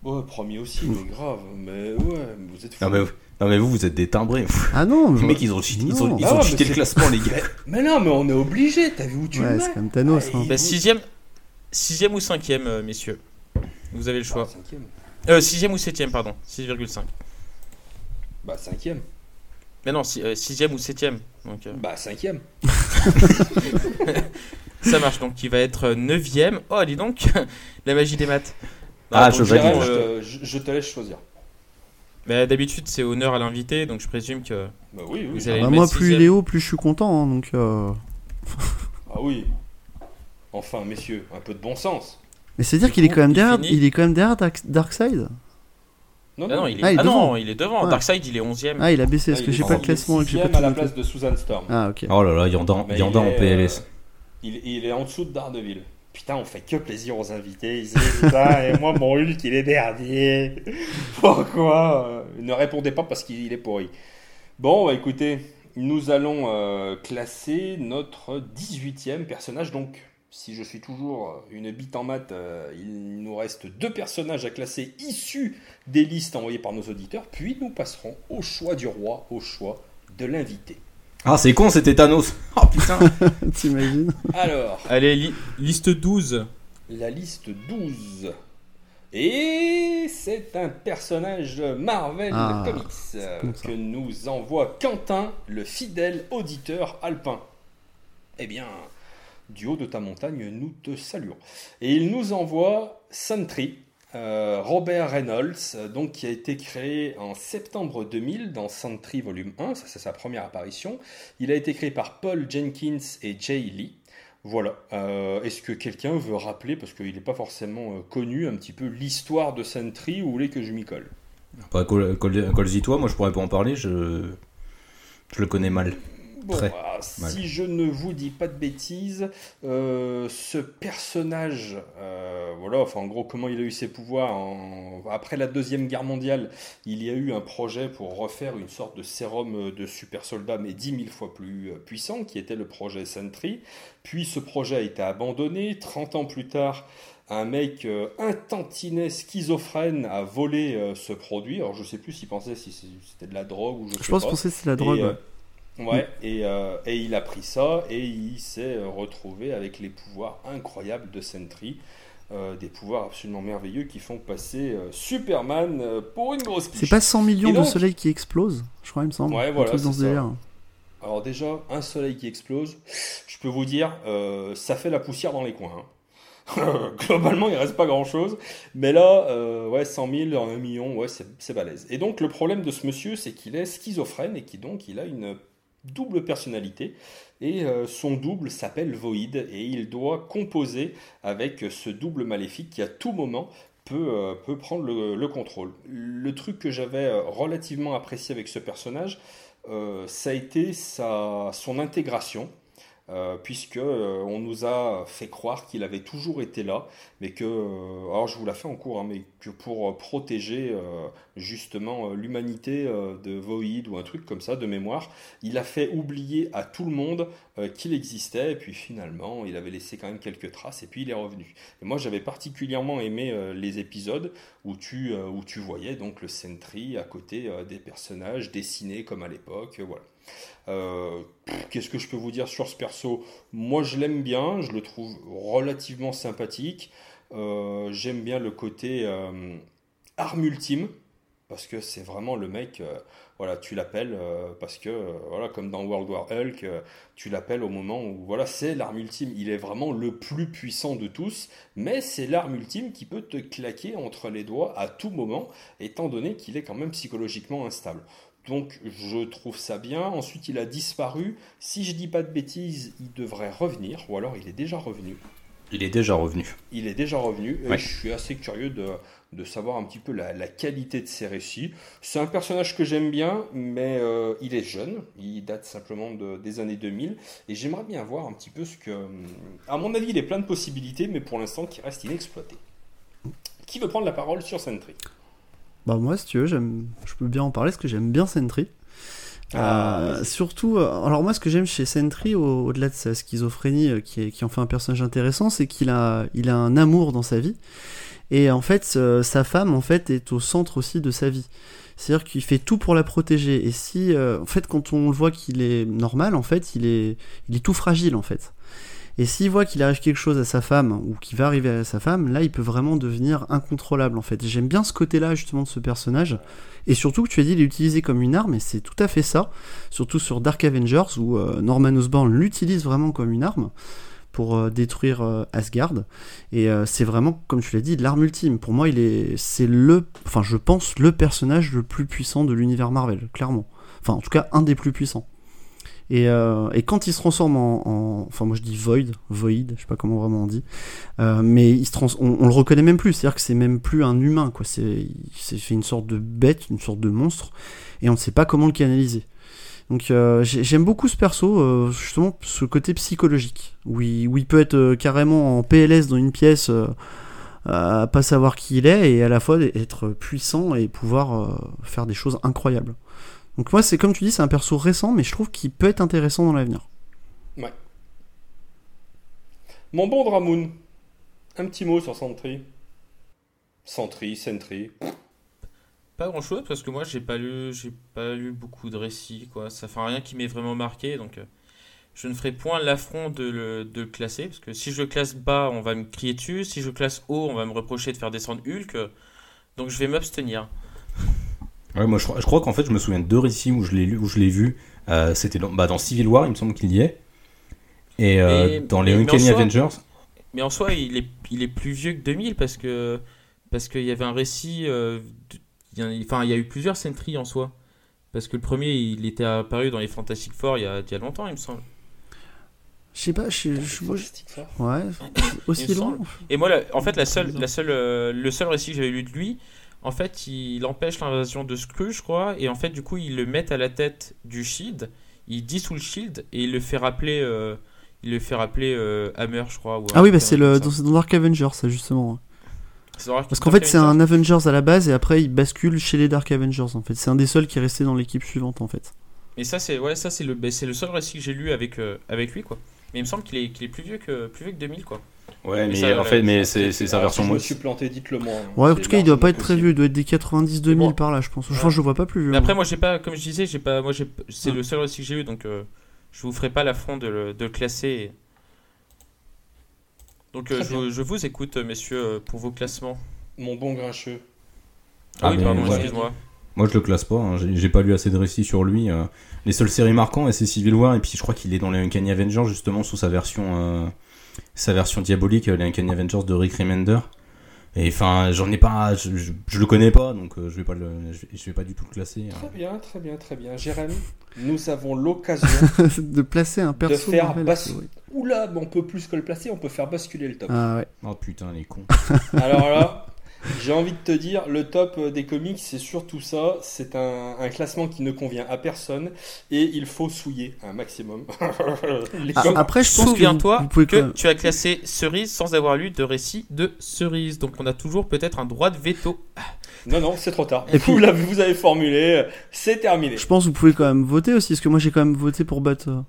Ouais, premier aussi, mais grave. Mais ouais, mais vous êtes fous. Non mais, non mais vous vous êtes des timbrés. Ah non, Les mais- mecs ils ont cheaté, ils ont, ils Ah ont ouais, cheaté le classement les gars. Mais, non, mais on est obligé, t'as vu où tu Ouais, le c'est comme Thanos, Ouais, hein. bah, Sixième, sixième ou cinquième, euh, messieurs Vous avez le Ah, choix. cinquième. Euh, sixième ou septième, pardon. 6,5. Bah cinquième. Mais non, si- euh, sixième ou septième. Donc, euh, Bah cinquième. ça marche. Donc, il va être euh, neuvième. Oh, dis donc, la magie des maths. Ah, donc, je je, euh, te, je- je te laisse choisir. bah, D'habitude, c'est honneur à l'invité, donc je présume que. Bah oui, oui. Vous allez- Bah, moi, plus il est haut, plus je suis content. hein, donc, euh, Ah oui. Enfin, messieurs, un peu de bon sens. Mais c'est dire Du qu'il est quand même il derrière, finit- il est quand même derrière Dark- Darkseid. Non, Ah non, il est, Ah, il est ah non, devant. il est devant. Ouais. Darkseid, il est onzième. Ah, il a baissé parce Ah, que j'ai pas le il est classement et que j'ai pas à la place de Susan Storm. Ah, ok. Oh là là, Yanda, Yanda en PLS. Il, est en dessous de Daredevil. Putain, on fait que plaisir aux invités. Putain, et moi, mon Hulk, il est dernier. Pourquoi Euh, Ne répondez pas parce qu'il est pourri. Bon, bah, écoutez, nous allons euh, classer notre 18e personnage. Donc, si je suis toujours euh, une bite en maths, il nous reste deux personnages à classer issus des listes envoyées par nos auditeurs. Puis nous passerons au choix du roi, au choix de l'invité. Ah c'est con, c'était Thanos. Oh putain. T'imagines Alors, Allez, li- liste 12. la liste 12. Et c'est un personnage Marvel Ah, Comics euh, que nous envoie Quentin, le fidèle auditeur alpin. Eh bien, du haut de ta montagne, nous te saluons. Et il nous envoie Sentry, euh, Robert Reynolds, euh, donc qui a été créé en septembre 2000 dans Sentry Volume 1, ça c'est sa première apparition. Il a été créé par Paul Jenkins et Jay Lee. Voilà. Euh, Est-ce que quelqu'un veut rappeler, parce qu'il n'est pas forcément connu, un petit peu l'histoire de Sentry ou voulez que je m'y colle? Bah, col- col- Colzy toi, moi je pourrais pas en parler, je, je le connais mal. Bon, Très ah, si je ne vous dis pas de bêtises, euh, ce personnage, euh, voilà, enfin en gros comment il a eu ses pouvoirs en- après la deuxième guerre mondiale, il y a eu un projet pour refaire une sorte de sérum de super soldat mais dix mille fois plus euh, puissant, qui était le projet Sentry. Puis ce projet a été abandonné. 30 ans plus tard, un mec euh, un tantinet schizophrène a volé euh, ce produit. Alors je sais plus s'il pensait si c'était de la drogue ou je sais Je pense pas. que c'est la drogue. Et, euh, ouais. Ouais, et, euh, et, il a pris ça et il s'est retrouvé avec les pouvoirs incroyables de Sentry. Euh, des pouvoirs absolument merveilleux qui font passer euh, Superman pour une grosse C'est pas 100 millions de soleils qui explosent, je crois, il me semble. Ouais, voilà. Dans ce Alors, déjà, un soleil qui explose, je peux vous dire, ça fait la poussière dans les coins. Hein. Globalement, il reste pas grand chose. Mais là, ouais, 100 000, 1 million, ouais, c'est balèze. Et donc, le problème de ce monsieur, c'est qu'il est schizophrène et qu'il donc il a une double personnalité. Et euh, son double s'appelle Void et il doit composer avec ce double maléfique qui, à tout moment, peut, euh, prendre le, contrôle. Le truc que j'avais relativement apprécié avec ce personnage, ça a été sa, son intégration. Euh, puisque euh, on nous a fait croire qu'il avait toujours été là, mais que, euh, alors je vous la fais en cours, hein, mais que pour protéger justement l'humanité de Void ou un truc comme ça de mémoire, il a fait oublier à tout le monde qu'il existait, et puis finalement il avait laissé quand même quelques traces, et puis il est revenu. Et moi j'avais particulièrement aimé les épisodes où tu, où tu voyais donc le Sentry à côté des personnages dessinés comme à l'époque, voilà. Euh, qu'est-ce que je peux vous dire sur ce perso? Moi, je l'aime bien, je le trouve relativement sympathique. Euh, j'aime bien le côté euh, arme ultime, parce que c'est vraiment le mec, voilà, tu l'appelles, parce que, voilà, comme dans World War Hulk, tu l'appelles au moment où, voilà, c'est l'arme ultime. Il est vraiment le plus puissant de tous, mais c'est l'arme ultime qui peut te claquer entre les doigts à tout moment, étant donné qu'il est quand même psychologiquement instable. Donc je trouve ça bien. Ensuite, il a disparu. Si je dis pas de bêtises, il devrait revenir, ou alors il est déjà revenu. Il est déjà revenu. Il est déjà revenu. Et je suis assez curieux de, de savoir un petit peu la, qualité de ses récits. C'est un personnage que j'aime bien, mais euh, il est jeune. Il date simplement de, des années 2000. Et j'aimerais bien voir un petit peu ce que. À mon avis, il est plein de possibilités, mais pour l'instant, qui reste inexploité. Qui veut prendre la parole sur Sentry? Bah moi, si tu veux, je peux bien en parler parce que j'aime bien Sentry. Ah, euh, surtout, euh, alors moi, ce que j'aime chez Sentry, au-delà de sa schizophrénie euh, qui, qui, en fait un personnage intéressant, c'est qu'il a, il a un amour dans sa vie. Et en fait, sa femme, en fait, est au centre aussi de sa vie. C'est-à-dire qu'il fait tout pour la protéger. Et si, en fait, quand on le voit qu'il est normal, en fait, il est, il est tout fragile, en fait. Et s'il voit qu'il arrive quelque chose à sa femme, ou qu'il va arriver à sa femme, là, il peut vraiment devenir incontrôlable, en fait. J'aime bien ce côté-là, justement, de ce personnage. Et surtout que tu as dit, il est utilisé comme une arme, et c'est tout à fait ça. Surtout sur Dark Avengers, où euh, Norman Osborn l'utilise vraiment comme une arme pour euh, détruire euh, Asgard. Et c'est vraiment, comme tu l'as dit, l'arme ultime. Pour moi, il est, c'est le, enfin, je pense, le personnage le plus puissant de l'univers Marvel, clairement. Enfin, en tout cas, un des plus puissants. Euh, et, quand il se transforme en, Enfin, moi je dis Void, Void, je sais pas comment vraiment on dit. Euh, mais il se trans on, le reconnaît même plus, c'est-à-dire que c'est même plus un humain, quoi. C'est, une sorte de bête, une sorte de monstre, et on ne sait pas comment le canaliser. Donc euh, j'aime beaucoup ce perso, justement ce côté psychologique, où il, où il, peut être carrément en PLS dans une pièce, pas savoir qui il est, et à la fois être puissant et pouvoir faire des choses incroyables. Donc moi, c'est comme tu dis, c'est un perso récent, mais je trouve qu'il peut être intéressant dans l'avenir. Ouais. Mon bon Dramoun, un petit mot sur Sentry. Sentry, Sentry. Pas grand chose parce que moi j'ai pas lu j'ai pas lu beaucoup de récits quoi. Ça fait rien qui m'ait vraiment marqué donc euh, je ne ferai point l'affront de le, classer parce que si je le classe bas on va me crier dessus, si je le classe haut on va me reprocher de faire descendre Hulk donc je vais m'abstenir. Ouais, moi je, crois qu'en fait je me souviens de deux récits où je l'ai lu, où je l'ai vu. Euh, c'était dans, bah, dans Civil War, il me semble qu'il y est. Et euh, dans les Uncanny Avengers. Mais en soi, il est, il est plus vieux que 2000 parce que parce qu'il y avait un récit. Euh, enfin, il y a eu plusieurs Sentry en soi. Parce que le premier, il était apparu dans les Fantastic Four il y a, il y a longtemps, il me semble. Je sais pas, je, je, ouais, aussi long. Et moi, en fait, la seule, la seule, le seul récit que j'avais lu de lui, en fait, il empêche l'invasion de Scrooge, je crois, et en fait, du coup, ils le mettent à la tête du Shield, il dissout le Shield, et il le fait rappeler, euh, il le fait rappeler euh, Hammer, je crois. ah oui, bah c'est le, dans, dans, Dark Avengers, ça, justement. Parce qu'en fait, c'est un Avengers à la base, et après, il bascule chez les Dark Avengers, en fait. C'est un des seuls qui est resté dans l'équipe suivante, en fait. Et ça, c'est ouais, ça c'est le, bah, c'est le seul récit que j'ai lu avec, euh, avec lui, quoi. Mais il me semble qu'il est, qu'il est plus, vieux que, plus vieux que 2000, quoi. Ouais, Mais mais, ça, en fait, ouais, mais c'est c'est sa version si je me suis planté, dites-le moi. hein. Ouais, en C'est tout cas, il doit pas être très vieux, il doit être des 90-2000 bon. par là, je pense. Je pense je le vois pas plus vieux. Mais après, moi. j'ai pas, comme je disais, j'ai pas, moi, j'ai, c'est Ah. le seul aussi que j'ai eu, donc euh, je vous ferai pas l'affront de le, de le classer. Donc, euh, je, je vous écoute, euh, messieurs, euh, pour vos classements. Mon bon grincheux. Ah, oui, mais pardon, moi, excuse-moi. Moi, je le classe pas. hein. J'ai j'ai pas lu assez de récits sur lui. euh. Les seules séries marquantes, c'est Civil War. Et puis, je crois qu'il est dans les Uncanny Avengers, justement, sous sa version, euh, sa version diabolique, euh, les Uncanny Avengers de Rick Remender. Et enfin, j'en ai pas. Je, je- je le connais pas, donc euh, je vais pas le, je vais, je vais pas du tout le classer. hein. Très bien, très bien, très bien. Jérémy, nous avons l'occasion. de placer un perso. faire c'est vrai. Oula, mais on peut plus que le placer, on peut faire basculer le top. Ah ouais. Oh putain, les cons. Alors là, j'ai envie de te dire, le top euh, des comics, c'est surtout ça. C'est un, un classement qui ne convient à personne et il faut souiller un maximum. Les Ah, après, je pense que vous, Souviens-toi vous que tu as classé Cerise sans avoir lu de récit de Cerise. Donc, on a toujours peut-être un droit de veto. Non, non, c'est trop tard. Et vous, puis- l'avez- vous avez formulé, euh, c'est terminé. Je pense que vous pouvez quand même voter aussi, parce que moi j'ai quand même voté pour Bat. euh,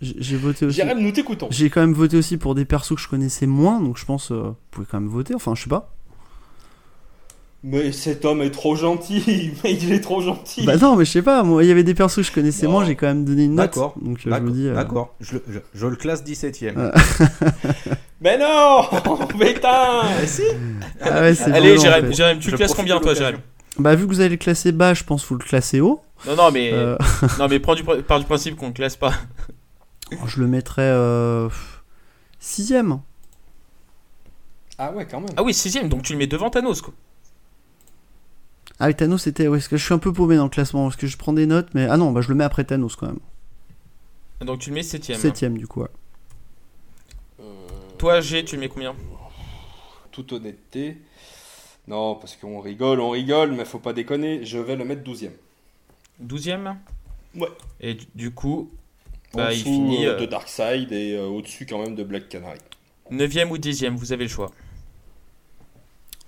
J'ai voté aussi. Nous t'écoutons. J'ai quand même voté aussi pour des persos que je connaissais moins, donc je pense euh, vous pouvez quand même voter. Enfin, je sais pas. Mais cet homme est trop gentil. Mais il est trop gentil. Bah non, mais je sais pas. Moi, il y avait des persos que je connaissais Non. moins, j'ai quand même donné une note. D'accord. Donc euh, je D'accord. me dis. euh, D'accord. Je, le- je- je le classe 17ème. Euh, Mais non Putain Ah ouais, c'est Allez, violent, en Jérémy, fait. Tu Je le classes combien, toi. Jérémy Bah vu que vous allez le classer bas, je pense que vous le classez haut. Non, non, mais, Euh, non, mais prends du, pr- pars du principe qu'on ne classe pas. je le mettrais euh, sixième. Ah ouais, quand même. Ah oui, sixième, donc tu le mets devant Thanos, quoi. Ah oui, Thanos c'était. Ouais, parce que je suis un peu paumé dans le classement, parce que je prends des notes, mais ah non, bah je le mets après Thanos quand même. Donc tu le mets septième. Septième du coup. ouais. Euh, Toi, G, tu le mets combien? toute honnêteté. Non, parce qu'on rigole, on rigole, mais faut pas déconner. Je vais le mettre 12ème. Douzième? Ouais. Et du- du coup, En Bah, il dessous finit, euh, euh, de Darkseid et euh, au-dessus quand même de Black Canary. neuvième ou dixième, vous avez le choix.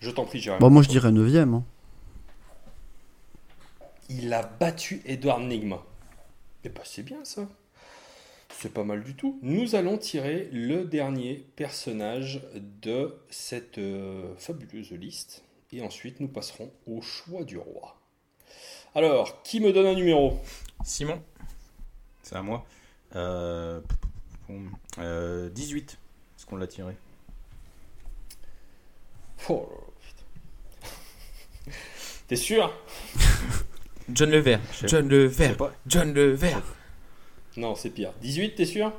Je t'en prie, Jérémy. Bon, moi je dirais neuvième. hein. Il a battu Edward Nigma. Eh ben c'est bien ça. C'est pas mal du tout. Nous allons tirer le dernier personnage de cette euh, fabuleuse liste. Et ensuite nous passerons au choix du roi. Alors, qui me donne un numéro? Simon C'est à moi. Euh, euh, 18. Est-ce qu'on l'a tiré? Oh là là, putain. T'es sûr? John Levert. John Levert. John Levert. Non, c'est pire. 18, t'es sûr?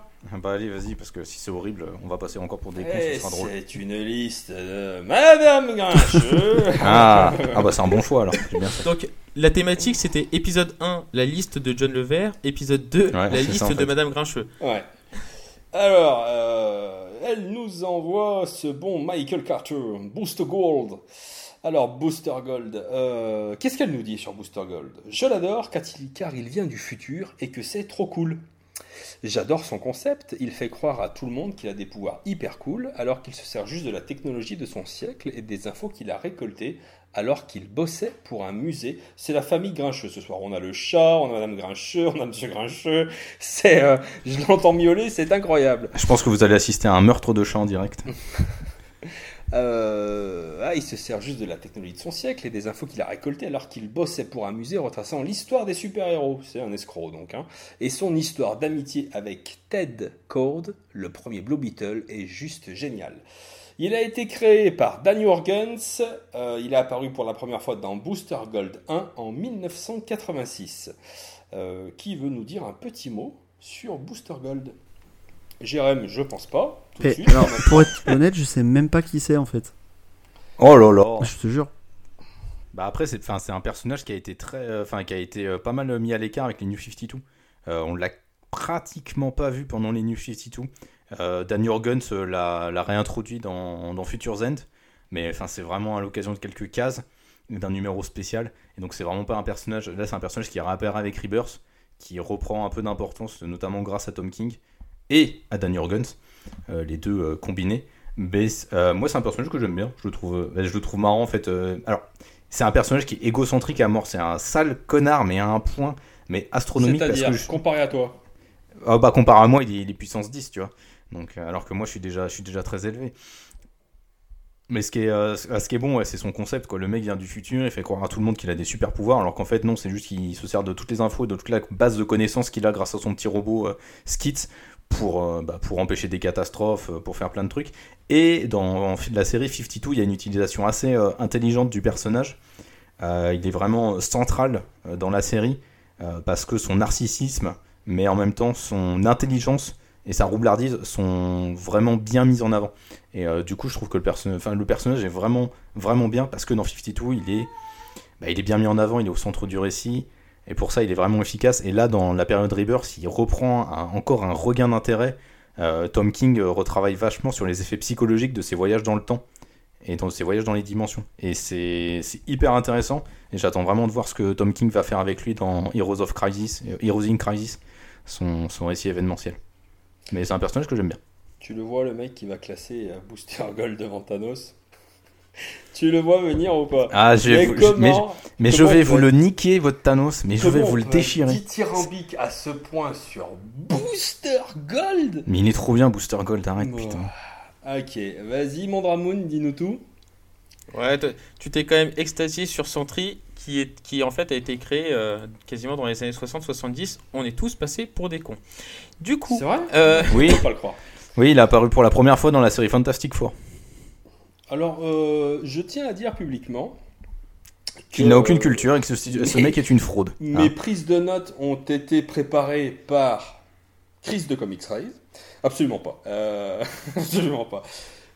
Bah allez, vas-y, parce que si c'est horrible, on va passer encore pour des cons, Eh, ce sera drôle. C'est une liste de Madame Grincheux. Ah, ah bah c'est un bon choix alors. J'ai bien fait. Donc, la thématique, c'était épisode 1, la liste de John Levert. Épisode 2, Ouais, la liste ça, en de. Madame Grincheux. Ouais. Alors, euh, elle nous envoie ce bon Michael Carter, Booster Gold. Alors, Booster Gold, euh, qu'est-ce qu'elle nous dit sur Booster Gold? Je l'adore car il, vient du futur et que c'est trop cool. J'adore son concept, il fait croire à tout le monde qu'il a des pouvoirs hyper cool alors qu'il se sert juste de la technologie de son siècle et des infos qu'il a récoltées alors qu'il bossait pour un musée. C'est la famille Grincheux ce soir. On a le chat, on a Madame Grincheux, on a Monsieur Grincheux. C'est, euh, je l'entends miauler, c'est incroyable. Je pense que vous allez assister à un meurtre de chat en direct. Euh, ah, il se sert juste de la technologie de son siècle et des infos qu'il a récoltées alors qu'il bossait pour un musée retraçant l'histoire des super-héros. C'est un escroc donc. Hein. Et son histoire d'amitié avec Ted Cord, le premier Blue Beetle, est juste génial. Il a été créé par Danny Organs. Euh, il est apparu pour la première fois dans Booster Gold 1 en 1986. Euh, qui veut nous dire un petit mot sur Booster Gold? Jérém, je pense pas. Tout de Et, suite. alors, pour être honnête, je sais même pas qui c'est en fait. Oh là là Je te jure. Bah après, c'est enfin, c'est un personnage qui a été très, euh, enfin qui a été euh, pas mal mis à l'écart avec les New 52. Euh, on l'a pratiquement pas vu pendant les New 52. Euh, Dan Jurgens euh, l'a réintroduit dans, dans Future's End, mais enfin c'est vraiment à l'occasion de quelques cases d'un numéro spécial. Et donc c'est vraiment pas un personnage. Là, c'est un personnage qui réapparaît avec Rebirth, qui reprend un peu d'importance, notamment grâce à Tom King et à Dan Jurgens, euh, les deux euh, combinés. Mais euh, moi, c'est un personnage que j'aime bien. Je le trouve, je le trouve marrant en fait. Alors, c'est un personnage qui est égocentrique à mort. C'est un sale connard, mais à un point, mais astronomique. C'est-à-dire, je- comparé à toi. Ah bah, comparé à moi, il est, il est puissance 10, tu vois. Donc, alors que moi, je suis déjà, je suis déjà très élevé. Mais ce qui est, euh, ce qui est bon, ouais, c'est son concept. Quoi. Le mec vient du futur, il fait croire à tout le monde qu'il a des super pouvoirs, alors qu'en fait, non, c'est juste qu'il se sert de toutes les infos, de toute la base de connaissances qu'il a grâce à son petit robot euh, Skit pour, euh, bah, pour empêcher des catastrophes, euh, pour faire plein de trucs. Et dans la série 52, il y a une utilisation assez euh, intelligente du personnage. Il est vraiment central dans la série parce que son narcissisme, mais en même temps son intelligence et sa roublardise sont vraiment bien mises en avant. Et du coup, je trouve que le, le personnage est vraiment, vraiment bien parce que dans 52, il est, bah, il est bien mis en avant, il est au centre du récit. Et pour ça, il est vraiment efficace. Et là, dans la période Rebirth, il reprend encore un regain d'intérêt. Euh, Tom King euh, retravaille vachement sur les effets psychologiques de ses voyages dans le temps et dans ses voyages dans les dimensions. Et c'est hyper intéressant. Et j'attends vraiment de voir ce que Tom King va faire avec lui dans Heroes of Crisis, euh, Heroes in Crisis, son, récit événementiel. Mais c'est un personnage que j'aime bien. Tu le vois, le mec qui va classer Booster Gold devant Thanos. tu le vois venir ou pas Ah, je Mais vous- comment mais je vais vous le niquer, votre Thanos, mais je vais vous le déchirer. dithyrambique à ce point sur Booster Gold Mais il est trop bien, Booster Gold, arrête, Bon. putain. Ok, vas-y, mon Dramoun, dis-nous tout. Ouais, tu t'es quand même extasié sur Sentry, qui, est, qui en fait a été créé euh, quasiment dans les années 60-70. On est tous passés pour des cons. Du coup, C'est vrai euh, Oui, Je peux pas le croire. oui, il a apparu pour la première fois dans la série Fantastic Four. Alors, euh, je tiens à dire publiquement Qu'il n'a aucune culture et que ce, ce mec est une fraude. Mes Ah. prises de notes ont été préparées par Chris de Comics Rise. Absolument pas. Euh, absolument pas.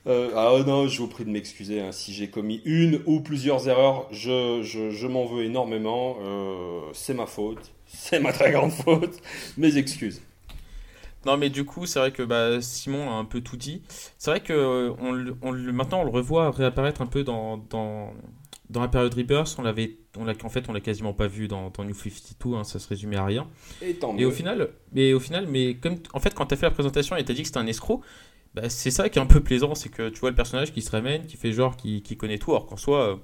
Euh, ah non, je vous prie de m'excuser hein, si j'ai commis une ou plusieurs erreurs. Je, je, je m'en veux énormément. Euh, c'est ma faute. C'est ma très grande faute. Mes excuses. Non, mais du coup, c'est vrai que bah, Simon a un peu tout dit. C'est vrai que euh, on, le- on maintenant, on le revoit réapparaître un peu dans, dans, dans la période Rebirth. On l'avait, on l'a, en fait, on l'a quasiment pas vu dans, dans New 52. hein, ça se résumait à rien. Et tant Et mieux. au final, mais au final, mais comme en fait, quand t'as fait la présentation et t'as dit que c'était un escroc, bah, c'est ça qui est un peu plaisant, c'est que tu vois le personnage qui se ramène, qui fait genre qui, qui connaît tout, alors qu'en soi, euh,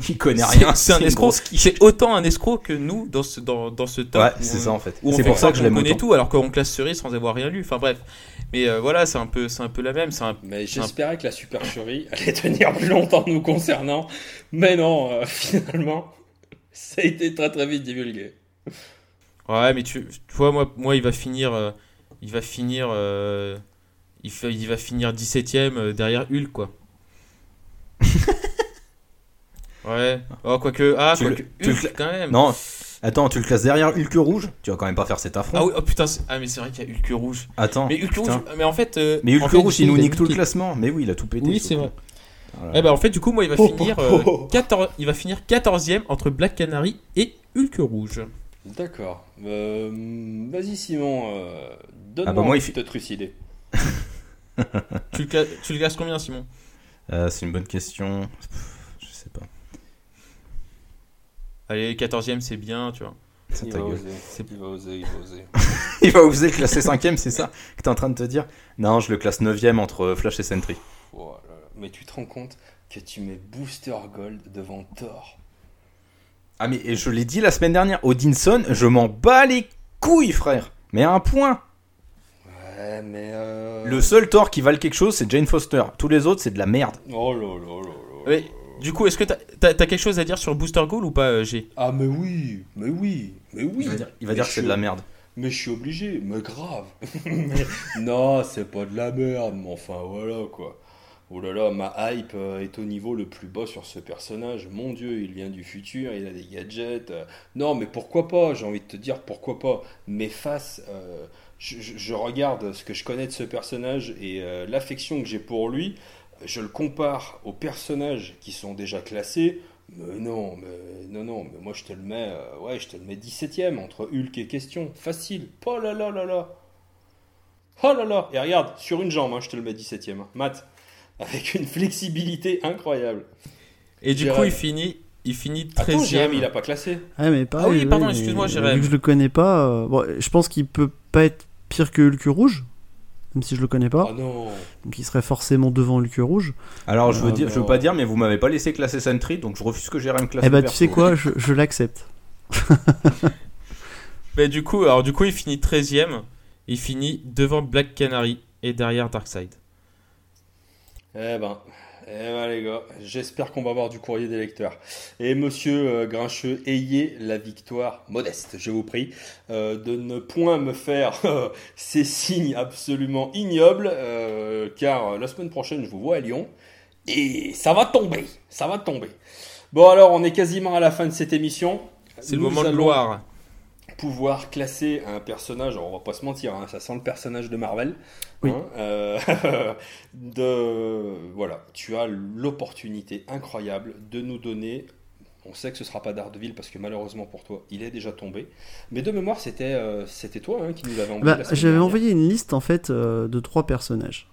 Il connaît c'est- rien. C'est un escroc. C'est autant un escroc que nous dans ce dans, dans ce top. Ouais, c'est ça en fait. C'est pour ça que je l'aime connaît tout alors qu'on classe cerise sans avoir rien lu. Enfin bref. Mais euh, voilà, c'est un peu c'est un peu la même. Un Mais j'espérais que la supercherie allait tenir plus longtemps nous concernant. Mais non, euh, finalement, ça a été très très vite divulgué. Ouais, mais tu, tu vois, moi, moi, il va finir, euh, il va finir, euh, il, fait, il va finir 17ème euh, derrière Hulk, quoi. Ouais. Oh, quoique, ah, Tu le- quoique, tu le Hulk, quand même. Non, attends, tu le classes derrière Hulk rouge? Tu vas quand même pas faire cet affront. Ah oui, oh putain, ah mais c'est vrai qu'il y a Hulk rouge. Attends. Mais Hulk putain. rouge, mais en fait, euh, Mais Hulk en fait, rouge, il nous nique tout le classement. Mais oui, il a tout pété. Oui, ce c'est vrai. Voilà. Eh ben en fait, du coup, moi, il va Oh, finir, oh, euh, oh. 14 il va finir 14ème entre Black Canary et Hulk rouge. D'accord. Euh, Vas-y Simon, euh, donne-moi Ah bah moi, il petit fait- truc idée. tu, le tu le classes combien, Simon? Euh, c'est une bonne question. Pff, Je sais pas. Allez, 14ème, c'est bien, tu vois. C'est Il va, oser, C'est- il va oser, il va oser. Il va oser classer 5ème, c'est ça que t'es en train de te dire? Non, je le classe 9ème entre Flash et Sentry. Oh là là. Mais tu te rends compte que tu mets Booster Gold devant Thor Ah, mais et je l'ai dit la semaine dernière, Odinson, je m'en bats les couilles, frère. Mais à un point. Ouais, mais... Euh... Le seul Thor qui valent quelque chose, c'est Jane Foster. Tous les autres, c'est de la merde. Oh là là là là. Mais, du coup, est-ce que t'as as, quelque chose à dire sur Booster Goal ou pas, euh, G? Ah mais oui, mais oui, mais oui. Il va dire, il va Mais dire je que c'est de la merde. Mais je suis obligé, mais grave. Non, c'est pas de la merde, mais enfin voilà quoi. Oh là là, ma hype euh, est au niveau le plus bas sur ce personnage. Mon dieu, il vient du futur, il a des gadgets. euh. Non, mais pourquoi pas J'ai envie de te dire pourquoi pas. Mais face, euh, je, je- je regarde ce que je connais de ce personnage et euh, l'affection que j'ai pour lui, je le compare aux personnages qui sont déjà classés. Mais non, mais non, non, mais moi je te le mets, euh, ouais, je te le mets 17ème entre Hulk et Question. Facile. Oh là là là là. Oh là là. Et regarde, sur une jambe, hein, je te le mets 17ème. Matt. Avec une flexibilité incroyable. Et du coup, il finit, il finit Attends, 13 Jérémy, e il a pas classé. Ah, mais pareil, Ah oui, pardon, excuse-moi, Vu Jérém. que je le connais pas, euh, bon, je pense qu'il peut pas être pire que Hulk rouge, même si je le connais pas. Ah non. Donc il serait forcément devant Hulk rouge. Alors, je veux, Ah, dire, je veux pas dire, mais vous m'avez pas laissé classer Sentry, donc je refuse que Jérém classe. Eh bah, le tu sais quoi, je, je l'accepte. Mais du coup, alors du coup, il finit 13 e Il finit devant Black Canary. et derrière Darkseid. Eh ben, eh ben les gars, j'espère qu'on va avoir du courrier des lecteurs. Et monsieur euh, Grincheux, ayez la victoire modeste, je vous prie, euh, de ne point me faire euh, ces signes absolument ignobles, car la semaine prochaine, je vous vois à Lyon, et ça va tomber, ça va tomber. Bon alors, on est quasiment à la fin de cette émission. C'est le moment de gloire pouvoir classer un personnage, on va pas se mentir, hein, ça sent le personnage de Marvel. Hein, euh, de, voilà, tu as l'opportunité incroyable de nous donner. On sait que ce sera pas Daredevil parce que malheureusement pour toi, il est déjà tombé. Mais de mémoire, c'était euh, c'était toi hein, qui nous l'avais envoyé. Bah, j'avais envoyé une liste en fait euh, de trois personnages.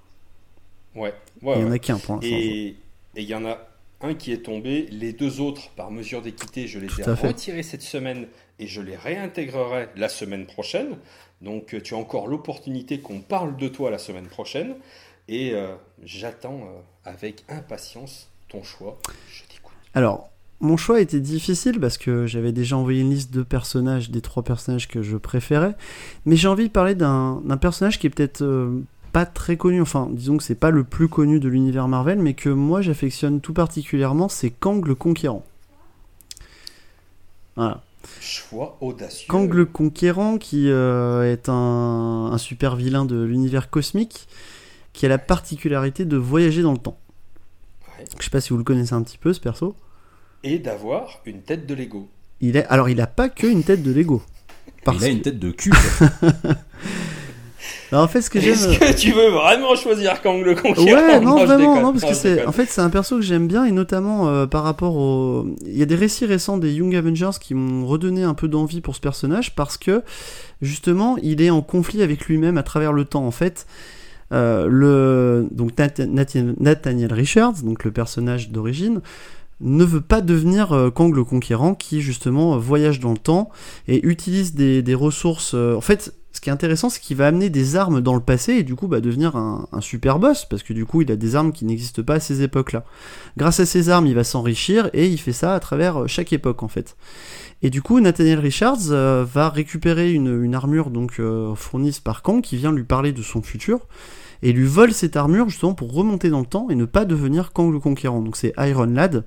Ouais. il y en a qu'un point. Et il y en a un qui est tombé. Les deux autres, par mesure d'équité, je les ai retirés cette semaine et je les réintégrerai la semaine prochaine. Donc tu as encore l'opportunité qu'on parle de toi la semaine prochaine. Et euh, j'attends euh, avec impatience ton choix. Je t'écoute. Alors, mon choix était difficile parce que j'avais déjà envoyé une liste de personnages, des trois personnages que je préférais. Mais j'ai envie de parler d'un personnage qui est peut-être euh, pas très connu. Enfin, disons que c'est pas le plus connu de l'univers Marvel, mais que moi j'affectionne tout particulièrement, c'est Kang le Conquérant. Voilà. Choix audacieux. Kang le Conquérant, qui euh, est un, super vilain de l'univers cosmique, qui a la particularité de voyager dans le temps. Je sais pas si vous le connaissez un petit peu, ce perso. Et d'avoir une tête de Lego. Il est... Alors, il a pas que une tête de Lego. il a une tête de cul. en fait, ce que j'aime. Est-ce que tu veux vraiment choisir Kang le Conquérant Ouais, non, vraiment, non, parce que c'est. En fait, c'est un perso que j'aime bien et notamment euh, par rapport au. Il y a des récits récents des Young Avengers qui m'ont redonné un peu d'envie pour ce personnage parce que justement, il est en conflit avec lui-même à travers le temps. En fait, euh, le donc Nathaniel Richards, donc le personnage d'origine ne veut pas devenir euh, Kang le Conquérant qui justement voyage dans le temps et utilise des, des ressources. en fait, ce qui est intéressant, c'est qu'il va amener des armes dans le passé et du coup bah, devenir un, super boss, parce que du coup il a des armes qui n'existent pas à ces époques-là. Grâce à ces armes, il va s'enrichir et il fait ça à travers euh, chaque époque en fait. Et du coup, Nathaniel Richards euh, va récupérer une, armure donc euh, fournie par Kang qui vient lui parler de son futur et lui vole cette armure justement pour remonter dans le temps et ne pas devenir Kang le Conquérant. Donc c'est Iron Lad,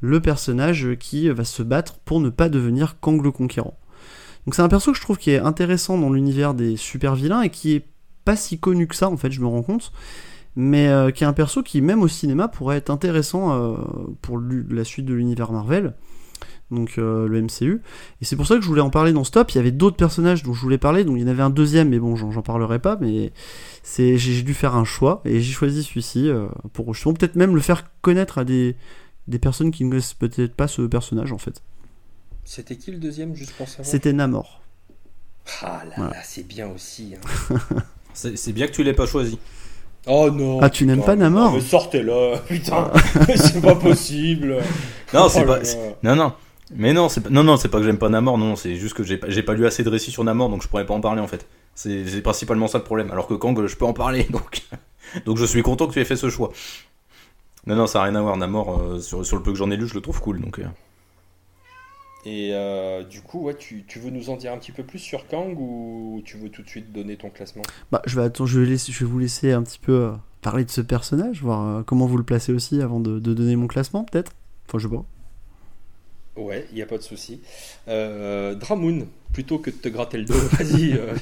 le personnage qui va se battre pour ne pas devenir Kang le Conquérant. Donc c'est un perso que je trouve qui est intéressant dans l'univers des super vilains et qui est pas si connu que ça en fait, je me rends compte, mais euh, qui est un perso qui même au cinéma pourrait être intéressant euh, pour la suite de l'univers Marvel. Donc euh, le MCU. Et c'est pour ça que je voulais en parler dans Stop. Il y avait d'autres personnages dont je voulais parler, donc il y en avait un deuxième, mais bon, j'en parlerai pas. Mais j'ai dû faire un choix et j'ai choisi celui-ci pour justement peut-être même le faire connaître à des personnes qui ne connaissent peut-être pas ce personnage en fait. C'était qui le deuxième, juste pour savoir C'était Namor. Ah là là, c'est bien aussi. Hein. c'est bien que tu l'aies pas choisi. Oh non. Ah, tu n'aimes pas Namor sortez là, putain, c'est pas possible. Non, c'est oh pas. Non, non. Mais non, c'est pas... non, non, c'est pas que j'aime pas Namor, non, c'est juste que j'ai pas... pas lu assez de récits sur Namor, donc je pourrais pas en parler en fait. C'est principalement ça le problème. Alors que Kang, je peux en parler, donc donc je suis content que tu aies fait ce choix. Non, non, ça n'a rien à voir. Namor, euh, sur, sur le peu que j'en ai lu, je le trouve cool, donc. Euh. Et euh, du coup, ouais, tu, veux nous en dire un petit peu plus sur Kang ou tu veux tout de suite donner ton classement? Bah, je, vais attendre, je, vais je vais vous laisser un petit peu euh, parler de ce personnage, voir euh, comment vous le placez aussi avant de, de donner mon classement, peut-être? Enfin, je sais pas. Ouais, il n'y a pas de souci. Euh, Dramoun, plutôt que de te gratter le dos, vas-y. Euh,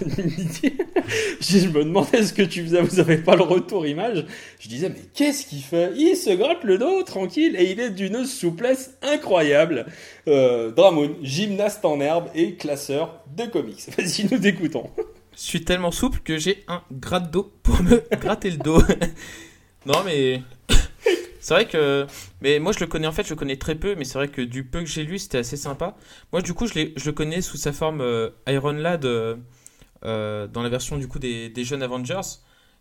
je me demandais ce que tu faisais, vous n'avez pas le retour image. Je disais, mais qu'est-ce qu'il fait? Il se gratte le dos, tranquille, et il est d'une souplesse incroyable. Euh, Dramoun, gymnaste en herbe et classeur de comics. Vas-y, nous t'écoutons. Je suis tellement souple que j'ai un gratte dos pour me gratter le dos. non, mais c'est vrai que. Mais moi, je le connais en fait, je le connais très peu, mais c'est vrai que du peu que j'ai lu, c'était assez sympa. Moi, du coup, je, je le connais sous sa forme euh, Iron Lad euh, dans la version du coup des, jeunes Avengers.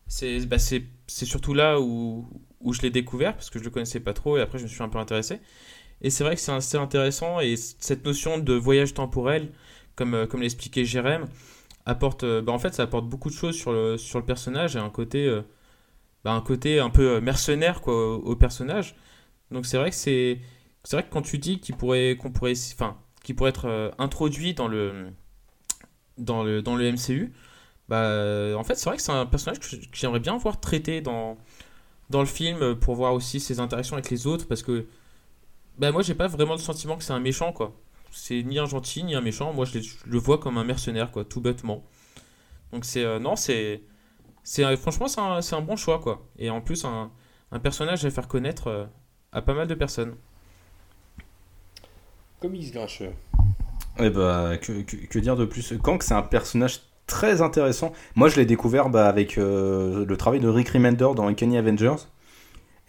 C'est bah, surtout là où, où je l'ai découvert, parce que je le connaissais pas trop, et après, je me suis un peu intéressé. Et c'est vrai que c'est assez intéressant, et cette notion de voyage temporel, comme, comme l'expliquait Jérém, apporte. Bah, en fait, ça apporte beaucoup de choses sur le, sur le personnage et un côté bah, un côté un peu euh, mercenaire quoi, au, personnage. Donc c'est vrai que c'est c'est vrai que quand tu dis qu'il pourrait qu'on pourrait enfin pourrait être euh, introduit dans le dans le dans le MCU, bah, en fait, c'est vrai que c'est un personnage que j'aimerais bien voir traité dans, dans le film pour voir aussi ses interactions avec les autres parce que bah, moi, j'ai pas vraiment le sentiment que c'est un méchant, quoi. C'est ni un gentil ni un méchant. Moi, je, le vois comme un mercenaire, quoi, tout bêtement. Donc, c'est. Euh, non, c'est. c'est franchement, c'est un, un, bon choix, quoi. Et en plus, un, un personnage à faire connaître euh, à pas mal de personnes. Comme X Grincheux. Eh bah, que, dire de plus? Kang, c'est un personnage très intéressant. Moi, je l'ai découvert bah, avec euh, le travail de Rick Remender dans Uncanny Avengers.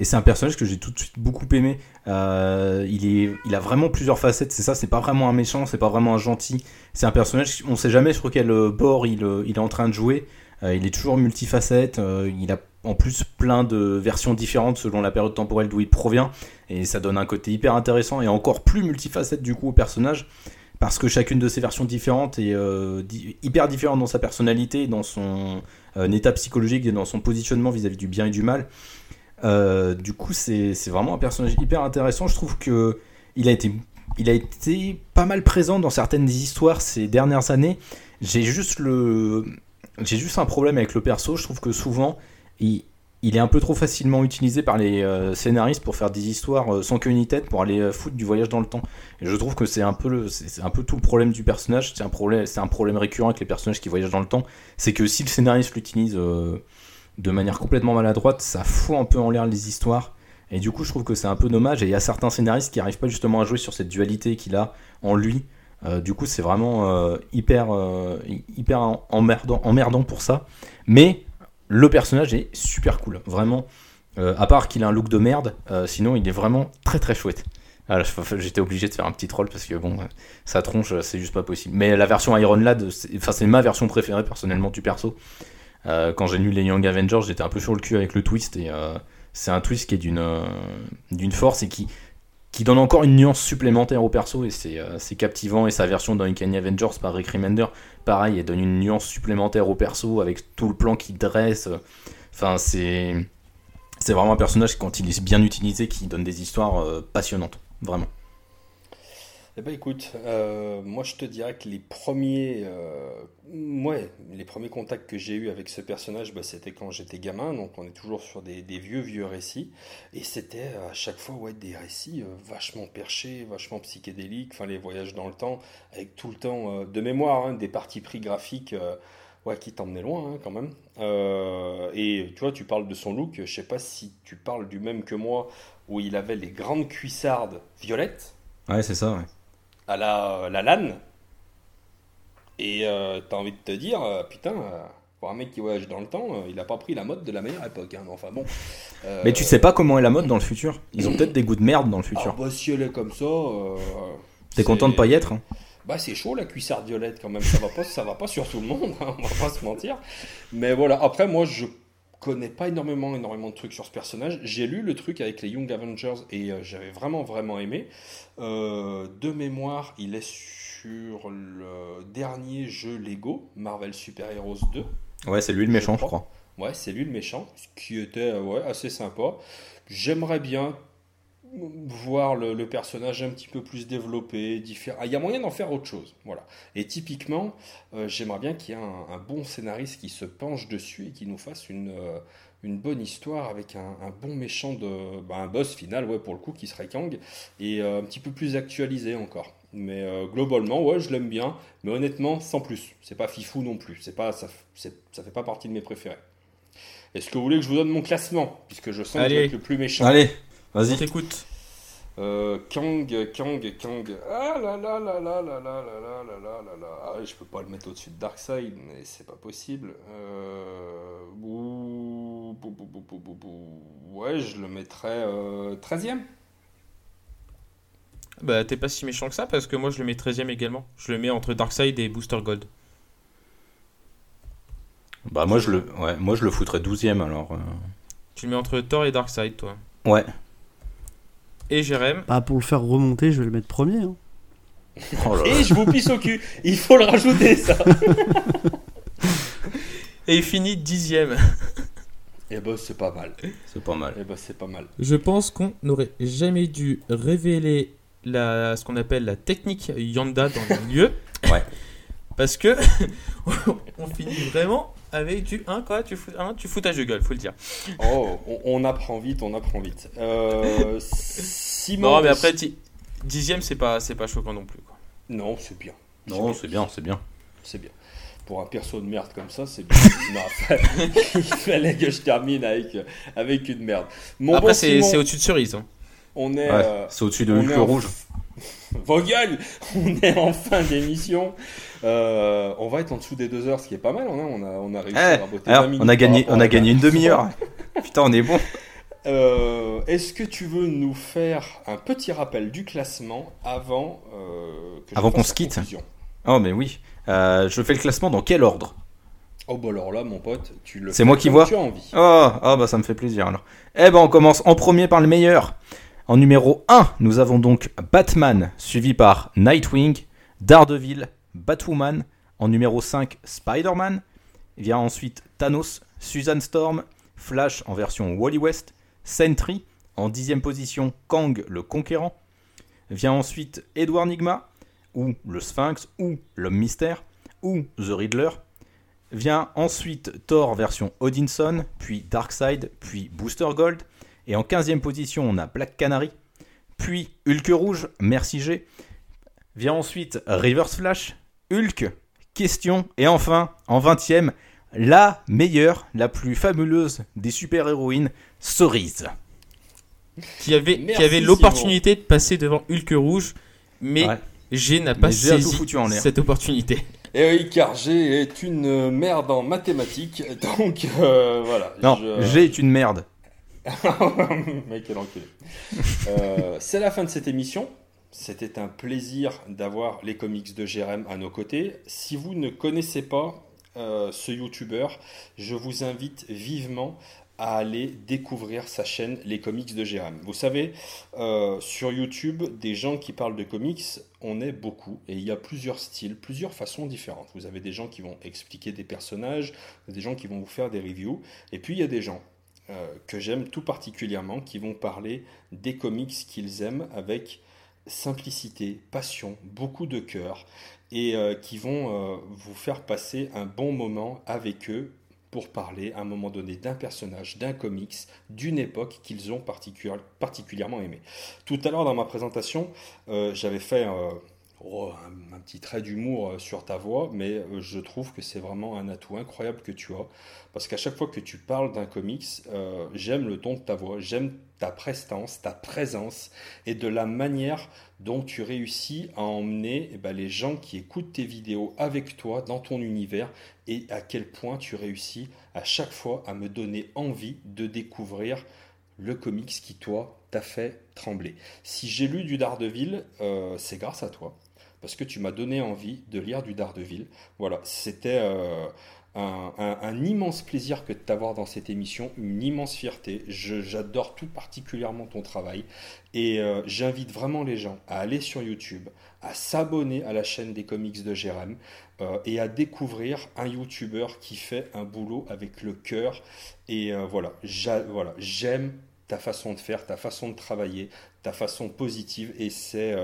Et c'est un personnage que j'ai tout de suite beaucoup aimé. Euh, il, a vraiment plusieurs facettes, c'est ça, c'est pas vraiment un méchant, c'est pas vraiment un gentil. C'est un personnage, on sait jamais sur quel euh, bord il, il est en train de jouer. il est toujours multifacette, il a en plus plein de versions différentes selon la période temporelle d'où il provient. Et ça donne un côté hyper intéressant et encore plus multifacette du coup au personnage parce que chacune de ces versions différentes est euh, hyper différente dans sa personnalité, dans son euh, état psychologique et dans son positionnement vis-à-vis du bien et du mal. Euh, du coup, c'est vraiment un personnage hyper intéressant. Je trouve que il a été, il a été pas mal présent dans certaines histoires ces dernières années. J'ai juste le, j'ai juste un problème avec le perso. Je trouve que souvent, il, il est un peu trop facilement utilisé par les euh, scénaristes pour faire des histoires euh, sans queue ni tête pour aller euh, foutre du voyage dans le temps. Et je trouve que c'est un peu le, c'est un peu tout le problème du personnage. C'est un problème, c'est un problème récurrent avec les personnages qui voyagent dans le temps. C'est que si le scénariste l'utilise de manière complètement maladroite, ça fout un peu en l'air les histoires. Et du coup, je trouve que c'est un peu dommage. Et il y a certains scénaristes qui n'arrivent pas justement à jouer sur cette dualité qu'il a en lui. du coup, c'est vraiment hyper, hyper emmerdant, emmerdant pour ça. Mais le personnage est super cool, vraiment. Euh, à part qu'il a un look de merde, euh, sinon il est vraiment très très chouette. Ah, j'étais obligé de faire un petit troll parce que bon, sa tronche, c'est juste pas possible. Mais la version Iron Lad, c'est ma version préférée personnellement du perso. Euh, quand j'ai lu les Young Avengers, j'étais un peu sur le cul avec le twist et c'est un twist qui est d'une force et qui qui donne encore une nuance supplémentaire au perso et c'est captivant et sa version dans Uncanny Avengers par Rick Remender pareil, elle donne une nuance supplémentaire au perso avec tout le plan qu'il dresse. Enfin, c'est. C'est vraiment un personnage, quand il est bien utilisé, qui donne des histoires euh, passionnantes. Vraiment. Eh ben écoute, euh, moi je te dirais que les premiers, euh, ouais, les premiers contacts que j'ai eu avec ce personnage, bah, c'était quand j'étais gamin, donc on est toujours sur des, vieux vieux récits, et c'était à chaque fois ouais des récits euh, vachement perchés, vachement psychédéliques, enfin les voyages dans le temps, avec tout le temps de mémoire, hein, des parties pris graphiques. Ouais, qui t'emmenaient loin hein, quand même. et tu vois, tu parles de son look. Je sais pas si tu parles du même que moi, où il avait les grandes cuissardes violettes. Ouais, c'est ça. Ouais à la, la LAN. Et euh, t'as envie de te dire, euh, putain, euh, pour un mec qui voyage dans le temps, il a pas pris la mode de la meilleure époque. Hein, enfin bon. Mais tu sais pas comment est la mode dans le futur. Ils ont peut-être des goûts de merde dans le futur. Ah, bah, si elle est comme ça. T'es content de pas y être hein bah c'est chaud la cuissarde violette quand même, ça va pas, ça va pas sur tout le monde, hein, on va pas se mentir. Mais voilà, après moi je connais pas énormément, énormément de trucs sur ce personnage. J'ai lu le truc avec les Young Avengers et euh, j'avais vraiment, vraiment aimé. Euh, de mémoire, il est sur le dernier jeu Lego, Marvel Super Heroes 2. Ouais, c'est lui le méchant, je crois. Ouais, c'est lui le méchant, qui était euh, ouais, assez sympa. J'aimerais bien voir le, personnage un petit peu plus développé, différent. Ah, il y a moyen d'en faire autre chose. Voilà. Et typiquement, euh, j'aimerais bien qu'il y ait un, bon scénariste qui se penche dessus et qui nous fasse une, euh, une bonne histoire avec un, bon méchant, de, bah, un boss final, ouais, pour le coup, qui serait Kang, et euh, un petit peu plus actualisé encore. Mais globalement, ouais, je l'aime bien, mais honnêtement, sans plus. C'est pas fifou non plus. C'est pas, ça, ça fait pas partie de mes préférés. Est-ce que vous voulez que je vous donne mon classement Puisque je sens que le plus méchant? Allez, Vas-y. t'écoute. Euh, Kang, Kang, Kang. Ah là là là là là là là là là là là là. Ah, je peux pas le mettre au-dessus de Darkseid, mais c'est pas possible. Euh... Ouais, je le mettrais euh, 13ème. Bah, t'es pas si méchant que ça parce que moi je le mets 13ème également. Je le mets entre Darkseid et Booster Gold. Bah, moi je le, ouais, moi, je le foutrais 12ème alors. Euh. Tu le mets entre Thor et Darkseid, toi Ouais. Et Jérém Bah pour le faire remonter, je vais le mettre premier. Hein. Oh et je vous pisse au cul. Il faut le rajouter, ça. et il finit dixième. Et eh bah ben, c'est pas mal. C'est pas mal. Et eh bah ben, c'est pas mal. Je pense qu'on n'aurait jamais dû révéler la, ce qu'on appelle la technique Yanda dans le lieu. Ouais. Parce que on finit vraiment avec du 1 quoi, tu, fous, un, tu foutage de gueule, faut le dire. Oh, on, on apprend vite, on apprend vite. Euh, Simon. Non, mais après, ti- dixième, c'est pas, c'est pas choquant non plus. Quoi. Non, c'est bien. Non, c'est bien, c'est bien. C'est bien. Pour un perso de merde comme ça, c'est bien. non, il fallait que je termine avec, avec une merde. Mon après, bon c'est, Simon, c'est au-dessus de cerise. hein. on est. Ouais, euh, c'est au-dessus de en- Rouge. Vos gueules On est en fin d'émission. Euh, on va être en dessous des deux heures, ce qui est pas mal. hein. On a, on a réussi Eh, à raboter alors, 20 minutes on a gagné, on a gagné une demi-heure. Putain, on est bon. Euh, Est-ce que tu veux nous faire un petit rappel du classement avant euh, que Avant qu'on se quitte. Oh, mais oui. Je fais le classement dans quel ordre? Oh bah alors là, mon pote, tu le C'est moi qui vois Tu as envie. Oh, oh, bah ça me fait plaisir alors. Eh ben on commence en premier par le meilleur. En numéro 1, nous avons donc Batman, suivi par Nightwing, Daredevil, Batwoman. En numéro 5, Spider-Man. Vient ensuite Thanos, Susan Storm, Flash en version Wally West, Sentry. En dixième position, Kang le Conquérant. Vient ensuite Edward Nigma, ou le Sphinx, ou l'Homme Mystère, ou The Riddler. Vient ensuite Thor version Odinson, puis Darkseid, puis Booster Gold. Et en 15e position, on a Black Canary, puis Hulk Rouge, Merci G. Vient ensuite Reverse Flash, Hulk, Question. Et enfin, en 20e, la meilleure, la plus fabuleuse des super-héroïnes, Cerise. Qui avait, Merci, qui avait l'opportunité de passer devant Hulk Rouge, mais Ouais. G n'a pas saisi foutu en l'air. cette opportunité. Et oui, car G est une merde en mathématiques, donc euh, voilà. Non, je- G est une merde. Mec, quel enculé. Euh, c'est la fin de cette émission. C'était un plaisir d'avoir les comics de Jérém à nos côtés. Si vous ne connaissez pas euh, ce youtubeur, je vous invite vivement à aller découvrir sa chaîne Les Comics de Jérém. Vous savez, euh, sur YouTube, des gens qui parlent de comics, on est beaucoup et il y a plusieurs styles, plusieurs façons différentes. Vous avez des gens qui vont expliquer des personnages, des gens qui vont vous faire des reviews, et puis il y a des gens euh, que j'aime tout particulièrement, qui vont parler des comics qu'ils aiment avec simplicité, passion, beaucoup de cœur, et euh, qui vont euh, vous faire passer un bon moment avec eux pour parler à un moment donné d'un personnage, d'un comics, d'une époque qu'ils ont particu- particulièrement aimé. Tout à l'heure dans ma présentation, euh, j'avais fait euh, un, petit trait d'humour euh, sur ta voix, mais euh, je trouve que c'est vraiment un atout incroyable que tu as. Parce qu'à chaque fois que tu parles d'un comics, j'aime le ton de ta voix, j'aime ta prestance, ta présence et de la manière dont tu réussis à emmener eh ben, les gens qui écoutent tes vidéos avec toi dans ton univers et à quel point tu réussis à chaque fois à me donner envie de découvrir le comics qui, toi, t'a fait trembler. Si j'ai lu du Daredevil, c'est grâce à toi. Parce que tu m'as donné envie de lire du Daredevil. Voilà, c'était euh, un, immense plaisir que de t'avoir dans cette émission, une immense fierté. J'adore tout particulièrement ton travail. Et euh, j'invite vraiment les gens à aller sur YouTube, à s'abonner à la chaîne des comics de Jérém euh, et à découvrir un YouTuber qui fait un boulot avec le cœur. Et voilà, j'aime ta façon de faire, ta façon de travailler, ta façon positive. Et c'est.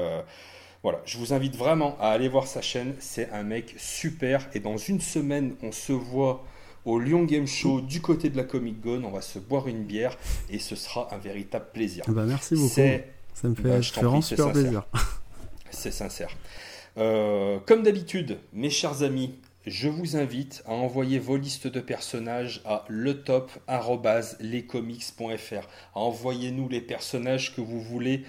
Voilà, je vous invite vraiment à aller voir sa chaîne. C'est un mec super. Et dans une semaine, on se voit au Lyon Game Show du côté de la Comic Gone. On va se boire une bière et ce sera un véritable plaisir. Bah, merci beaucoup. C'est Ça me fait, Bah, je vraiment super sincère. plaisir. c'est sincère. Euh, comme d'habitude, mes chers amis, je vous invite à envoyer vos listes de personnages à letop.lescomics.fr. Envoyez-nous les personnages que vous voulez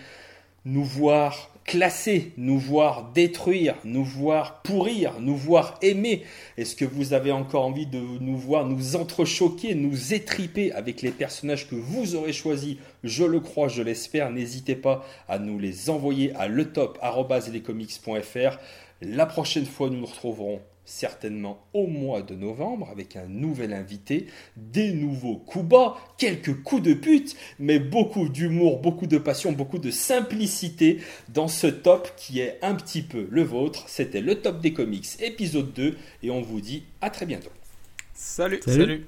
nous voir classer, nous voir détruire, nous voir pourrir, nous voir aimer? Est-ce que vous avez encore envie de nous voir nous entrechoquer, nous étriper avec les personnages que vous aurez choisis? Je le crois, je l'espère. N'hésitez pas à nous les envoyer à letop.lescomics.fr. La prochaine fois, nous nous retrouverons certainement au mois de novembre avec un nouvel invité, des nouveaux coups bas, quelques coups de pute, mais beaucoup d'humour, beaucoup de passion, beaucoup de simplicité dans ce top qui est un petit peu le vôtre. C'était le top des comics épisode 2 et on vous dit à très bientôt. Salut Salut. Salut.